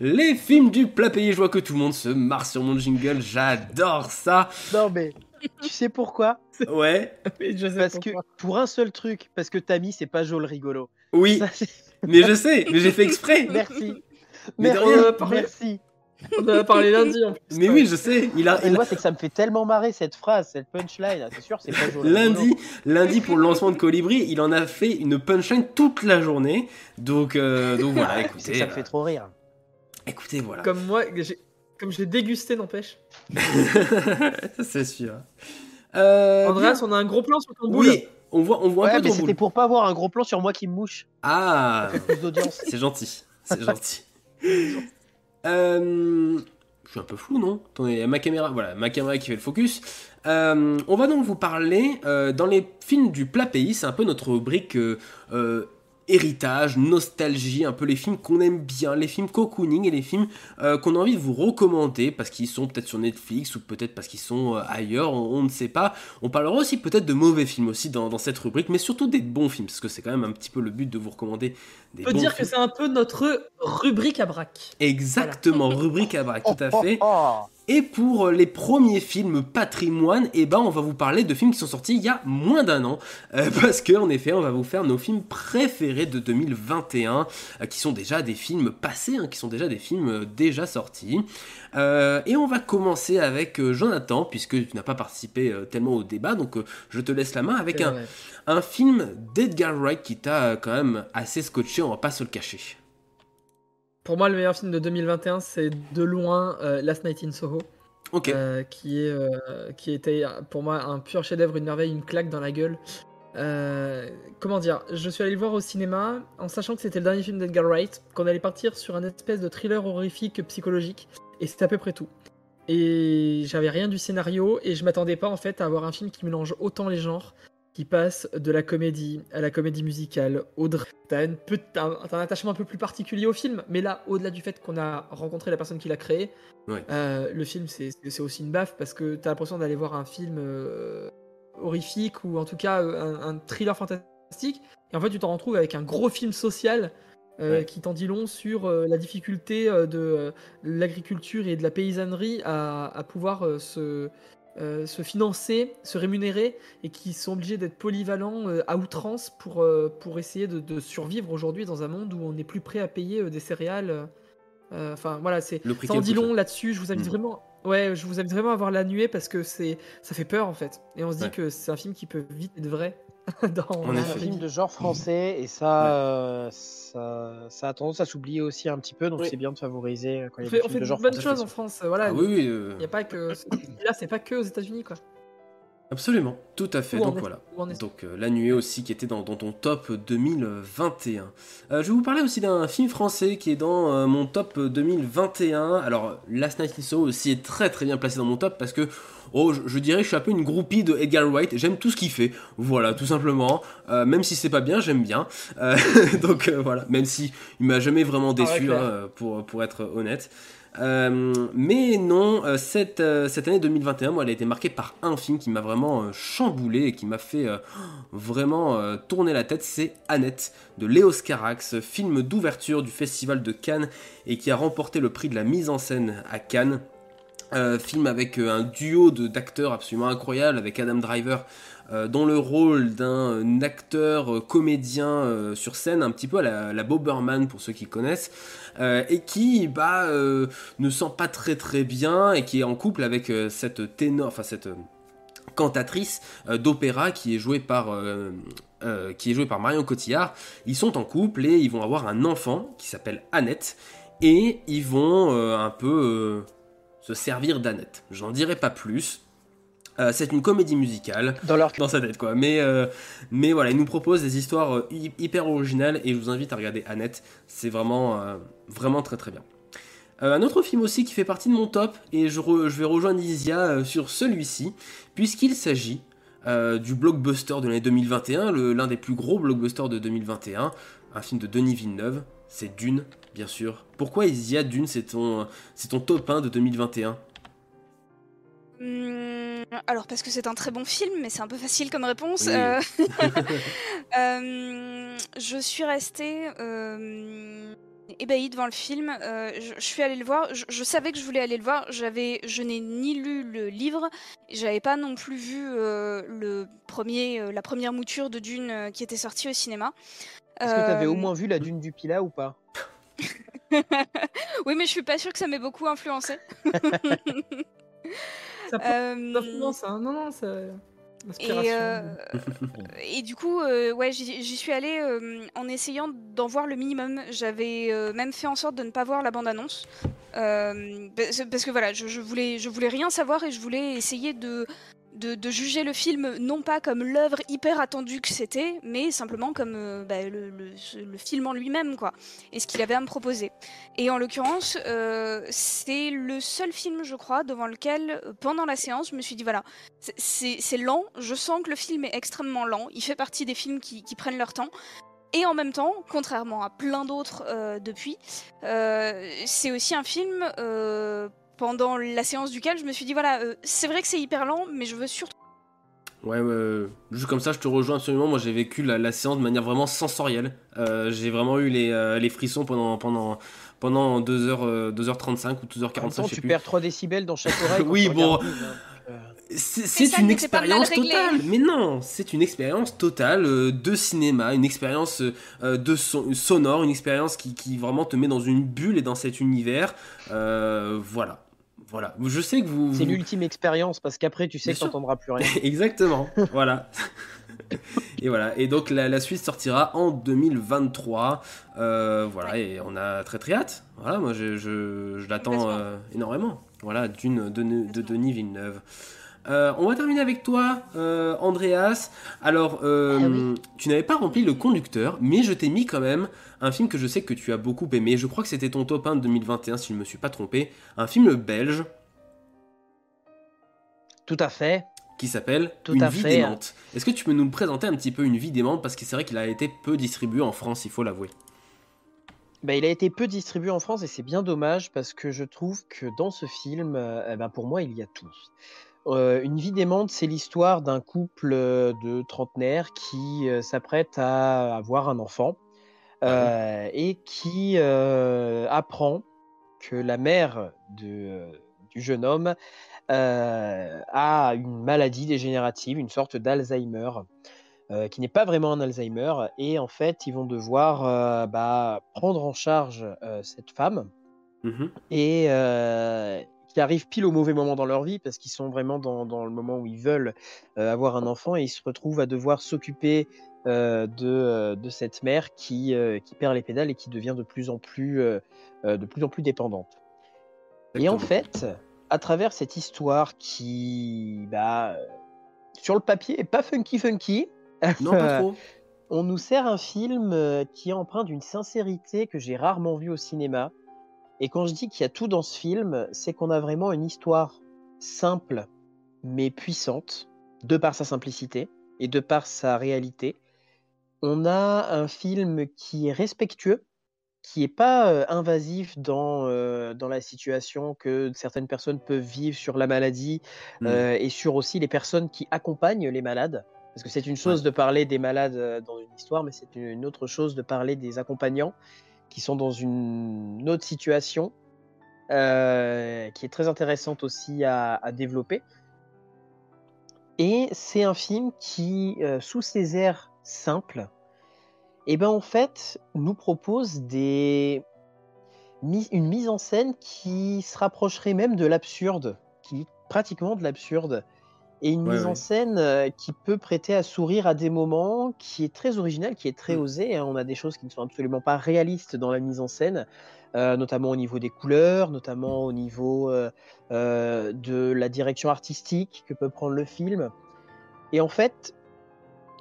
Les films du plat pays, je vois que tout le monde se marre sur mon jingle, j'adore ça. Non, mais tu sais pourquoi? [laughs] Ouais, Mais je sais Parce que pour un seul truc, parce que Tammy, c'est pas Joel rigolo. oui, Ça, mais je sais, mais j'ai fait exprès. [laughs] Merci. Mais Merci. Merci. On en a parlé lundi en plus. Mais oui, je sais, il a, Et il a- moi, c'est que ça me fait tellement marrer cette phrase, cette punchline. C'est sûr, c'est pas Joel lundi, lundi pour le lancement de Colibri, il en a fait une punchline toute la journée. Donc, euh, donc voilà, [laughs] écoutez, ça me fait trop rire. euh, écoutez, voilà. Comme moi, comme je l'ai dégusté n'empêche. [laughs] c'est sûr. Euh, Andreas, bien. on a un gros plan sur ton boule. oui, on voit, on voit Ouais, un peu mais c'était pour pas avoir un gros plan sur moi qui me mouche. Ah, Plus d'audience. [laughs] c'est gentil, c'est gentil. Euh, je suis un peu flou, non? Attendez, ma caméra, voilà, ma caméra qui fait le focus. Euh, on va donc vous parler euh, dans les films du plat pays. C'est un peu notre rubrique euh, euh, héritage, nostalgie, un peu les films qu'on aime bien, les films cocooning et les films euh, qu'on a envie de vous recommander parce qu'ils sont peut-être sur Netflix ou peut-être parce qu'ils sont euh, ailleurs, on, ne sait pas. On parlera aussi peut-être de mauvais films aussi dans, dans, cette rubrique, mais surtout des bons films parce que c'est quand même un petit peu le but de vous recommander des On peut dire que c'est un peu notre rubrique à braque. Exactement, rubrique à braque, tout à [laughs] fait. Et pour les premiers films patrimoine, eh ben on va vous parler de films qui sont sortis il y a moins d'un an. Euh, [laughs] parce que en effet, on va vous faire nos films préférés de 2021, euh, qui sont déjà des films passés, hein, qui sont déjà des films euh, déjà sortis. et on va commencer avec Jonathan, puisque tu n'as pas participé tellement au débat, donc je te laisse la main avec un, un film d'Edgar Wright qui t'a quand même assez scotché, on va pas se le cacher. Pour moi, le meilleur film de 2021, c'est de loin euh, Last Night in Soho. Euh, qui, est, euh, qui était pour moi un pur chef-d'œuvre, une merveille, une claque dans la gueule. comment dire? Je suis allé le voir au cinéma en sachant que c'était le dernier film d'Edgar Wright, qu'on allait partir sur un espèce de thriller horrifique psychologique, et c'était à peu près tout. Et j'avais rien du scénario, et je m'attendais pas en fait à avoir un film qui mélange autant les genres, qui passe de la comédie à la comédie musicale, au drame. T'as, un, attachement un peu plus particulier au film, mais là, au-delà du fait qu'on a rencontré la personne qui l'a créé, euh, le film c'est, aussi une baffe parce que t'as l'impression d'aller voir un film euh, horrifique ou en tout cas euh, un, thriller fantastique, et en fait tu t'en retrouves avec un gros film social. qui t'en dit long sur la difficulté de l'agriculture et de la paysannerie à, à pouvoir se, euh, se financer, se rémunérer et qui sont obligés d'être polyvalents euh, à outrance pour, euh, pour essayer de, survivre aujourd'hui dans un monde où on n'est plus prêt à payer des céréales. Enfin voilà, c'est sans dit long là-dessus. Je vous invite mm. vraiment, ouais, je vous invite vraiment à voir la nuée parce que c'est ça fait peur en fait. Et on se dit que c'est un film qui peut vite être vrai. [laughs] dans on est un film de genre français et ça, ça, ça, a tendance à s'oublier aussi un petit peu, donc c'est bien de favoriser quand il y a des films de genre bonnes choses en France. Voilà, ah oui, il y a pas que [coughs] là, c'est pas que aux États-Unis quoi. Absolument, tout à fait. donc voilà. Donc euh, La Nuée aussi qui était dans, ton top 2021. Euh, je vais vous parler aussi d'un film français qui est dans euh, mon top 2021. Alors Last Night in Soho aussi est très très bien placé dans mon top parce que oh, je, dirais que je suis un peu une groupie de Edgar Wright. J'aime tout ce qu'il fait. Voilà, tout simplement. même si c'est pas bien, j'aime bien. [laughs] donc voilà, même si il m'a jamais vraiment ah déçu hein, pour, pour être honnête. Euh, mais non, euh, cette, euh, cette, année 2021, moi, elle a été marquée par un film qui m'a vraiment chamboulé et qui m'a fait vraiment tourner la tête. C'est Annette de Léo Scarax, film d'ouverture du Festival de Cannes et qui a remporté le prix de la mise en scène à Cannes. Film avec un duo d'acteurs absolument incroyable avec Adam Driver euh, dans le rôle d'un acteur euh, comédien euh, sur scène, un petit peu à la, la Boberman pour ceux qui connaissent, et qui bah, ne sent pas très très bien et qui est en couple avec cette ténor, enfin cette cantatrice d'opéra qui est jouée par qui est jouée par Marion Cotillard. Ils sont en couple et ils vont avoir un enfant qui s'appelle Annette et ils vont un peu se servir d'Annette. J'en dirai pas plus. Euh, c'est une comédie musicale dans, leur... dans sa tête quoi. Mais, euh, mais voilà, il nous propose des histoires euh, hyper originales et je vous invite à regarder Annette. C'est vraiment, vraiment très très bien. un autre film aussi qui fait partie de mon top et je, je vais rejoindre Isia sur celui-ci puisqu'il s'agit du blockbuster de l'année 2021, l'un des plus gros blockbusters de 2021, un film de Denis Villeneuve. C'est Dune, bien sûr. Pourquoi Isia Dune, c'est ton, c'est ton top 1 de 2021 alors parce que c'est un très bon film, mais c'est un peu facile comme réponse. Euh, euh, [laughs] [laughs] je suis restée euh, ébahie devant le film. Je, suis allée le voir. Je, savais que je voulais aller le voir. J'avais, je n'ai ni lu le livre, j'avais pas non plus vu le premier, la première mouture de Dune qui était sortie au cinéma. Est-ce que tu avais au moins vu la Dune du Pila ou pas? [laughs] Oui, mais je suis pas sûre que ça m'ait beaucoup influencé. [laughs] Ça euh, influence, hein. Non, non, ça. Et, euh, [laughs] et, du coup, euh, ouais, j'y suis allée en essayant d'en voir le minimum. J'avais même fait en sorte de ne pas voir la bande-annonce. parce que voilà, je, je, voulais, je voulais rien savoir et je voulais essayer de de, juger le film non pas comme l'œuvre hyper attendue que c'était, mais simplement comme euh, bah, le, film en lui-même, quoi, et ce qu'il avait à me proposer. Et en l'occurrence, euh, c'est le seul film, je crois, devant lequel, euh, pendant la séance, je me suis dit, voilà, c'est lent, je sens que le film est extrêmement lent, il fait partie des films qui, prennent leur temps, Et en même temps, contrairement à plein d'autres depuis, c'est aussi un film pendant la séance duquel je me suis dit voilà, euh, c'est vrai que c'est hyper lent, mais je veux surtout. Ouais, ouais, juste comme ça, je te rejoins absolument. Moi, j'ai vécu la, la séance de manière vraiment sensorielle. Euh, j'ai vraiment eu les, euh, les frissons pendant, pendant, pendant 2h, euh, 2h35 ou 2h45. En même temps, je sais tu plus. perds 3 décibels dans chaque oreille. [laughs] Oui, bon. hein. Euh, C'est Mais c'est ça une expérience totale. Mais non, c'est une expérience totale euh, de cinéma, une expérience euh, de son- sonore, une expérience qui, qui vraiment te met dans une bulle et dans cet univers. Euh, voilà. Voilà. Je sais que vous. C'est vous- l'ultime expérience parce qu'après, tu sais Bien que sûr. t'entendras plus rien. [laughs] Exactement. voilà. [laughs] Et voilà. Et donc la, la suite sortira en 2023. Euh, voilà. Et on a très très hâte. Voilà. Moi, je, je, je l'attends euh, énormément. Voilà. D'une de, de Denis Villeneuve. Euh, on va terminer avec toi, euh, Andreas. Alors, euh, tu n'avais pas rempli le conducteur, mais je t'ai mis quand même un film que je sais que tu as beaucoup aimé. Je crois que c'était ton top 1 de 2021, si je ne me suis pas trompé. Un film belge Tout à fait. qui s'appelle Une à vie fait. démente. Est-ce que tu peux nous présenter un petit peu Une vie démente? Parce que c'est vrai qu'il a été peu distribué en France, il faut l'avouer. Bah, il a été peu distribué en France et c'est bien dommage parce que je trouve que dans ce film, eh ben, pour moi, il y a tout. Euh, Une vie démente, c'est l'histoire d'un couple euh, de trentenaires qui euh, s'apprête à avoir un enfant euh, et qui apprend que la mère de, du jeune homme a une maladie dégénérative, une sorte d'Alzheimer, qui n'est pas vraiment un Alzheimer. Et en fait, ils vont devoir bah, prendre en charge cette femme Mhm. et euh, qui arrive pile au mauvais moment dans leur vie parce qu'ils sont vraiment dans, dans le moment où ils veulent euh, avoir un enfant et ils se retrouvent à devoir s'occuper euh, de, euh, de cette mère qui, qui perd les pédales et qui devient de plus en plus, de plus, en plus dépendante. Et en fait, à travers cette histoire qui, bah, sur le papier, est pas funky funky, Non, pas [laughs] trop. on nous sert un film qui est empreint d'une sincérité que j'ai rarement vue au cinéma. Et quand je dis qu'il y a tout dans ce film, c'est qu'on a vraiment une histoire simple mais puissante, de par sa simplicité et de par sa réalité. On a un film qui est respectueux, qui n'est pas euh, invasif dans, euh, dans la situation que certaines personnes peuvent vivre sur la maladie Mm. euh, et sur aussi les personnes qui accompagnent les malades. Parce que c'est une chose de parler des malades dans une histoire, mais c'est une autre chose de parler des accompagnants qui sont dans une autre situation, euh, qui est très intéressante aussi à, développer. Et c'est un film qui, euh, sous ses airs simples, et ben en fait, nous propose des une mise en scène qui se rapprocherait même de l'absurde, qui est pratiquement de l'absurde, et une Ouais, mise en scène euh, qui peut prêter à sourire à des moments, qui est très originale, qui est Mm. très osée. hein. On a des choses qui ne sont absolument pas réalistes dans la mise en scène, euh, notamment au niveau des couleurs, notamment au niveau euh, de la direction artistique que peut prendre le film. Et en fait,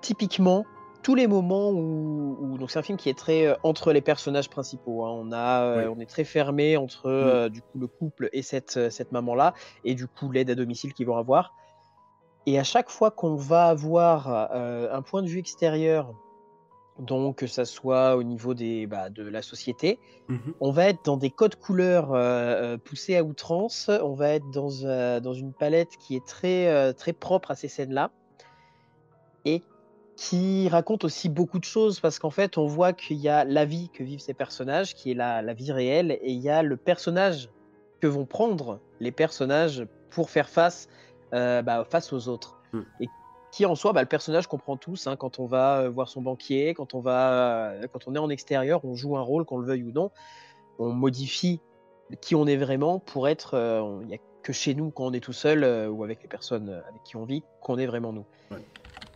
typiquement, tous les moments où, où- donc c'est un film qui est très entre les personnages principaux. hein. On a, on est très fermé entre euh, du coup le couple et cette cette maman là, et du coup l'aide à domicile qu'ils vont avoir. Et à chaque fois qu'on va avoir euh, un point de vue extérieur, donc que ça soit au niveau des bah, de la société, Mhm. on va être dans des codes couleurs euh, euh, poussés à outrance. On va être dans, euh, dans une palette qui est très, très propre à ces scènes-là et qui raconte aussi beaucoup de choses parce qu'en fait, on voit qu'il y a la vie que vivent ces personnages, qui est la, la vie réelle, et il y a le personnage que vont prendre les personnages pour faire face, euh, bah, face aux autres. Mm. Et qui en soi, bah, le personnage qu'on prend tous, hein, quand on va euh, voir son banquier, quand on, va, euh, quand on est en extérieur, on joue un rôle, qu'on le veuille ou non, on modifie qui on est vraiment pour être. euh, Il n'y a que chez nous, quand on est tout seul euh, ou avec les personnes avec qui on vit, qu'on est vraiment nous. Ouais.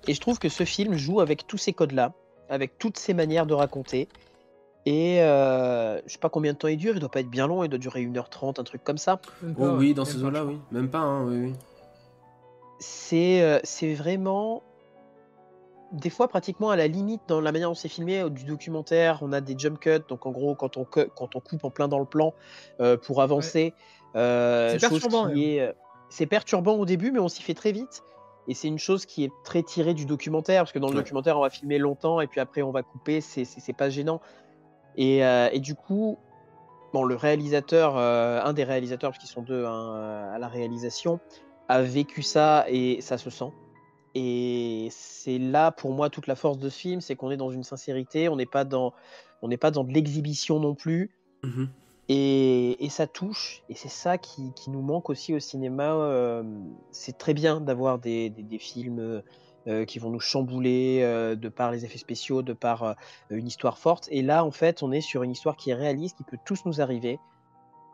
Et je trouve que ce film joue avec tous ces codes-là, avec toutes ces manières de raconter. Et euh, je sais pas combien de temps il dure, il doit pas être bien long, il doit durer 1h30, un truc comme ça. Oh oui, dans ces eaux-là, oui. Même pas, hein, oui, oui. C'est euh, c'est vraiment des fois pratiquement à la limite dans la manière dont c'est filmé euh, du documentaire. On a des jump cuts, donc en gros quand on, quand on coupe en plein dans le plan euh, pour avancer, euh, C'est perturbant, c'est perturbant au début, mais on s'y fait très vite. Et c'est une chose qui est très tirée du documentaire, parce que dans le Ouais. documentaire, on va filmer longtemps et puis après, on va couper, c'est- pas gênant. Et, euh, et du coup, bon, le réalisateur, un des réalisateurs, parce qu'ils sont deux hein, à la réalisation, a vécu ça et ça se sent. Et c'est là pour moi toute la force de ce film, c'est qu'on est dans une sincérité, on n'est pas dans, on n'est pas dans de l'exhibition non plus. Mhm. Et, et ça touche, et c'est ça qui, qui nous manque aussi au cinéma. euh, c'est très bien d'avoir des, des- des films euh, qui vont nous chambouler euh, de par les effets spéciaux, de par euh, une histoire forte. Et là, en fait, on est sur une histoire qui est réaliste, qui peut tous nous arriver.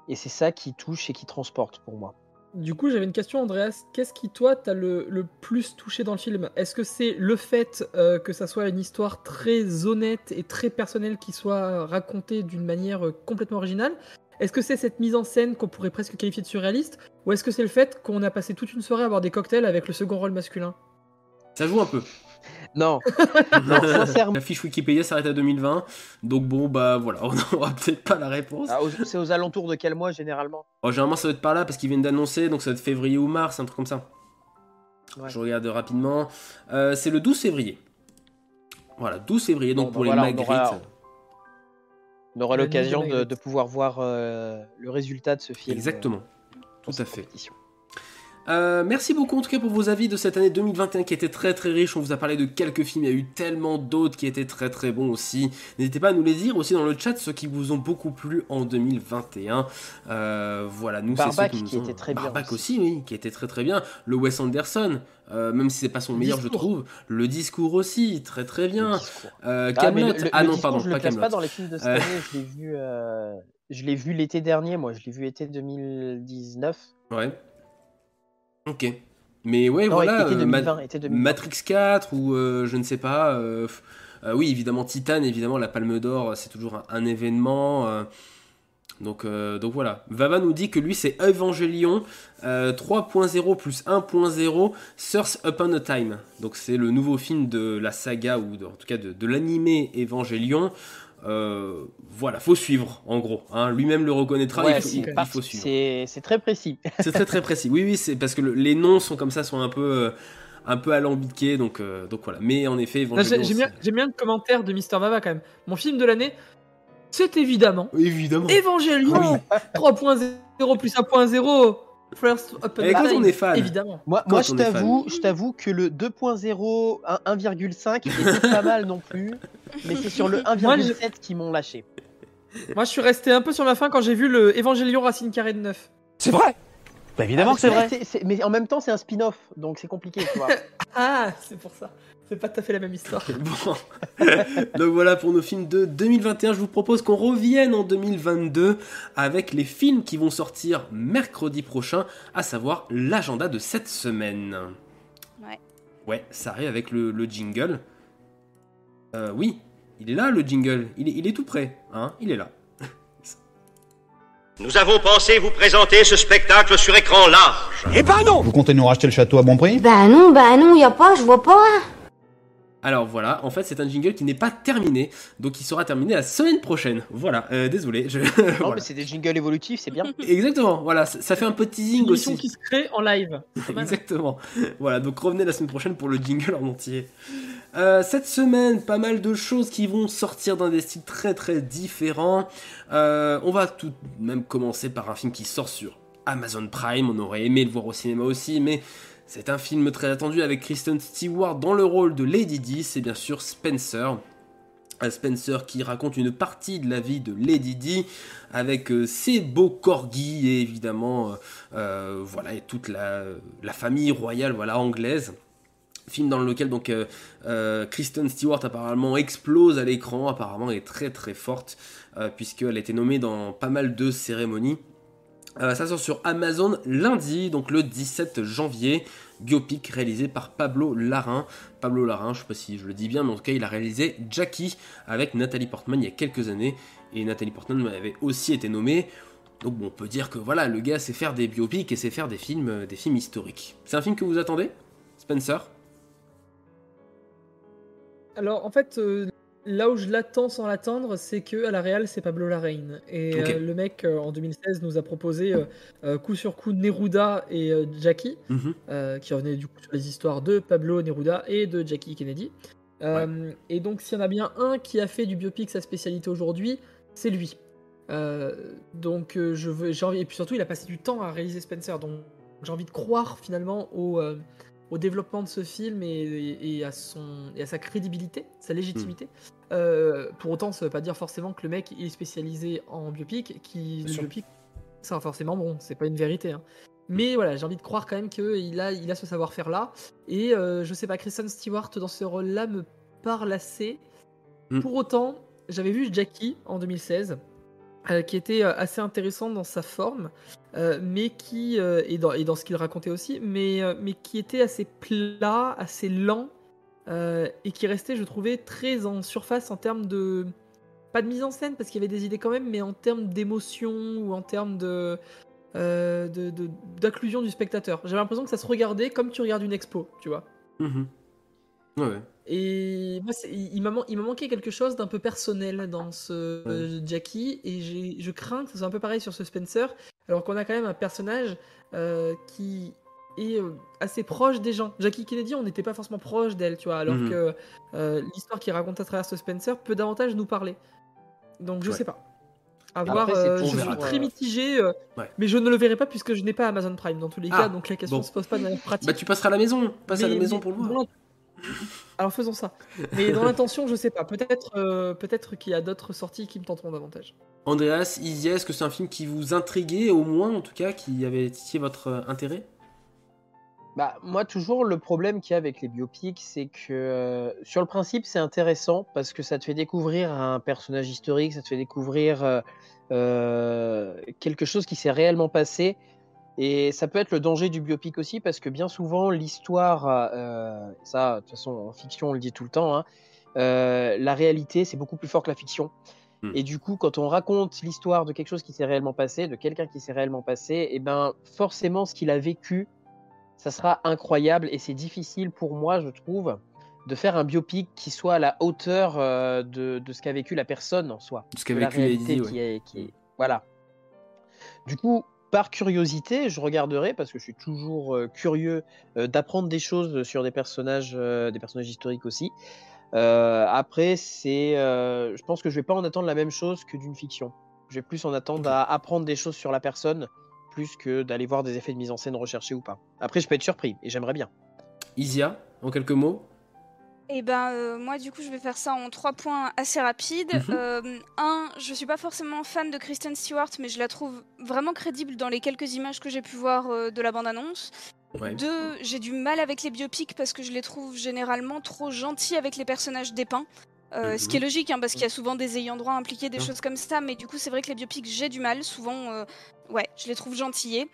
Et c'est ça qui touche et qui transporte pour moi. Du coup, j'avais une question, Andreas. Qu'est-ce qui, toi, t'a le, le plus touché dans le film? Est-ce que c'est le fait euh, que ça soit une histoire très honnête et très personnelle qui soit racontée d'une manière euh, complètement originale? Est-ce que c'est cette mise en scène qu'on pourrait presque qualifier de surréaliste? Ou est-ce que c'est le fait qu'on a passé toute une soirée à boire des cocktails avec le second rôle masculin? Ça joue un peu. [laughs] Non, non, sincèrement. La fiche Wikipédia s'arrête à 2020, donc bon, bah voilà, [laughs] on n'aura peut-être pas la réponse. Ah, c'est aux alentours de quel mois généralement? Oh, généralement, ça doit être par là parce qu'ils viennent d'annoncer, donc ça doit être février ou mars, un truc comme ça. Ouais. Je regarde rapidement. Euh, c'est le 12 février. Voilà, 12 février, donc Bon, pour bah les voilà, on Magritte. aura- On aura Le l'occasion de, pouvoir voir euh, le résultat de ce film. Exactement, euh, tout dans à fait. Euh, merci beaucoup en tout cas pour vos avis de cette année 2021 qui était très très riche. On vous a parlé de quelques films, il y a eu tellement d'autres qui étaient très très bons aussi. N'hésitez pas à nous les dire aussi dans le chat ceux qui vous ont beaucoup plu en 2021. Euh, voilà, nous c'est ceux qui, nous qui ont- était très bien Barbac aussi, oui, qui était très très bien. Le Wes Anderson, euh, même si c'est pas son Le meilleur je trouve. Le discours aussi, très très bien. Le. Euh, Ah, Camelot, le- le- ah le non discours, pardon, je le pas Camelot. pas dans les films de cette année. Je l'ai vu, je l'ai vu l'été dernier, moi. Je l'ai vu été 2019. Ouais. Ok. Mais ouais, Non, voilà. euh, 2020, Ma- été 2020. Matrix 4 ou euh, je ne sais pas. euh, euh, oui, évidemment, Titan, évidemment, la Palme d'Or, c'est toujours un, un événement. euh, donc, euh, donc voilà. Vava nous dit que lui, c'est Evangelion euh, 3.0 plus 1.0 Source Upon a Time. Donc, c'est le nouveau film de la saga, ou de- en tout cas de, de l'animé Evangelion. Euh, voilà, faut suivre, en gros. hein. Lui-même le reconnaîtra, Ouais, il, faut, c'est il- il par- faut suivre. c'est très précis. [laughs] C'est très très précis. Oui, oui, c'est parce que le- les noms sont comme ça, sont un peu, euh, un peu alambiqués, donc, euh, donc voilà. Mais en effet, J'aime bien, le commentaire de Mister Vava quand même. Mon film de l'année, c'est évidemment Évidemment. Evangelion 3.0 plus 1.0 First a quand Time. on est fan. Évidemment. Moi, je t'avoue, je t'avoue que le 2.0, un- 1,5 était pas mal non plus, mais c'est sur le [laughs] 1,7 qui m'ont lâché. Moi, je suis resté un peu sur ma fin quand j'ai vu le Evangelion Racine Carré de 9. C'est vrai Bah évidemment que c'est vrai. C'est- c'est- Mais en même temps, c'est un spin-off, donc c'est compliqué, tu vois. [laughs] Ah, c'est pour ça. C'est pas tout à fait la même histoire. [laughs] Bon. [laughs] Donc voilà pour nos films de 2021. Je vous propose qu'on revienne en 2022 avec les films qui vont sortir mercredi prochain, à savoir l'agenda de cette semaine. Ouais. Ouais, ça arrive avec le, le jingle. Euh, oui, il est là le jingle. Il est, il est tout prêt. Hein il est là. [laughs] Nous avons pensé vous présenter ce spectacle sur écran large. Eh ben non Vous comptez nous racheter le château à bon prix? Bah non, bah non, y a pas, je vois pas. Alors voilà, en fait c'est un jingle qui n'est pas terminé, donc il sera terminé la semaine prochaine. Voilà, euh, désolé. Je... [laughs] Non, voilà. mais c'est des jingles évolutifs, c'est bien. [laughs] Exactement, voilà, ça, ça fait un peu teasing Une émission aussi. qui se crée en live. [laughs] Exactement. Voilà, donc revenez la semaine prochaine pour le jingle en entier. Euh, cette semaine, pas mal de choses qui vont sortir dans des styles très très différents. Euh, on va tout de même commencer par un film qui sort sur Amazon Prime. On aurait aimé le voir au cinéma aussi, mais c'est un film très attendu avec Kristen Stewart dans le rôle de Lady Di. C'est bien sûr Spencer. Spencer qui raconte une partie de la vie de Lady Di avec euh, ses beaux corgis et évidemment euh, euh, voilà toute la, famille royale voilà anglaise film dans lequel donc Kristen Stewart apparemment explose à l'écran apparemment est très très forte puisqu'elle a été nommée dans pas mal de cérémonies Euh, ça sort sur Amazon lundi donc le 17 janvier. Biopic réalisé par Pablo Larrain Pablo Larrain je sais pas si je le dis bien mais en tout cas il a réalisé Jackie avec Nathalie Portman il y a quelques années. Et Nathalie Portman avait aussi été nommée. Donc bon, on peut dire que voilà, le gars sait faire des biopics et sait faire des films, euh, des films historiques. C'est un film que vous attendez Spencer? Alors, en fait, euh, là où je l'attends sans l'attendre, c'est que à la réal, c'est Pablo Larraín. Et euh, le mec, euh, en 2016, nous a proposé euh, coup sur coup Neruda et Jackie, Mhm. qui revenaient du coup sur les histoires de Pablo Neruda et de Jackie Kennedy. Et donc, s'il y en a bien un qui a fait du biopic sa spécialité aujourd'hui, c'est lui. Donc, je veux, j'ai envie, et puis surtout, il a passé du temps à réaliser Spencer. Donc, j'ai envie de croire finalement au, au développement de ce film et, et- et à son, et à sa crédibilité, sa légitimité. Euh, pour autant, ça veut pas dire forcément que le mec est spécialisé en biopic, qui le biopic, ça forcément bon, c'est pas une vérité. hein. Mais voilà, j'ai envie de croire quand même qu'il a, il a ce savoir-faire là. Et euh, je sais pas, Kristen Stewart dans ce rôle-là me parle assez. Mm. Pour autant, j'avais vu Jackie en 2016, euh, qui était euh, assez intéressant dans sa forme, euh, mais qui et, dans, ce qu'il racontait aussi, mais, mais qui était assez plat, assez lent, et qui restait, je trouvais, très en surface en termes de pas de mise en scène parce qu'il y avait des idées quand même, mais en termes d'émotion ou en termes de d'inclusion du spectateur. J'avais l'impression que ça se regardait comme tu regardes une expo, tu vois. Ouais, ouais. Et moi, il m'a man- manqué quelque chose d'un peu personnel dans ce euh, Jackie, et je crains que ce soit un peu pareil sur ce Spencer, alors qu'on a quand même un personnage euh, qui est euh, assez proche des gens. Jackie Kennedy, on n'était pas forcément proche d'elle, tu vois, alors Mhm. que euh, l'histoire qu'il raconte à travers ce Spencer peut davantage nous parler. Donc je Ouais. sais pas. À Après, je suis très mitigé, Ouais. mais je ne le verrai pas puisque je n'ai pas Amazon Prime dans tous les Ah, cas, donc la question bon. se pose pas de manière pratique. Bah tu passeras à la maison, passe à la Mais- maison mais pour le voir. Alors faisons ça. Mais dans l'intention, je sais pas. Peut-être euh, peut-être qu'il y a d'autres sorties qui me tenteront davantage. Andreas, Isia, est-ce que c'est un film qui vous intriguait, au moins en tout cas, qui avait titillé votre euh, intérêt? Bah, moi, toujours, le problème qu'il y a avec les biopics, c'est que euh, sur le principe, c'est intéressant parce que ça te fait découvrir un personnage historique, ça te fait découvrir euh, euh, quelque chose qui s'est réellement passé. Et ça peut être le danger du biopic aussi parce que bien souvent, l'histoire, euh, ça, de toute façon, en fiction, on le dit tout le temps, hein, euh, la réalité, c'est beaucoup plus fort que la fiction. Hmm. Et du coup, quand on raconte l'histoire de quelque chose qui s'est réellement passé, de quelqu'un qui s'est réellement passé, et ben forcément, ce qu'il a vécu, ça sera incroyable et c'est difficile pour moi, je trouve, de faire un biopic qui soit à la hauteur euh, de, de ce qu'a vécu la personne en soi. De ce qu'a la vécu Lady réalité est, qui est- Voilà. Du coup, par curiosité, je regarderai parce que je suis toujours euh, curieux euh, d'apprendre des choses sur des personnages, euh, des personnages historiques aussi. Après, c'est, je pense que je vais pas en attendre la même chose que d'une fiction. Je vais plus en attendre à apprendre des choses sur la personne, plus que d'aller voir des effets de mise en scène recherchés ou pas. Après, je peux être surpris et j'aimerais bien. Isia, en quelques mots? Et ben euh, moi du coup je vais faire ça en trois points assez rapides. Mhm. Euh, un, je suis pas forcément fan de Kristen Stewart, mais je la trouve vraiment crédible dans les quelques images que j'ai pu voir euh, de la bande-annonce. Ouais. Deux, j'ai du mal avec les biopics parce que je les trouve généralement trop gentils avec les personnages dépeints. Euh, Ce qui est Mhm. logique, hein, parce qu'il y a souvent des ayants droit impliqués, des choses comme ça, mais du coup, c'est vrai que les biopics, j'ai du mal. Souvent, ouais, je les trouve gentillés.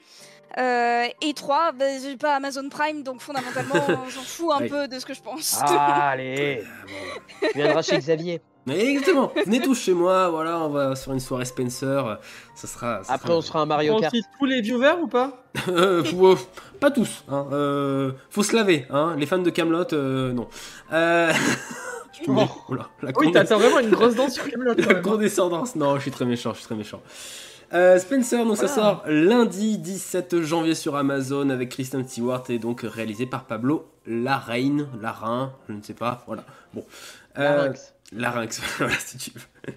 Euh, et trois, bah, j'ai pas Amazon Prime, donc fondamentalement, [laughs] on s'en fout un Oui. peu de ce que je pense. Allez [laughs] Tu viendras chez Xavier. Exactement, venez tous chez moi, voilà, on va faire une soirée Spencer, ça sera... ça Après, sera- on se fera un Mario On Kart. cite tous les viewers ou pas Euh, faut- euh, pas tous, hein, euh, faut se laver, hein, les fans de Camelot, euh, non. Euh... mets- [laughs] oula, la Oui, t'as vraiment une grosse dent sur Camelot. la même. condescendance, non, je suis très méchant, je suis très méchant. Euh, Spencer, donc ça sort lundi 17 janvier sur Amazon avec Kristen Stewart et donc réalisé par Pablo Larraín, Larrain, je ne sais pas, voilà. Bon. Euh, Larynx. [laughs] Voilà si tu veux.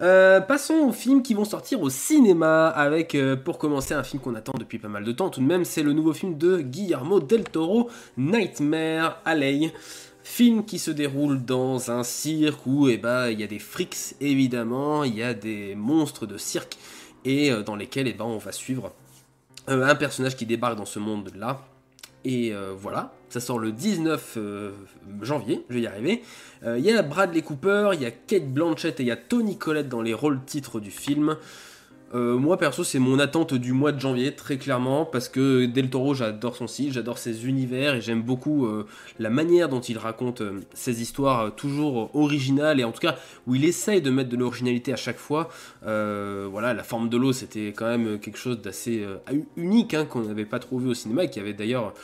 Euh, passons aux films qui vont sortir au cinéma avec, euh, pour commencer, un film qu'on attend depuis pas mal de temps tout de même, c'est le nouveau film de Guillermo del Toro, Nightmare Alley. Film qui se déroule dans un cirque où eh ben, il y a des frics évidemment, il y a des monstres de cirque et euh, dans lesquels eh ben, on va suivre euh, un personnage qui débarque dans ce monde-là. Et euh, voilà, ça sort le 19 euh, janvier, je vais y arriver. Il y a Bradley Cooper, il y a Kate Blanchett et il y a Tony Collette dans les rôles titres du film. Euh, moi perso, c'est mon attente du mois de janvier, très clairement, parce que Del Toro, j'adore son style, j'adore ses univers et j'aime beaucoup euh, la manière dont il raconte euh, ses histoires toujours originales et en tout cas où il essaye de mettre de l'originalité à chaque fois. Voilà, la forme de l'eau, c'était quand même quelque chose d'assez unique hein, qu'on n'avait pas trop vu au cinéma et qui avait d'ailleurs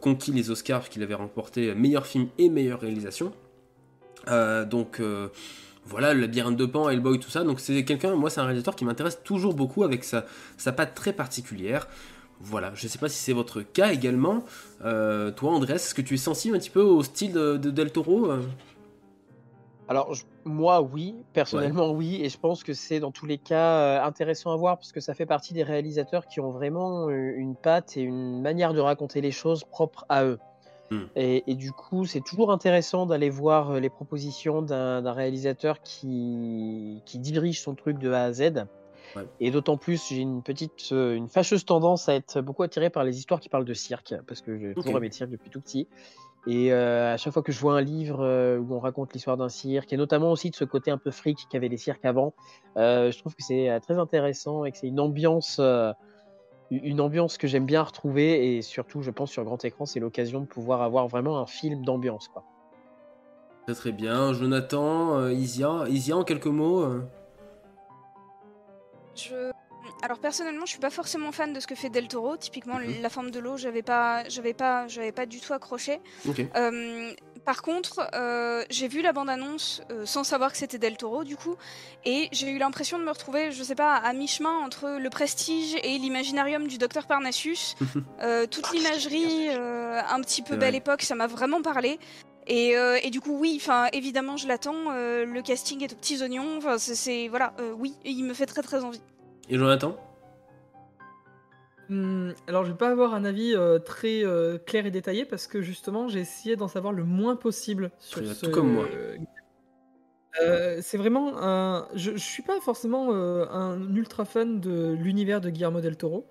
conquis les Oscars, qu'il avait remporté meilleur film et meilleure réalisation. Donc voilà, le labyrinthe de Pan, Hellboy, tout ça. Donc c'est quelqu'un, moi c'est un réalisateur qui m'intéresse toujours beaucoup avec sa, sa patte très particulière. Voilà, je sais pas si c'est votre cas également. Euh, toi Andrés, est-ce que tu es sensible un petit peu au style de, de Del Toro euh? Alors, je- moi, oui, personnellement, oui, et je pense que c'est dans tous les cas euh, intéressant à voir parce que ça fait partie des réalisateurs qui ont vraiment une patte et une manière de raconter les choses propre à eux. Hmm. Et, et du coup, c'est toujours intéressant d'aller voir euh, les propositions d'un réalisateur qui, qui dirige son truc de A à Z. Ouais. Et d'autant plus, j'ai une petite, euh, une fâcheuse tendance à être beaucoup attiré par les histoires qui parlent de cirque, parce que j'ai toujours Ok. aimé le cirque depuis tout petit. Et euh, à chaque fois que je vois un livre euh, où on raconte l'histoire d'un cirque, et notamment aussi de ce côté un peu fric qu'avaient les cirques avant, euh, je trouve que c'est très intéressant et que c'est une ambiance, une ambiance que j'aime bien retrouver. Et surtout, je pense sur grand écran, c'est l'occasion de pouvoir avoir vraiment un film d'ambiance. quoi. Très très bien. Jonathan, euh, Isia, Isia en quelques mots euh Je... Alors personnellement, je suis pas forcément fan de ce que fait Del Toro. Typiquement, Mhm. la forme de l'eau, j'avais pas, j'avais pas, j'avais pas du tout accroché. Euh, par contre, euh, j'ai vu la bande-annonce euh, sans savoir que c'était Del Toro, du coup, et j'ai eu l'impression de me retrouver, je sais pas, à mi-chemin entre le Prestige et l'imaginarium du Docteur Parnassus. [laughs] Euh, toute l'imagerie, euh, un petit peu belle vrai. époque, ça m'a vraiment parlé. Et, euh, et du coup, oui, enfin, évidemment, je l'attends. euh, le casting est aux petits oignons. Enfin, c'est- c'est voilà, euh, oui, il me fait très très envie. Et Jonathan? Hmm, alors, je vais pas avoir un avis euh, très euh, clair et détaillé parce que justement, j'ai essayé d'en savoir le moins possible sur bien, ce. tout comme moi. Euh, c'est vraiment un. Je, je suis pas forcément un ultra fan de l'univers de Guillermo del Toro.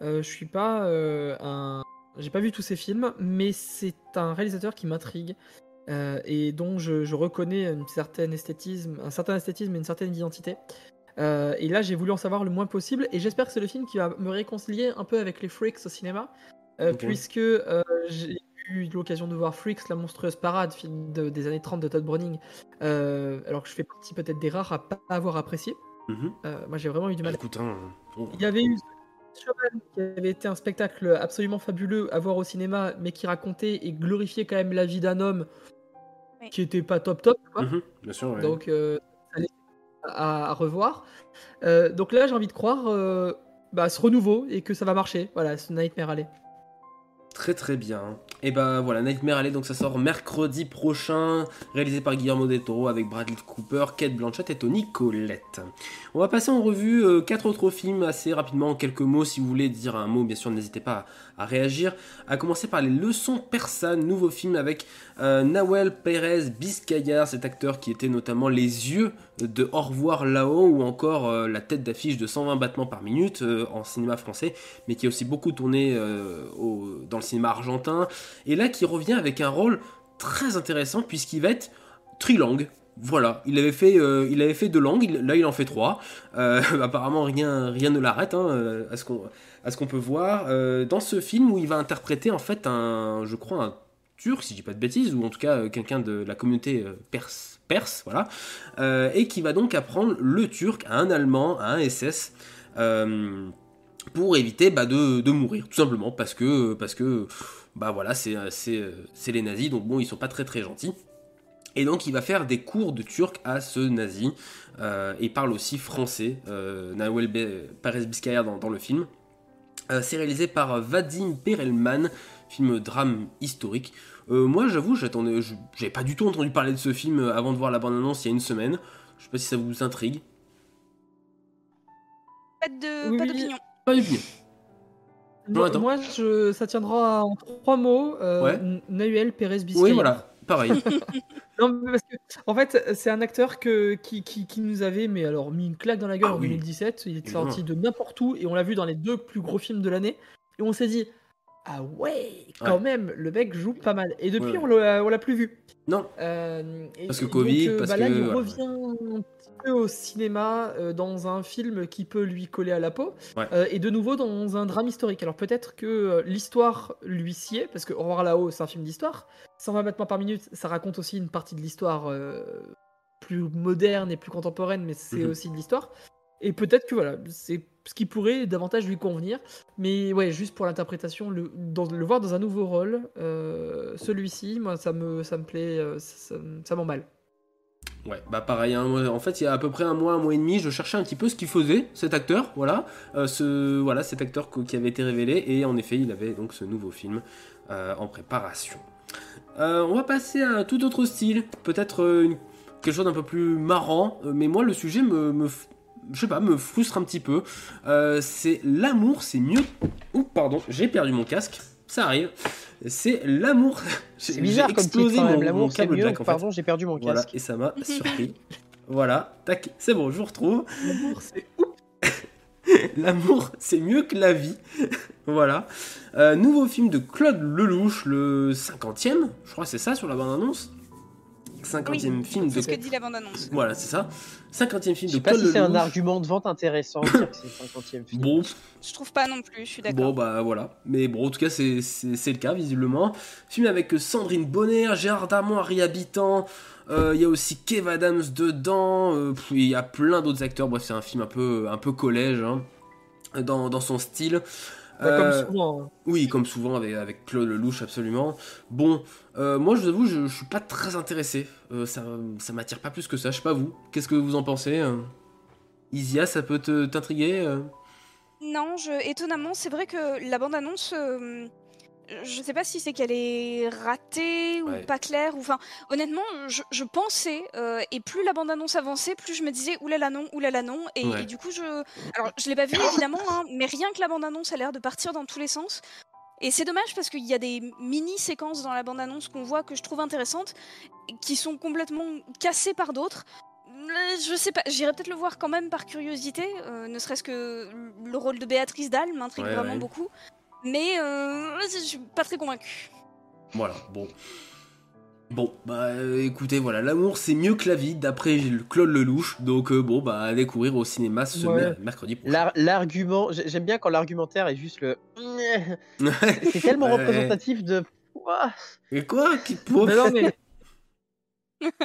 Je suis pas un. J'ai pas vu tous ses films, mais c'est un réalisateur qui m'intrigue euh, et dont je, je reconnais une certaine esthétisme, un certain esthétisme et une certaine identité. Euh, et là, j'ai voulu en savoir le moins possible, et j'espère que c'est le film qui va me réconcilier un peu avec les Freaks au cinéma, euh, puisque euh, j'ai eu l'occasion de voir Freaks, la monstrueuse parade, film de- des années 30 de Todd Browning, euh, alors que je fais partie peut-être des rares à pas avoir apprécié. Mhm. Euh, moi, j'ai vraiment eu du mal. Écoute, hein, on- Il y avait eu qui avait été un spectacle absolument fabuleux à voir au cinéma, mais qui racontait et glorifiait quand même la vie d'un homme qui était pas top top. Quoi. Mhm, bien sûr, ouais. Donc, euh, à, revoir. Euh, donc là, j'ai envie de croire euh, bah, ce renouveau et que ça va marcher. Voilà, ce Nightmare Alley. Très très bien. Et ben voilà, Nightmare Alley, donc ça sort mercredi prochain, réalisé par Guillermo del Toro avec Bradley Cooper, Kate Blanchett et Tony Collette. On va passer en revue euh, quatre autres films assez rapidement en quelques mots. Si vous voulez dire un mot, bien sûr, n'hésitez pas à, réagir. À commencer par les leçons persanes, nouveau film avec euh, Nawel Perez Biscayar, cet acteur qui était notamment les yeux de Au revoir là-haut ou encore euh, la tête d'affiche de 120 battements par minute euh, en cinéma français, mais qui a aussi beaucoup tourné euh, dans le cinéma argentin. Et là, qui revient avec un rôle très intéressant puisqu'il va être trilingue. Voilà, il avait fait, euh, il avait fait deux langues, là il en fait trois. Euh, [laughs] apparemment rien, ne l'arrête hein, euh, à ce qu'on, peut voir dans ce film où il va interpréter en fait un, je crois un turc si je dis pas de bêtises ou en tout cas quelqu'un de la communauté perse, perse, voilà, et qui va donc apprendre le turc à un allemand, à un SS. pour éviter bah, de, mourir, tout simplement, parce que, parce que bah voilà, c'est les nazis, donc bon, ils sont pas très très gentils. Et donc il va faire des cours de turc à ce nazi, euh, et parle aussi français, euh, Nawel Be- Perez Biscaya dans, dans le film. Euh, c'est réalisé par Vadim Perelman, film drame historique. Euh, moi j'avoue, j'attendais, j'avais pas du tout entendu parler de ce film avant de voir la bande-annonce il y a une semaine. Je sais pas si ça vous intrigue. Pas de, Oui, pas oui. d'opinion. Pas d'opinion. Moi, attends. moi, je, ça tiendra en trois mots. Euh, Ouais. Nahuel Pérez Biscaya. Oui, voilà, pareil. [laughs] Non, mais parce que, en fait, c'est un acteur que, qui, qui, qui nous avait mais alors, mis une claque dans la gueule Ah en oui. 2017. Il est sorti de n'importe où et on l'a vu dans les deux plus gros films de l'année. Et on s'est dit, ah ouais, quand Ouais. même, le mec joue pas mal. Et depuis, Ouais, on l'a plus vu. Non. Euh, et- Parce que Covid, donc, euh, parce bah, là, que- il revient au cinéma euh, dans un film qui peut lui coller à la peau. Ouais. Euh, et de nouveau dans un drame historique. Alors peut-être que euh, l'histoire lui sied, parce que Au revoir là-haut, c'est un film d'histoire. 120 battements par minute, ça raconte aussi une partie de l'histoire plus moderne et plus contemporaine, mais c'est Mhm. aussi de l'histoire. Et peut-être que voilà, c'est ce qui pourrait davantage lui convenir. Mais ouais, juste pour l'interprétation, le, le voir dans un nouveau rôle, celui-ci, moi, ça me, ça me plaît, ça, ça- ça m'emballe. Ouais, bah pareil, hein, en fait il y a à peu près un mois, un mois et demi, je cherchais un petit peu ce qu'il faisait, cet acteur, voilà, euh, ce, voilà cet acteur qui avait été révélé, et en effet il avait donc ce nouveau film euh, en préparation. Euh, on va passer à un tout autre style, peut-être quelque chose d'un peu plus marrant, mais moi le sujet me, je sais pas, me frustre un petit peu. C'est l'amour, c'est mieux. Ouh, pardon, j'ai perdu mon casque. Ça arrive. C'est l'amour. [laughs] C'est bizarre comme titre explosé quand même. mon- mon L'amour, c'est câble mieux. jack, en fait. Pardon, j'ai perdu mon Voilà, casque. et ça m'a [laughs] surpris. voilà, tac, c'est bon, je vous retrouve. L'amour, c'est [laughs] L'amour, c'est mieux que la vie. voilà. Euh, nouveau film de Claude Lelouch, le 50e, je crois que c'est ça sur la bande-annonce. 50e film de. C'est ce que dit la bande-annonce. Voilà, c'est ça. 50e film de si c'est un argument de vente intéressant de dire que c'est le 50e film. Bon, Je trouve pas non plus, je suis d'accord. Bon bah voilà, mais bon en tout cas c'est c'est- c'est le cas visiblement. Film avec Sandrine Bonner, Gérard Darmon, Harry Habitant, euh, il y a aussi Kev Adams dedans, euh, il y a plein d'autres acteurs, bref c'est un film un peu, un peu collège hein, dans, dans son style. Bah, comme Euh, souvent. hein. Oui, comme souvent avec, avec Claude Lelouch, absolument. Bon, euh, moi je vous avoue, je, je suis pas très intéressé. Euh, ça ça m'attire pas plus que ça, je sais pas vous. Qu'est-ce que vous en pensez euh Isia, ça peut te- t'intriguer euh? Non, je... étonnamment, c'est vrai que la bande-annonce, euh, je sais pas si c'est qu'elle est ratée ou Ouais. pas claire. Ou... Enfin, honnêtement, je, je pensais, euh, et plus la bande-annonce avançait, plus je me disais oulala non, oulala non. Et, Ouais. et du coup, je. Alors, je l'ai pas vu évidemment, hein, mais rien que la bande-annonce a l'air de partir dans tous les sens. Et c'est dommage parce qu'il y a des mini-séquences dans la bande-annonce qu'on voit que je trouve intéressantes, qui sont complètement cassées par d'autres. Euh, Je sais pas, j'irai peut-être le voir quand même par curiosité, euh, ne serait-ce que le rôle de Béatrice Dalle m'intrigue Ouais, vraiment ouais. beaucoup. Mais euh, je suis pas très convaincue. Voilà, bon. Bon, bah euh, écoutez, voilà, l'amour c'est mieux que la vie, d'après Claude Lelouch. Donc euh, bon, bah à découvrir au cinéma ce Ouais. mer- mercredi prochain. L'ar- L'argument, j'ai- j'aime bien quand l'argumentaire est juste le. [laughs] C'est tellement Ouais. représentatif de. Et quoi? Qui Mais non, mais-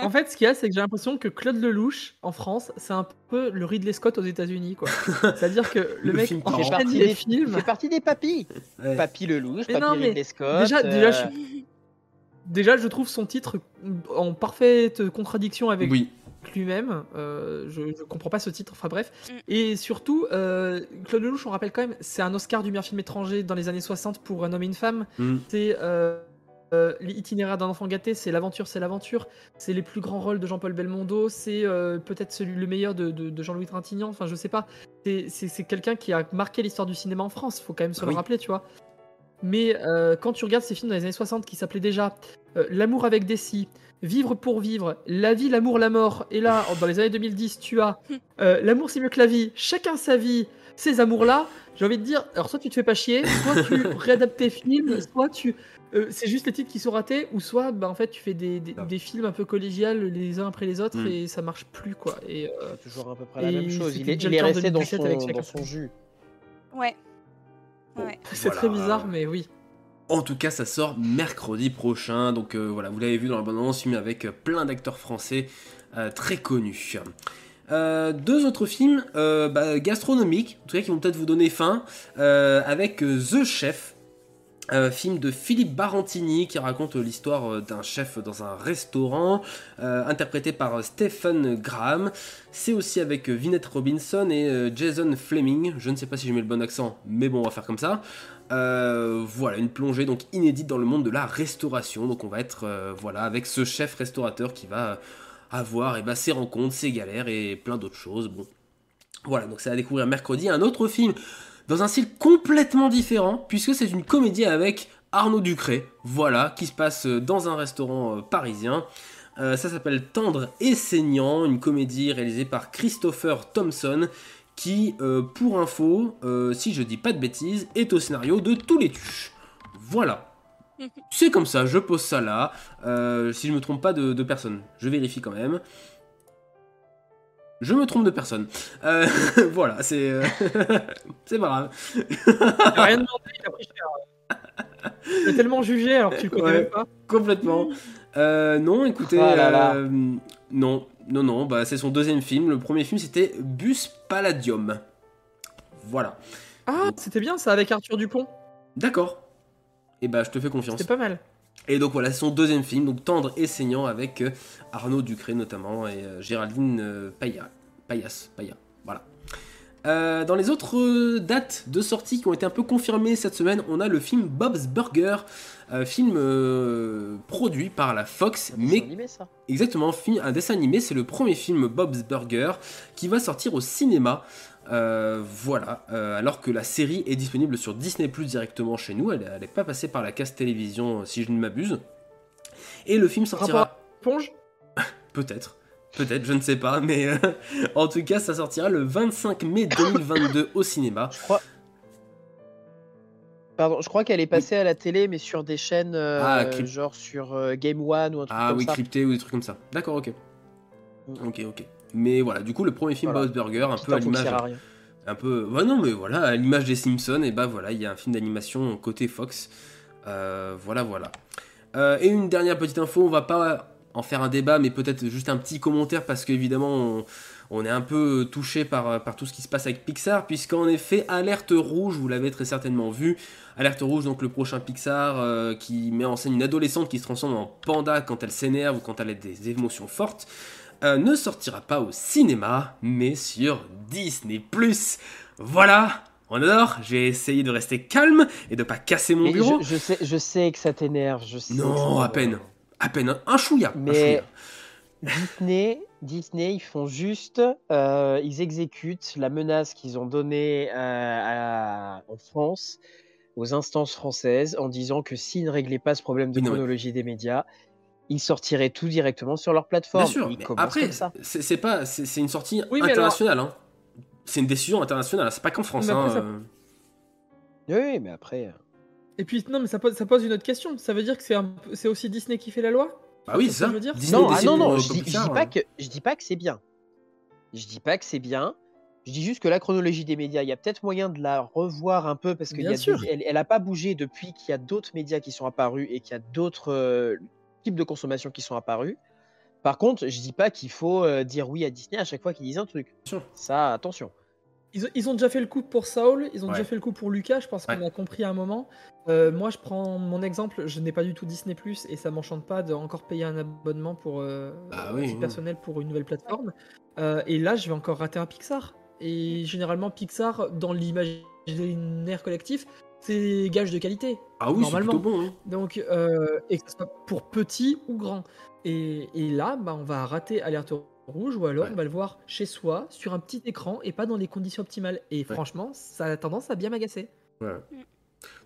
En fait, ce qu'il y a, c'est que j'ai l'impression que Claude Lelouch, en France, c'est un peu le Ridley Scott aux États-Unis, quoi. [laughs] C'est-à-dire que le, Le mec film Il fait enchaîne partie des films. Il fait partie des papis. Ouais. Papy Lelouch, Mais Papy non, mais Ridley Scott. déjà, euh, déjà, je... déjà, je trouve son titre en parfaite contradiction avec Oui, lui-même. Euh, je, je comprends pas ce titre, enfin bref. Et surtout, euh, Claude Lelouch, on rappelle quand même, c'est un Oscar du meilleur film étranger dans les années 60 pour Un homme et une femme. Mm. C'est euh, l'itinéraire d'un enfant gâté, c'est l'aventure, c'est l'aventure. C'est les plus grands rôles de Jean-Paul Belmondo, c'est euh, peut-être celui le meilleur de, de- de Jean-Louis Trintignant. Enfin, je sais pas. C'est- quelqu'un qui a marqué l'histoire du cinéma en France. Faut quand même se le oui. rappeler, tu vois. Mais euh, quand tu regardes ces films dans les années 60 qui s'appelaient déjà euh, L'amour avec Desi, Vivre pour vivre, La vie, l'amour, la mort, et là, dans les années 2010, tu as [laughs] euh, L'amour c'est mieux que la vie, Chacun sa vie, ces amours-là, j'ai envie de dire, alors soit tu te fais pas chier, soit tu [laughs] réadaptes tes films, soit tu... euh, c'est juste les titres qui sont ratés, ou soit bah, en fait tu fais des, des, des films un peu collégiales les uns après les autres Mm. et ça marche plus quoi. Et, euh, C'est toujours à peu près la même chose. Il est, déjà il est resté dans 2017 son, avec dans son jus. Ouais. Ouais. [laughs] c'est Voilà. très bizarre, mais oui. En tout cas, ça sort mercredi prochain. Donc euh, voilà, vous l'avez vu dans la bande-annonce, film avec plein d'acteurs français euh, très connus. Euh, deux autres films euh, bah, gastronomiques, en tout cas qui vont peut-être vous donner faim, euh, avec The Chef, euh, film de Philippe Barantini qui raconte l'histoire d'un chef dans un restaurant, interprété par Stephen Graham. C'est aussi avec Vinette Robinson et Jason Fleming. Je ne sais pas si je mets le bon accent, mais bon, on va faire comme ça. Voilà, une plongée donc inédite dans le monde de la restauration. Donc on va être voilà avec ce chef restaurateur qui va avoir ben, ses rencontres, ses galères et plein d'autres choses. Bon, voilà, donc c'est à découvrir mercredi. Un autre film dans un style complètement différent, puisque c'est une comédie avec Arnaud Ducré, voilà, qui se passe euh, dans un restaurant euh, parisien. Euh, ça s'appelle Tendre et saignant, une comédie réalisée par Christopher Thompson, qui, pour info, si je dis pas de bêtises, est au scénario de tous les tuches. Voilà. C'est comme ça, je pose ça là. Euh, si je me trompe pas de, de personne, je vérifie quand même. Je me trompe de personne. Euh, [laughs] voilà, c'est. euh, [laughs] c'est pas grave. Rien demandé, il a pris cher. Il a tellement jugé alors que tu le connais Ouais, pas. Complètement. Euh, non, écoutez. Là là. euh, non, non, non, bah, c'est son deuxième film. Le premier film, c'était Bus Palladium. Voilà. Ah, c'était bien ça avec Arthur Dupont. D'accord. Et bah, je te fais confiance. C'était pas mal. Et donc voilà, c'est son deuxième film, donc tendre et saignant avec euh, Arnaud Ducré notamment et euh, Géraldine euh, Paya, Payas, Paya, voilà. Euh, dans les autres euh, dates de sortie qui ont été un peu confirmées cette semaine, on a le film Bob's Burger, euh, film euh, produit par la Fox, mais animé, ça. exactement un dessin animé. C'est le premier film Bob's Burger qui va sortir au cinéma. Euh, voilà, Euh, alors que la série est disponible sur Disney Plus directement chez nous, elle n'est pas passée par la case télévision euh, si je ne m'abuse. Et le film sortira. Ponge? [laughs] Peut-être. Peut-être, je ne sais pas, mais euh, [laughs] en tout cas, ça sortira le 25 mai 2022 au cinéma. Pardon, je crois qu'elle est passée à la télé, mais sur des chaînes Ah, crypt- genre sur Game One ou un truc Ah comme oui, ça. crypté ou des trucs comme ça. D'accord, ok. Ok, ok. Mais voilà, du coup, le premier film Voilà. Bob's Burger, un peu à l'image. Un peu. Non, mais voilà, à l'image des Simpsons, et bah voilà, il y a un film d'animation côté Fox. Euh, voilà, voilà. Euh, et une dernière petite info, on va pas en faire un débat, mais peut-être juste un petit commentaire parce qu'évidemment, on, on est un peu touché par, par tout ce qui se passe avec Pixar, puisqu'en effet, Alerte Rouge, vous l'avez très certainement vu. Alerte Rouge, donc le prochain Pixar euh, qui met en scène une adolescente qui se transforme en panda quand elle s'énerve ou quand elle a des émotions fortes. Euh, ne sortira pas au cinéma, mais sur Disney+. Voilà, on adore. J'ai essayé de rester calme et de pas casser mon Mais bureau. je, je sais, je sais que ça t'énerve. Je sais Non, à peine. À peine. Un, un chouïa. un Mais chouïa. Disney, Disney, ils font juste, euh, ils exécutent la menace qu'ils ont donnée euh, à- en France aux instances françaises en disant que s'ils ne réglaient pas ce problème de chronologie des médias, ils sortiraient tout directement sur leur plateforme. Bien sûr. Ils mais commencent après, c'est pas, c'est une sortie Oui, mais internationale. hein. C'est une décision internationale. C'est pas qu'en France. Mais après, hein, ça- euh. Oui, mais après. euh, Et puis, non, mais ça pose, ça pose une autre question. Ça veut dire que c'est un aussi Disney qui fait la loi? Bah oui, ça ça. que je veux dire? Disney Non, ah non, non, pour- je dis, je dis pas hein. que je dis pas que c'est bien. Je dis pas que c'est bien. Je dis juste que la chronologie des médias, il y a peut-être moyen de la revoir un peu parce qu'il y Bien a sûr. des- elle, elle a pas bougé depuis qu'il y a d'autres médias qui sont apparus et qu'il y a d'autres euh, types de consommation qui sont apparus. Par contre, je dis pas qu'il faut euh, dire oui à Disney à chaque fois qu'ils disent un truc. Ça, attention. Ils, ont- ils ont déjà fait le coup pour Saul, ils ont Ouais. déjà fait le coup pour Lucas, je pense qu'on a compris à un moment. Euh, moi, je prends mon exemple, je n'ai pas du tout Disney Plus et ça m'enchante pas de encore payer un abonnement pour euh, Bah oui. personnel pour une nouvelle plateforme. Euh, et là, je vais encore rater un Pixar. Et généralement, Pixar, dans l'imaginaire collectif, c'est gage de qualité. Ah oui, c'est normalement. plutôt bon. hein. Donc, euh, et que ce soit pour petit ou grand. Et, et là, bah, on va rater Alerte Rouge ou alors on va le voir chez soi, sur un petit écran et pas dans les conditions optimales. Et franchement, ça a tendance à bien m'agacer. Ouais.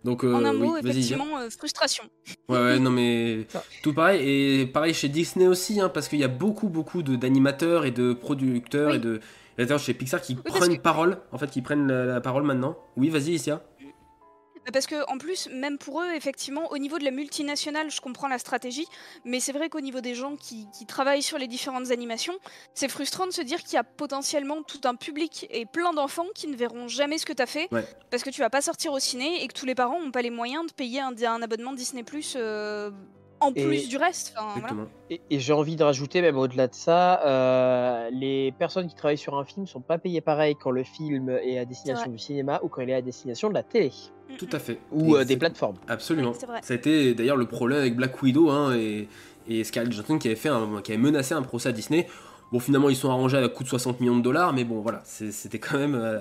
Donc, euh, en un oui, mot, effectivement, euh, frustration. Ouais, ouais, non, mais [laughs] tout pareil. Et pareil chez Disney aussi, hein, parce qu'il y a beaucoup, beaucoup de- d'animateurs et de producteurs et de réalisateurs chez Pixar qui prennent parole, en fait, qui prennent la, la parole maintenant. Oui, vas-y, Isia. Parce que en plus, même pour eux, effectivement, au niveau de la multinationale, je comprends la stratégie, mais c'est vrai qu'au niveau des gens qui, qui travaillent sur les différentes animations, c'est frustrant de se dire qu'il y a potentiellement tout un public et plein d'enfants qui ne verront jamais ce que tu as fait, Ouais. parce que tu vas pas sortir au ciné et que tous les parents n'ont pas les moyens de payer un, un abonnement Disney Plus en Et- plus du reste. Voilà. Et, et j'ai envie de rajouter, même au-delà de ça, euh, les personnes qui travaillent sur un film sont pas payées pareil quand le film est à destination du cinéma ou quand il est à destination de la télé. Tout à fait. Ou euh, des plateformes. Absolument. Vrai. Ça a été d'ailleurs le problème avec Black Widow hein, et, et Scarlett Johansson qui avait, fait un- qui avait menacé un procès à Disney. Bon, finalement, ils sont arrangés à coût de 60 millions de dollars, mais bon, voilà, c'était quand même euh,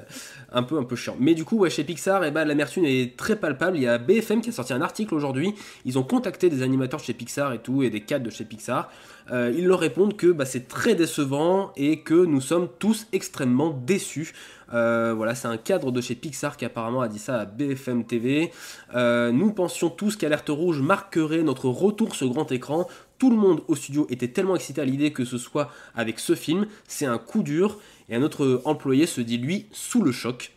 un, peu, un peu chiant. Mais du coup, ouais, chez Pixar, eh ben, l'amertume est très palpable. Il y a BFM qui a sorti un article aujourd'hui. Ils ont contacté des animateurs chez Pixar et tout, et des cadres de chez Pixar. Euh, ils leur répondent que bah, c'est très décevant et que nous sommes tous extrêmement déçus. Euh, voilà, c'est un cadre de chez Pixar qui apparemment a dit ça à BFM TV. Nous pensions tous qu'Alerte Rouge marquerait notre retour sur grand écran. Tout le monde au studio était tellement excité à l'idée que ce soit avec ce film. C'est un coup dur. Et un autre employé se dit, lui, sous le choc.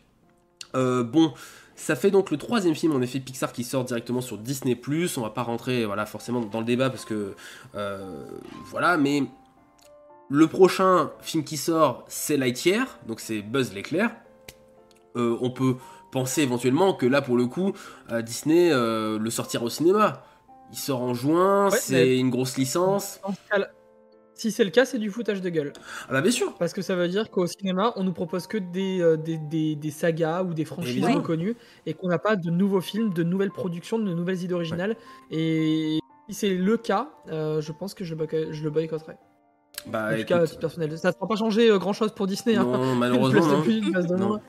Euh, bon, ça fait donc le troisième film en effet Pixar qui sort directement sur Disney+. On va pas rentrer voilà forcément dans le débat parce que euh, voilà, mais le prochain film qui sort c'est Lightyear, donc c'est Buzz l'éclair. Euh, on peut penser éventuellement que là pour le coup euh, Disney euh, le sortira au cinéma. Il sort en juin, Ouais, c'est une grosse licence. Ce Si c'est le cas, c'est du foutage de gueule. Ah bah bien sûr. Parce que ça veut dire qu'au cinéma, on nous propose que des, euh, des, des- des sagas ou des franchises reconnues et qu'on n'a pas de nouveaux films, de nouvelles productions, de nouvelles idées originales. Et Si c'est le cas, euh, je pense que je le, boyco- je le boycotterai. Bah, en tout cas, écoute, personnel. Ça ne fera pas changer grand chose pour Disney. hein. Non, [laughs] malheureusement, plus, Non. moins.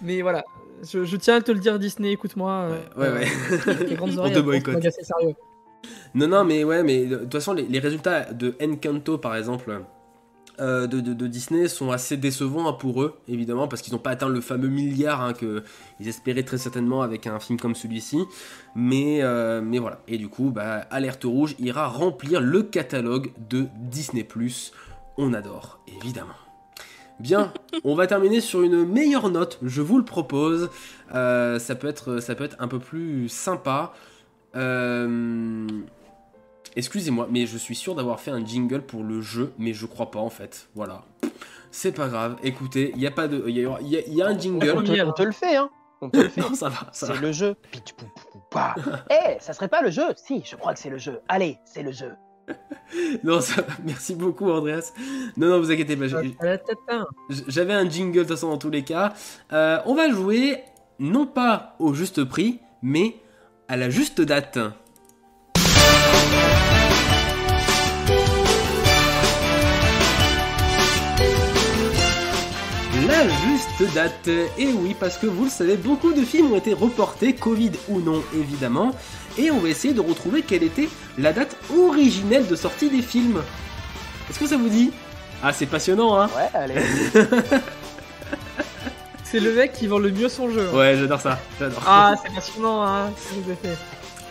Mais voilà, je, je tiens à te le dire, Disney, écoute-moi. euh, ouais, ouais. euh, les grandes [laughs] On oreilles, te vont se boycotte. sérieux. Non, non, mais ouais, mais de toute façon, les, les résultats de Encanto, par exemple, euh, de, de- de Disney sont assez décevants hein, pour eux, évidemment, parce qu'ils n'ont pas atteint le fameux milliard hein, qu'ils espéraient très certainement avec un film comme celui-ci. Mais, euh, mais voilà. Et du coup, bah, Alerte Rouge ira remplir le catalogue de Disney. On adore, évidemment. Bien, [laughs] on va terminer sur une meilleure note, je vous le propose. Euh, ça, peut être, ça peut être un peu plus sympa. Euh, Excusez-moi, mais je suis sûr d'avoir fait un jingle pour le jeu, mais je crois pas en fait. Voilà. C'est pas grave, écoutez, il y a pas de. Il y a, il y a- il y a un jingle. On te, on te le fait, hein. On te le [laughs] fait. Non, ça va, ça C'est le jeu. Pitch. [laughs] Eh, ça serait pas le jeu Si, je crois que c'est le jeu. Allez, c'est le jeu. [laughs] Non, ça va. Merci beaucoup, Andreas. Non, non, vous inquiétez pas. j'ai- J'avais un jingle de toute façon dans tous les cas. Euh, on va jouer non pas au juste prix, mais à la juste date. La juste date. Et oui, parce que vous le savez, beaucoup de films ont été reportés, Covid ou non évidemment. Et on va essayer de retrouver quelle était la date originelle de sortie des films. Est-ce que ça vous dit? Ah, c'est passionnant, hein? Ouais, allez. [laughs] C'est le mec qui vend le mieux son jeu. hein. Ouais, j'adore ça. J'adore. Ah, c'est passionnant, hein, ce que vous avez fait.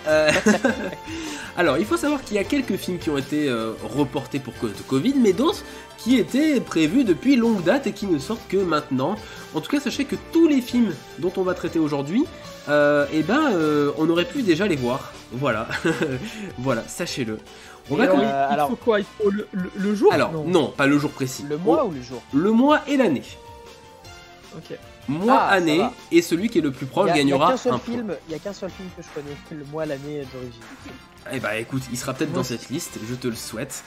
Euh, [laughs] Alors, il faut savoir qu'il y a quelques films qui ont été euh, reportés pour cause de Covid, mais d'autres qui étaient prévus depuis longue date et qui ne sortent que maintenant. En tout cas, sachez que tous les films dont on va traiter aujourd'hui, euh, eh ben, euh, on aurait pu déjà les voir. Voilà, [laughs] voilà, sachez-le. On va il, alors- faut quoi? Il faut le, le- le jour? Alors, non. pas le jour précis. Le mois On- ou le jour? Le mois et l'année. Mois, Ah, année, et celui qui est le plus proche Il y a- gagnera Il y a qu'un seul un film. Il y a qu'un seul film que je connais. Le mois, l'année d'origine. Eh bah écoute, il sera peut-être dans cette liste, je te le souhaite.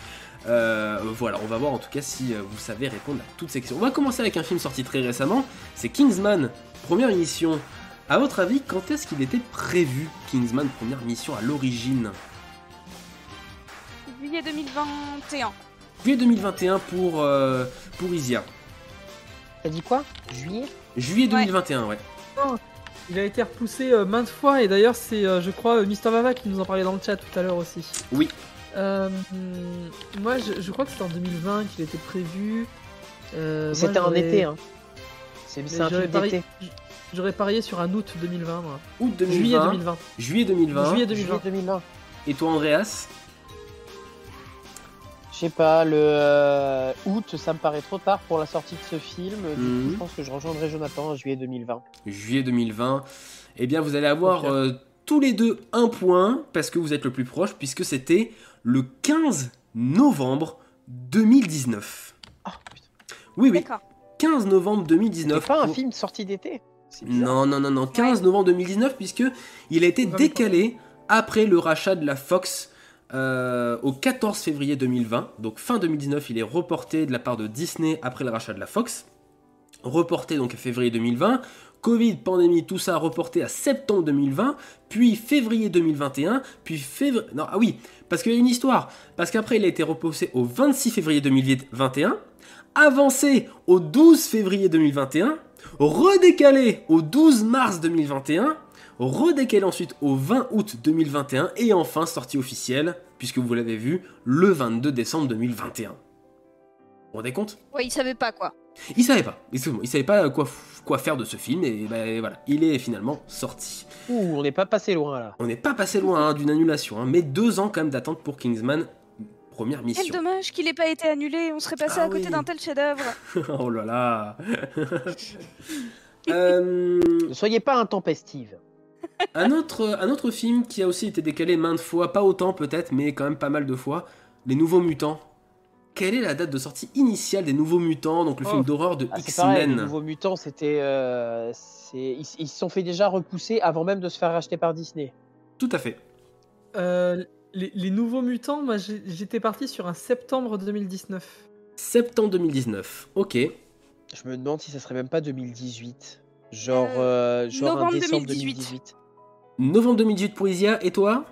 Euh, voilà, on va voir en tout cas si euh, vous savez répondre à toutes ces questions. On va commencer avec un film sorti très récemment, c'est Kingsman, première mission. À votre avis, quand est-ce qu'il était prévu, Kingsman, première mission à l'origine? Juillet 2021. Juillet 2021 pour, euh, pour Isia. T'as dit quoi? Juillet? Juillet 2021, ouais. Non, Il a été repoussé euh, maintes fois et d'ailleurs c'est euh, je crois euh, Mister Vava qui nous en parlait dans le chat tout à l'heure aussi. Oui. Euh, moi je, je crois que c'était en 2020 qu'il était prévu. Euh, C'était en été, hein. C'est un j'aurais film parié- d'été. J'aurais parié sur un août 2020 moi. Août 2020. Juillet 2020. Juillet 2020. Juillet 2020. 2020. Et toi, Andreas? Sais pas, le euh, août, ça me paraît trop tard pour la sortie de ce film. Du Mhm. coup, je pense que je rejoindrai Jonathan en juillet 2020. Juillet 2020. Eh bien, vous allez avoir euh, tous les deux un point parce que vous êtes le plus proche, puisque c'était le 15 novembre 2019. oui, oui. 15 novembre 2019. C'est pas un Pour- film sorti d'été. Non, non, non, non. 15 novembre 2019, puisque il a été décalé après le rachat de la Fox euh, au 14 février 2020. Donc fin 2019, il est reporté de la part de Disney après le rachat de la Fox. Reporté donc à février 2020. Covid, pandémie, tout ça reporté à septembre 2020, puis février 2021, puis février... Non, ah oui, parce qu'il y a une histoire. Parce qu'après, il a été repoussé au 26 février 2021, avancé au 12 février 2021, redécalé au 12 mars 2021, redécalé ensuite au 20 août 2021 et enfin sorti officiel, puisque vous l'avez vu, le 22 décembre 2021. Vous vous rendez compte? Ouais, il savait pas quoi. Il savait pas, excuse-moi, il savait pas quoi, quoi faire de ce film et ben voilà, il est finalement sorti. Ouh, on n'est pas passé loin là. On n'est pas passé loin hein, d'une annulation, hein, mais deux ans quand même d'attente pour Kingsman, première Quel mission. dommage qu'il ait pas été annulé, on serait passé Ah à côté oui. d'un tel chef-d'œuvre. [laughs] oh là là [laughs] Euh, Ne soyez pas intempestive. Un, autre, un autre film qui a aussi été décalé maintes fois, pas autant peut-être, mais quand même pas mal de fois, Les Nouveaux Mutants. Quelle est la date de sortie initiale des Nouveaux Mutants, donc le film Oh. d'horreur de Ah, pareil, les X-Men nouveaux mutants, c'était. euh, ils ils se sont fait déjà repousser avant même de se faire racheter par Disney. Tout à fait. Euh, les, les nouveaux mutants, moi j'étais parti sur un septembre 2019. Septembre 2019, ok. Je me demande si ça serait même pas 2018. Genre, euh, genre un novembre décembre 2018. 2018. Novembre 2018 pour Isia, et toi?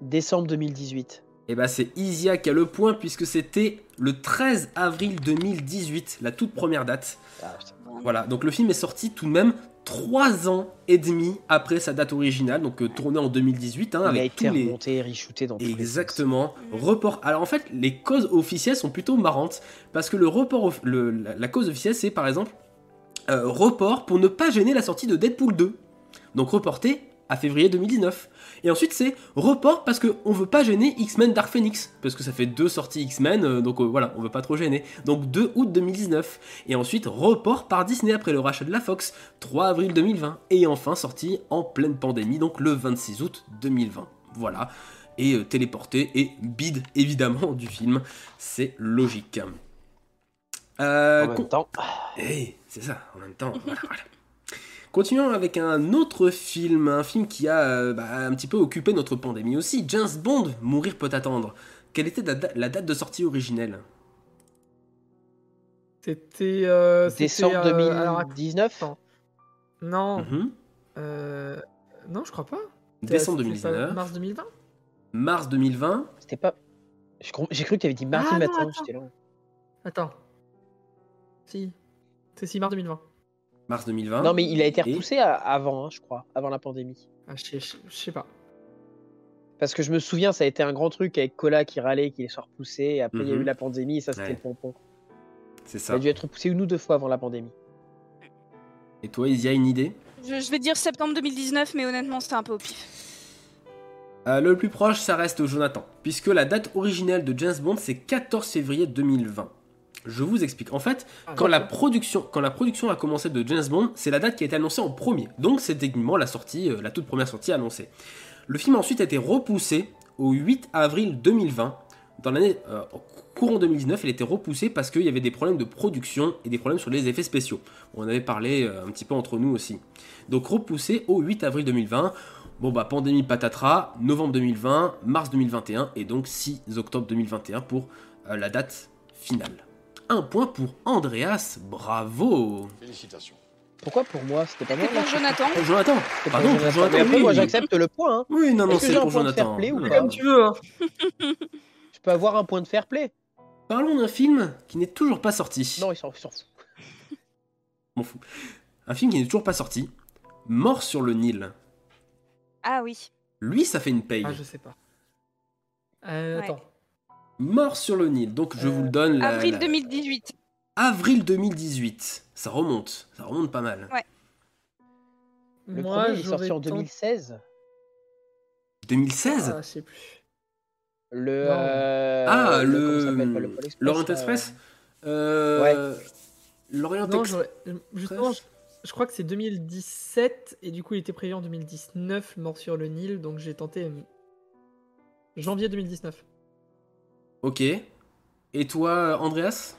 Décembre 2018. Et bah c'est Isia qui a le point puisque c'était le 13 avril 2018, la toute première date. Ah, Voilà, donc le film est sorti tout de même 3 ans et demi après sa date originale, donc euh, tourné en 2018. Hein, Il avec a été tous les... remonté et reshooté dans tous les Exactement. Report. Alors en fait, les causes officielles sont plutôt marrantes parce que le report, off- le- la, la cause officielle, c'est par exemple euh, report pour ne pas gêner la sortie de Deadpool 2. Donc reporté à février 2019. Et ensuite c'est report parce qu'on veut pas gêner X-Men Dark Phoenix parce que ça fait deux sorties X-Men, euh, donc euh, voilà, on veut pas trop gêner. Donc 2 août 2019. Et ensuite report par Disney après le rachat de la Fox 3 avril 2020. Et enfin sorti en pleine pandémie, donc le 26 août 2020. Voilà et téléporté et bide évidemment du film. C'est logique. Euh, En même con- temps. Eh, c'est ça, en même temps. voilà, voilà. Continuons avec un autre film, un film qui a euh, bah, un petit peu occupé notre pandémie aussi. James Bond, Mourir peut attendre. Quelle était la, da- la date de sortie originelle? C'était. euh, c'était, Décembre euh, alors, 2019 Non. Mhm. euh, non, je crois pas. Décembre C'était pas 2019. Mars 2020 Mars 2020. C'était pas. J'ai cru que tu avais dit mardi Ah, matin. J'étais là. Attends. Si. C'est 6 mars 2020. Mars 2020. Non, mais il a été repoussé à- avant, hein, je crois, avant la pandémie. Ah, je, sais- je- je sais pas. Parce que je me souviens, ça a été un grand truc avec Cola qui râlait, qui soit repoussé. Et après, il y a Mhm. eu la pandémie et ça, c'était Ouais. le pompon. C'est Ça ça. a dû être repoussé une ou deux fois avant la pandémie. Et toi, il y a une idée? Je, je vais dire septembre 2019, mais honnêtement, c'était un peu au pif. Euh, le plus proche, ça reste Jonathan, puisque la date originelle de James Bond, c'est 14 février 2020. Je vous explique. En fait, Ah, quand, la production, quand la production a commencé de James Bond, c'est la date qui a été annoncée en premier. Donc c'est techniquement la sortie, euh, la toute première sortie annoncée. Le film a ensuite été repoussé au 8 avril 2020. Dans l'année euh, courant 2019, il était repoussé parce qu'il y avait des problèmes de production et des problèmes sur les effets spéciaux. On en avait parlé euh, un petit peu entre nous aussi. Donc repoussé au 8 avril 2020. Bon bah pandémie patatras, novembre 2020, mars 2021 et donc 6 octobre 2021 pour euh, la date finale. Un point pour Andreas, bravo Félicitations. Pourquoi pour moi C'était pas moi pour Jonathan Pour Jonathan Pardon, pour Jonathan, Mais après, oui. moi, j'accepte le point. Hein. Oui, non, non, c'est pour point de Jonathan. fair play ou Comme tu veux, hein. [laughs] Je peux avoir un point de fair play Parlons d'un film qui n'est toujours pas sorti. Non, il s'en s'en fout. [laughs] M'en fous. Un film qui n'est toujours pas sorti. Mort sur le Nil. Ah oui. Lui, ça fait une paye. Ah, je sais pas. Euh, Ouais. Attends. Mort sur le Nil. Donc je vous le donne. la- Avril la- 2018. Avril 2018. Ça remonte. Ça remonte pas mal. Ouais. Le Moi, premier est sorti en tenté- 2016. 2016 Ah, je sais plus. Le. Euh, Ah, le. le L'Orient là, Express Euh, L'Orient Express. justement, je, je crois que c'est 2017 et du coup, il était prévu en 2019, mort sur le Nil, donc j'ai tenté euh, janvier 2019. Ok. Et toi, Andreas?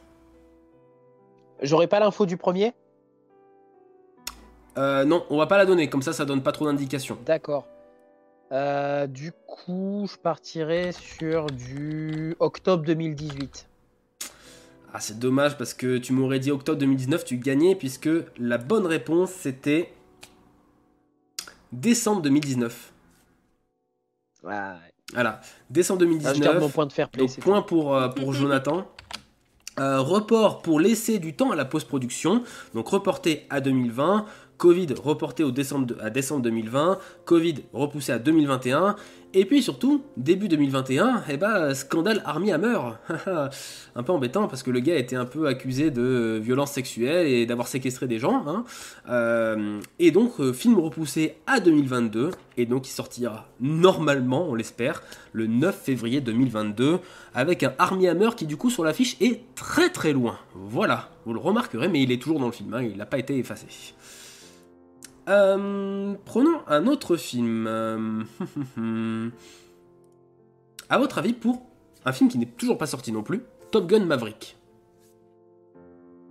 J'aurais pas l'info du premier? Euh, Non, on va pas la donner. Comme ça, ça donne pas trop d'indications. D'accord. Euh, du coup, je partirais sur du octobre 2018. Ah, c'est dommage parce que tu m'aurais dit octobre 2019, tu gagnais puisque la bonne réponse c'était décembre 2019. Ouais. Voilà, décembre Ah, je garde 2019. mon point de fair play. donc point pour, euh, pour [laughs] Jonathan. Euh, report pour laisser du temps à la post-production, donc reporté à 2020. Covid reporté à décembre 2020. Covid repoussé à 2021. Et puis surtout, début 2021, eh ben, scandale Army Hammer. [laughs] un peu embêtant parce que le gars était un peu accusé de violence sexuelle et d'avoir séquestré des gens. hein. Euh, et donc, euh, film repoussé à 2022. Et donc, il sortira normalement, on l'espère, le 9 février 2022. Avec un Army Hammer qui, du coup, sur l'affiche est très très loin. Voilà, vous le remarquerez, mais il est toujours dans le film. hein, il n'a pas été effacé. Euh, prenons un autre film. Euh, [laughs] à votre avis, pour un film qui n'est toujours pas sorti non plus, Top Gun Maverick.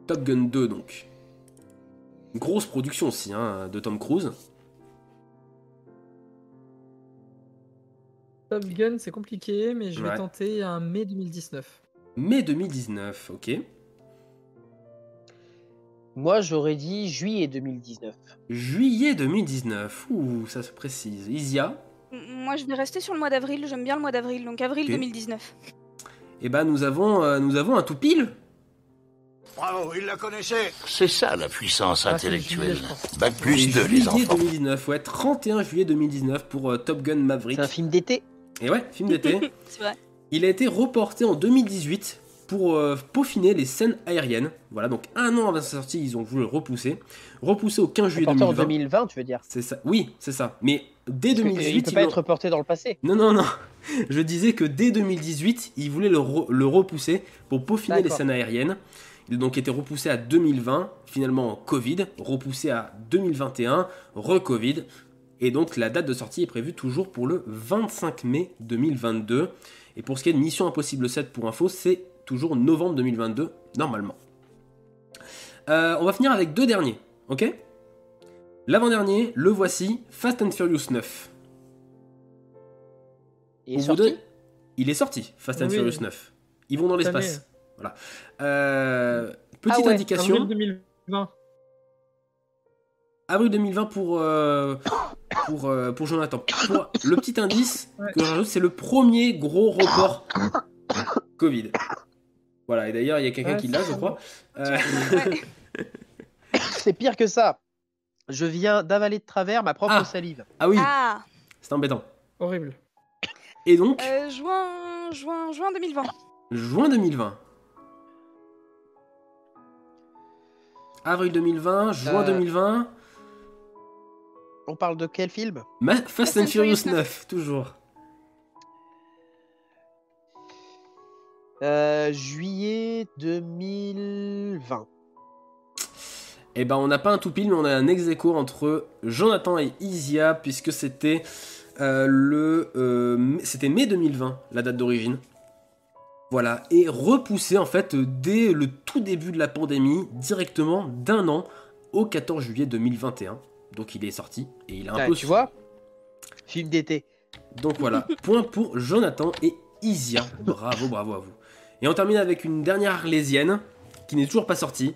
Top Gun 2 donc. Grosse production aussi hein, de Tom Cruise. Top Gun, c'est compliqué, mais je vais tenter un mai 2019. Mai 2019, ok. Moi, j'aurais dit juillet 2019. Juillet 2019, ouh, ça se précise. Isia Moi, je vais rester sur le mois d'avril. J'aime bien le mois d'avril, donc avril Ok. 2019. Et bah nous avons, euh, nous avons un tout pile. Bravo, il la connaissait. C'est ça la puissance Ah, intellectuelle. juillet. Bac plus Et 2, les juillet enfants. 2019, ouais, 31 juillet 2019 pour euh, Top Gun Maverick. C'est un film d'été? Et ouais, film d'été. [laughs] C'est vrai. Il a été reporté en 2018 pour euh, peaufiner les scènes aériennes. Voilà, donc un an avant sa sortie, ils ont voulu le repousser. Repoussé au 15 juillet Reporté en 2020. 2020, tu veux dire? C'est ça. Oui, c'est ça. Mais dès Parce que, euh, 2018, Il peut pas être reporté dans le passé. Non, non, non. [laughs] Je disais que dès 2018, ils voulaient le, re- le repousser pour peaufiner les scènes aériennes. Il a donc été repoussé à 2020, finalement Covid, repoussé à 2021, re-Covid. Et donc la date de sortie est prévue toujours pour le 25 mai 2022. Et pour ce qui est de Mission Impossible 7 pour info, c'est toujours novembre 2022, normalement. Euh, on va finir avec deux derniers, ok? L'avant-dernier, le voici, Fast and Furious 9. Il est sorti? Il est sorti, Fast and Oui. Furious 9. Ils vont dans l'espace. Voilà. Euh, petite Ah ouais, indication. Avril 2020. Avril 2020 pour, euh, pour, euh, pour Jonathan. Pour- le petit indice que c'est le premier gros report Covid. Voilà, et d'ailleurs, il y a quelqu'un Ouais, qui l'a, c'est [laughs] je crois. Euh, C'est pire que ça. Je viens d'avaler de travers ma propre Ah. salive. ah oui, Ah c'est embêtant. Horrible. Et donc, euh, Juin, juin, juin 2020. juin 2020. Avril 2020, juin Euh, 2020. On parle de quel film? Ma- Fast, Fast and and Furious Furious 9, toujours. Euh, Juillet 2020. Eh ben, on n'a pas un tout pile, mais on a un ex aequo entre Jonathan et Isia, puisque c'était euh, le, euh, mai- c'était mai 2020, la date d'origine. Voilà, et repoussé en fait dès le tout début de la pandémie, directement d'un an au 14 juillet 2021. Donc il est sorti et il a un Ouais, peu. tu vois Film d'été. Donc voilà, [laughs] point pour Jonathan et Isia. Bravo, bravo à vous. Et on termine avec une dernière arlésienne qui n'est toujours pas sortie,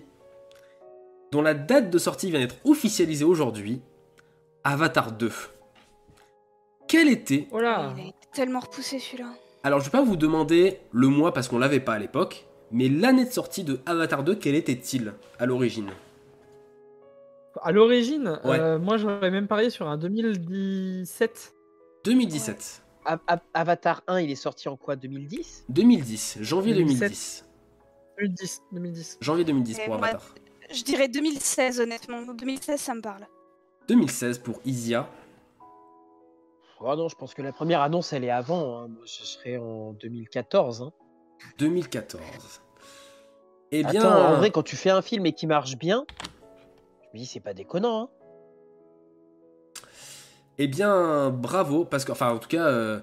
dont la date de sortie vient d'être officialisée aujourd'hui. Avatar 2. Quel était Oh là Il a été tellement repoussé celui-là. Alors je vais pas vous demander le mois parce qu'on l'avait pas à l'époque, mais l'année de sortie de Avatar 2, quel était-il à l'origine? À l'origine, Ouais. euh, moi j'aurais même parié sur un 2017. 2017. Avatar 1, il est sorti en quoi 2010 2010, janvier 2007. 2010. 2010. 2010. Janvier 2010 Et pour moi- Avatar. Je dirais 2016 honnêtement. 2016 ça me parle. 2016 pour Isia. Oh non, je pense que la première annonce, elle est avant. hein. Moi, Ce serait en 2014. hein. 2014. Eh bien, Attends, en vrai, quand tu fais un film et qui marche bien, je me dis, c'est pas déconnant. hein. Eh bien, bravo, parce que, enfin, en tout cas, euh,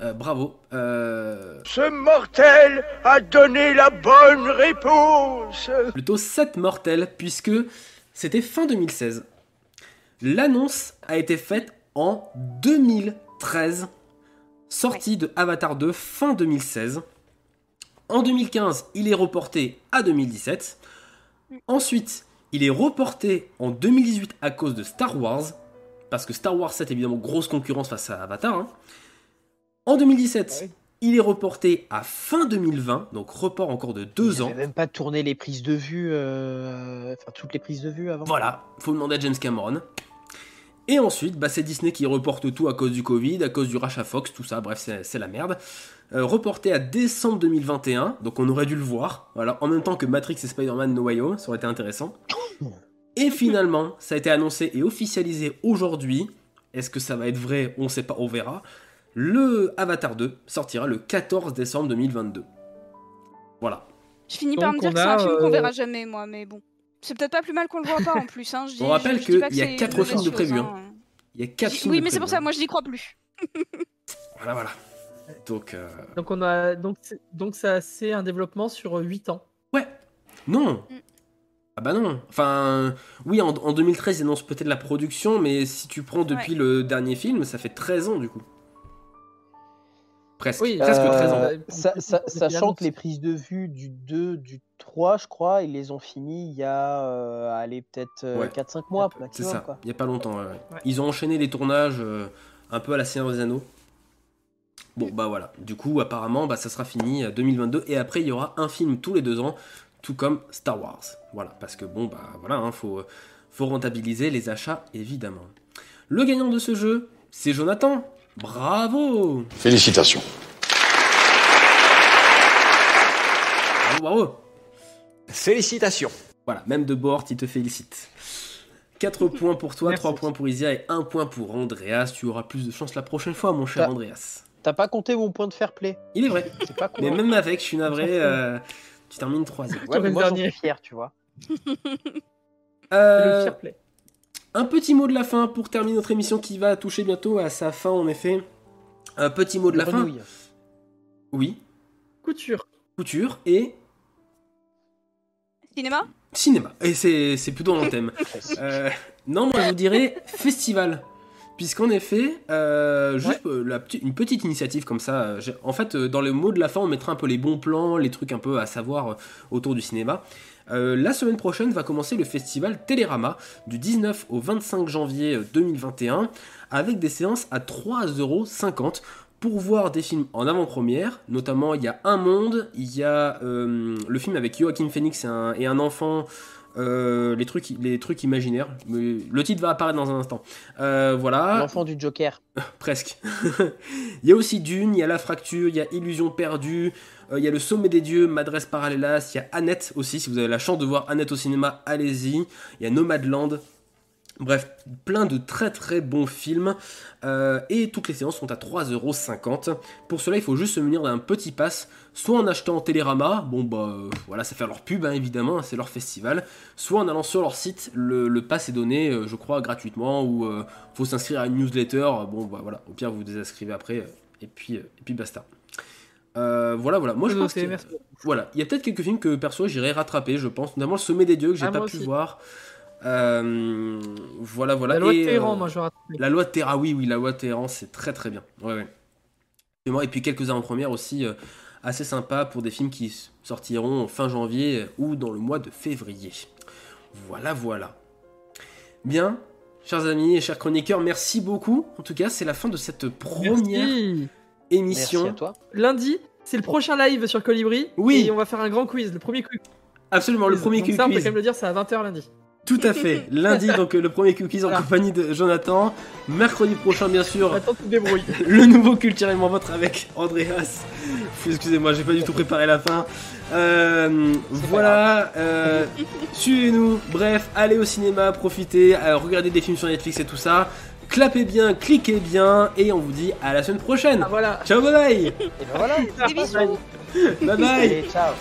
euh, bravo. Euh, Ce mortel a donné la bonne réponse. plutôt 7 mortels, puisque c'était fin 2016. L'annonce a été faite en 2013, sortie de Avatar 2 fin 2016. En 2015, il est reporté à 2017. Ensuite, il est reporté en 2018 à cause de Star Wars, parce que Star Wars 7, évidemment, grosse concurrence face à Avatar. hein. En 2017, il est reporté à fin 2020, donc report encore de deux Ils ans. même pas tourné les prises de vue, euh, enfin toutes les prises de vue avant. Voilà, faut demander à James Cameron. Et ensuite, bah, c'est Disney qui reporte tout à cause du Covid, à cause du rachat Fox, tout ça, bref, c'est c'est la merde. Euh, reporté à décembre 2021, donc on aurait dû le voir, voilà, en même temps que Matrix et Spider-Man No Way Home, ça aurait été intéressant. Et finalement, ça a été annoncé et officialisé aujourd'hui. Est-ce que ça va être vrai? On sait pas, on verra. Le Avatar 2 sortira le 14 décembre 2022. Voilà. Je finis par me dire que c'est un film qu'on euh, verra jamais moi, mais bon. C'est peut-être pas plus mal qu'on le voit pas en plus. Hein. Je dis- On rappelle qu'il y a que c'est 4 une films de chose, hein. hein. Il y a 4 J'y- films Oui, de mais c'est pour ça, moi je n'y crois plus. [laughs] Voilà, voilà. Donc, euh, Donc on a donc donc ça c'est un développement sur 8 ans. ouais. Non. Ah bah non. Enfin, oui, en, en 2013, ils annoncent peut-être la production, mais si tu prends depuis le dernier film, ça fait 13 ans du coup. Presque. Oui, Presque Euh, 13 ans. sa- Depuis sachant que les prises de vue du 2, du 3, je crois, ils les ont finis il y a, euh, allez, peut-être euh, Ouais. 4-5 mois C'est ça, Quoi. il y a pas longtemps. ouais, ouais. Ouais. Ils ont enchaîné les tournages euh, un peu à la Seigneur des Anneaux. Bon, bah voilà. Du coup, apparemment, bah, ça sera fini euh, 2022. Et après, il y aura un film tous les deux ans, tout comme Star Wars. Voilà, parce que bon, bah voilà, hein, faut, faut rentabiliser les achats, évidemment. Le gagnant de ce jeu, c'est Jonathan. Bravo Félicitations. Bravo, bravo Félicitations. Voilà, même de bord, il te félicite. 4 [laughs] points pour toi, 3 points pour Isia et 1 point pour Andreas. Tu auras plus de chance la prochaine fois, mon cher T'as- Andreas. T'as pas compté mon point de fair play? Il est vrai. C'est pas con. Mais hein. même avec, je suis navré, euh, [laughs] tu termines 3 Ouais, mais moi j'en suis fier, tu vois. [laughs] Euh, Le fair play. Un petit mot de la fin pour terminer notre émission qui va toucher bientôt à sa fin, en effet. Un petit mot de la fin. Oui. Couture. Couture et Cinéma? Cinéma. Et c'est c'est plutôt un thème. [laughs] Euh, non, moi je vous dirais festival. Puisqu'en effet, euh, juste euh, la une petite initiative comme ça, euh, en fait, dans le mot de la fin, on mettra un peu les bons plans, les trucs un peu à savoir autour du cinéma. Euh, la semaine prochaine va commencer le festival Télérama du 19 au 25 janvier euh, 2021 avec des séances à 3,50€ pour voir des films en avant-première. Notamment, il y a Un Monde, il y a euh, le film avec Joaquin Phoenix et un, et un enfant. Euh, les, trucs, les trucs imaginaires. Mais Le titre va apparaître dans un instant. Euh, voilà. L'enfant du Joker. [laughs] Presque. [laughs] il y a aussi Dune, il y a La Fracture, il y a Illusion perdue, euh, il y a Le Sommet des Dieux, Madresse Parallelas, il y a Annette aussi. Si vous avez la chance de voir Annette au cinéma, allez-y. Il y a Nomadland. Bref, plein de très très bons films. Euh, et toutes les séances sont à 3,50€. Pour cela, il faut juste se munir d'un petit pass, soit en achetant Télérama, bon bah euh, voilà, ça fait leur pub hein, évidemment, c'est leur festival, soit en allant sur leur site, le, le pass est donné, euh, je crois, gratuitement, ou euh, faut s'inscrire à une newsletter, bon bah voilà, au pire vous vous désinscrivez après, euh, et puis, euh, et puis basta. Euh, voilà, voilà. Moi, je pense que, voilà, il y a peut-être quelques films que perso j'irai rattraper, je pense, notamment le Sommet des dieux que j'ai Ah, pas pu aussi. voir. Euh, voilà, voilà. La loi de Téhéran, euh, moi, je rattrape. La loi de Téhéran, oui, oui, la loi de Téhéran, c'est très très bien. Ouais, ouais. Et puis quelques avant-premières aussi euh, assez sympas pour des films qui sortiront fin janvier ou dans le mois de février. Voilà, voilà. Bien, chers amis et chers chroniqueurs, merci beaucoup. En tout cas, c'est la fin de cette première Merci. émission. Merci à toi. Lundi, c'est le prochain live sur Colibri. Oui. Et on va faire un grand quiz, le premier quiz. Absolument, le premier Donc ça, on peut quiz. quand même le dire, c'est à 20h lundi. Tout à fait. [laughs] Lundi, donc le premier cookies en Voilà. compagnie de Jonathan. Mercredi prochain, bien sûr, Attends, tu débrouilles. [laughs] le nouveau culturellement votre avec Andreas. Excusez-moi, j'ai pas du tout préparé la fin. Euh, voilà, euh, [laughs] suivez-nous. Bref, allez au cinéma, profitez, euh, regardez des films sur Netflix et tout ça. Clapez bien, cliquez bien, et on vous dit à la semaine prochaine. Ah, voilà. Ciao, bye bye. Et ben voilà. Des bisous Bye bye. Allez, ciao.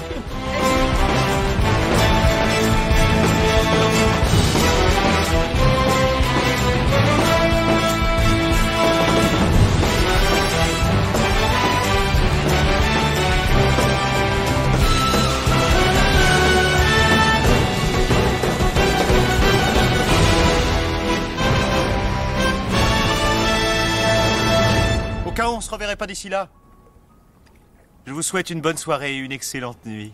Cas on se reverrait pas d'ici là, je vous souhaite une bonne soirée et une excellente nuit.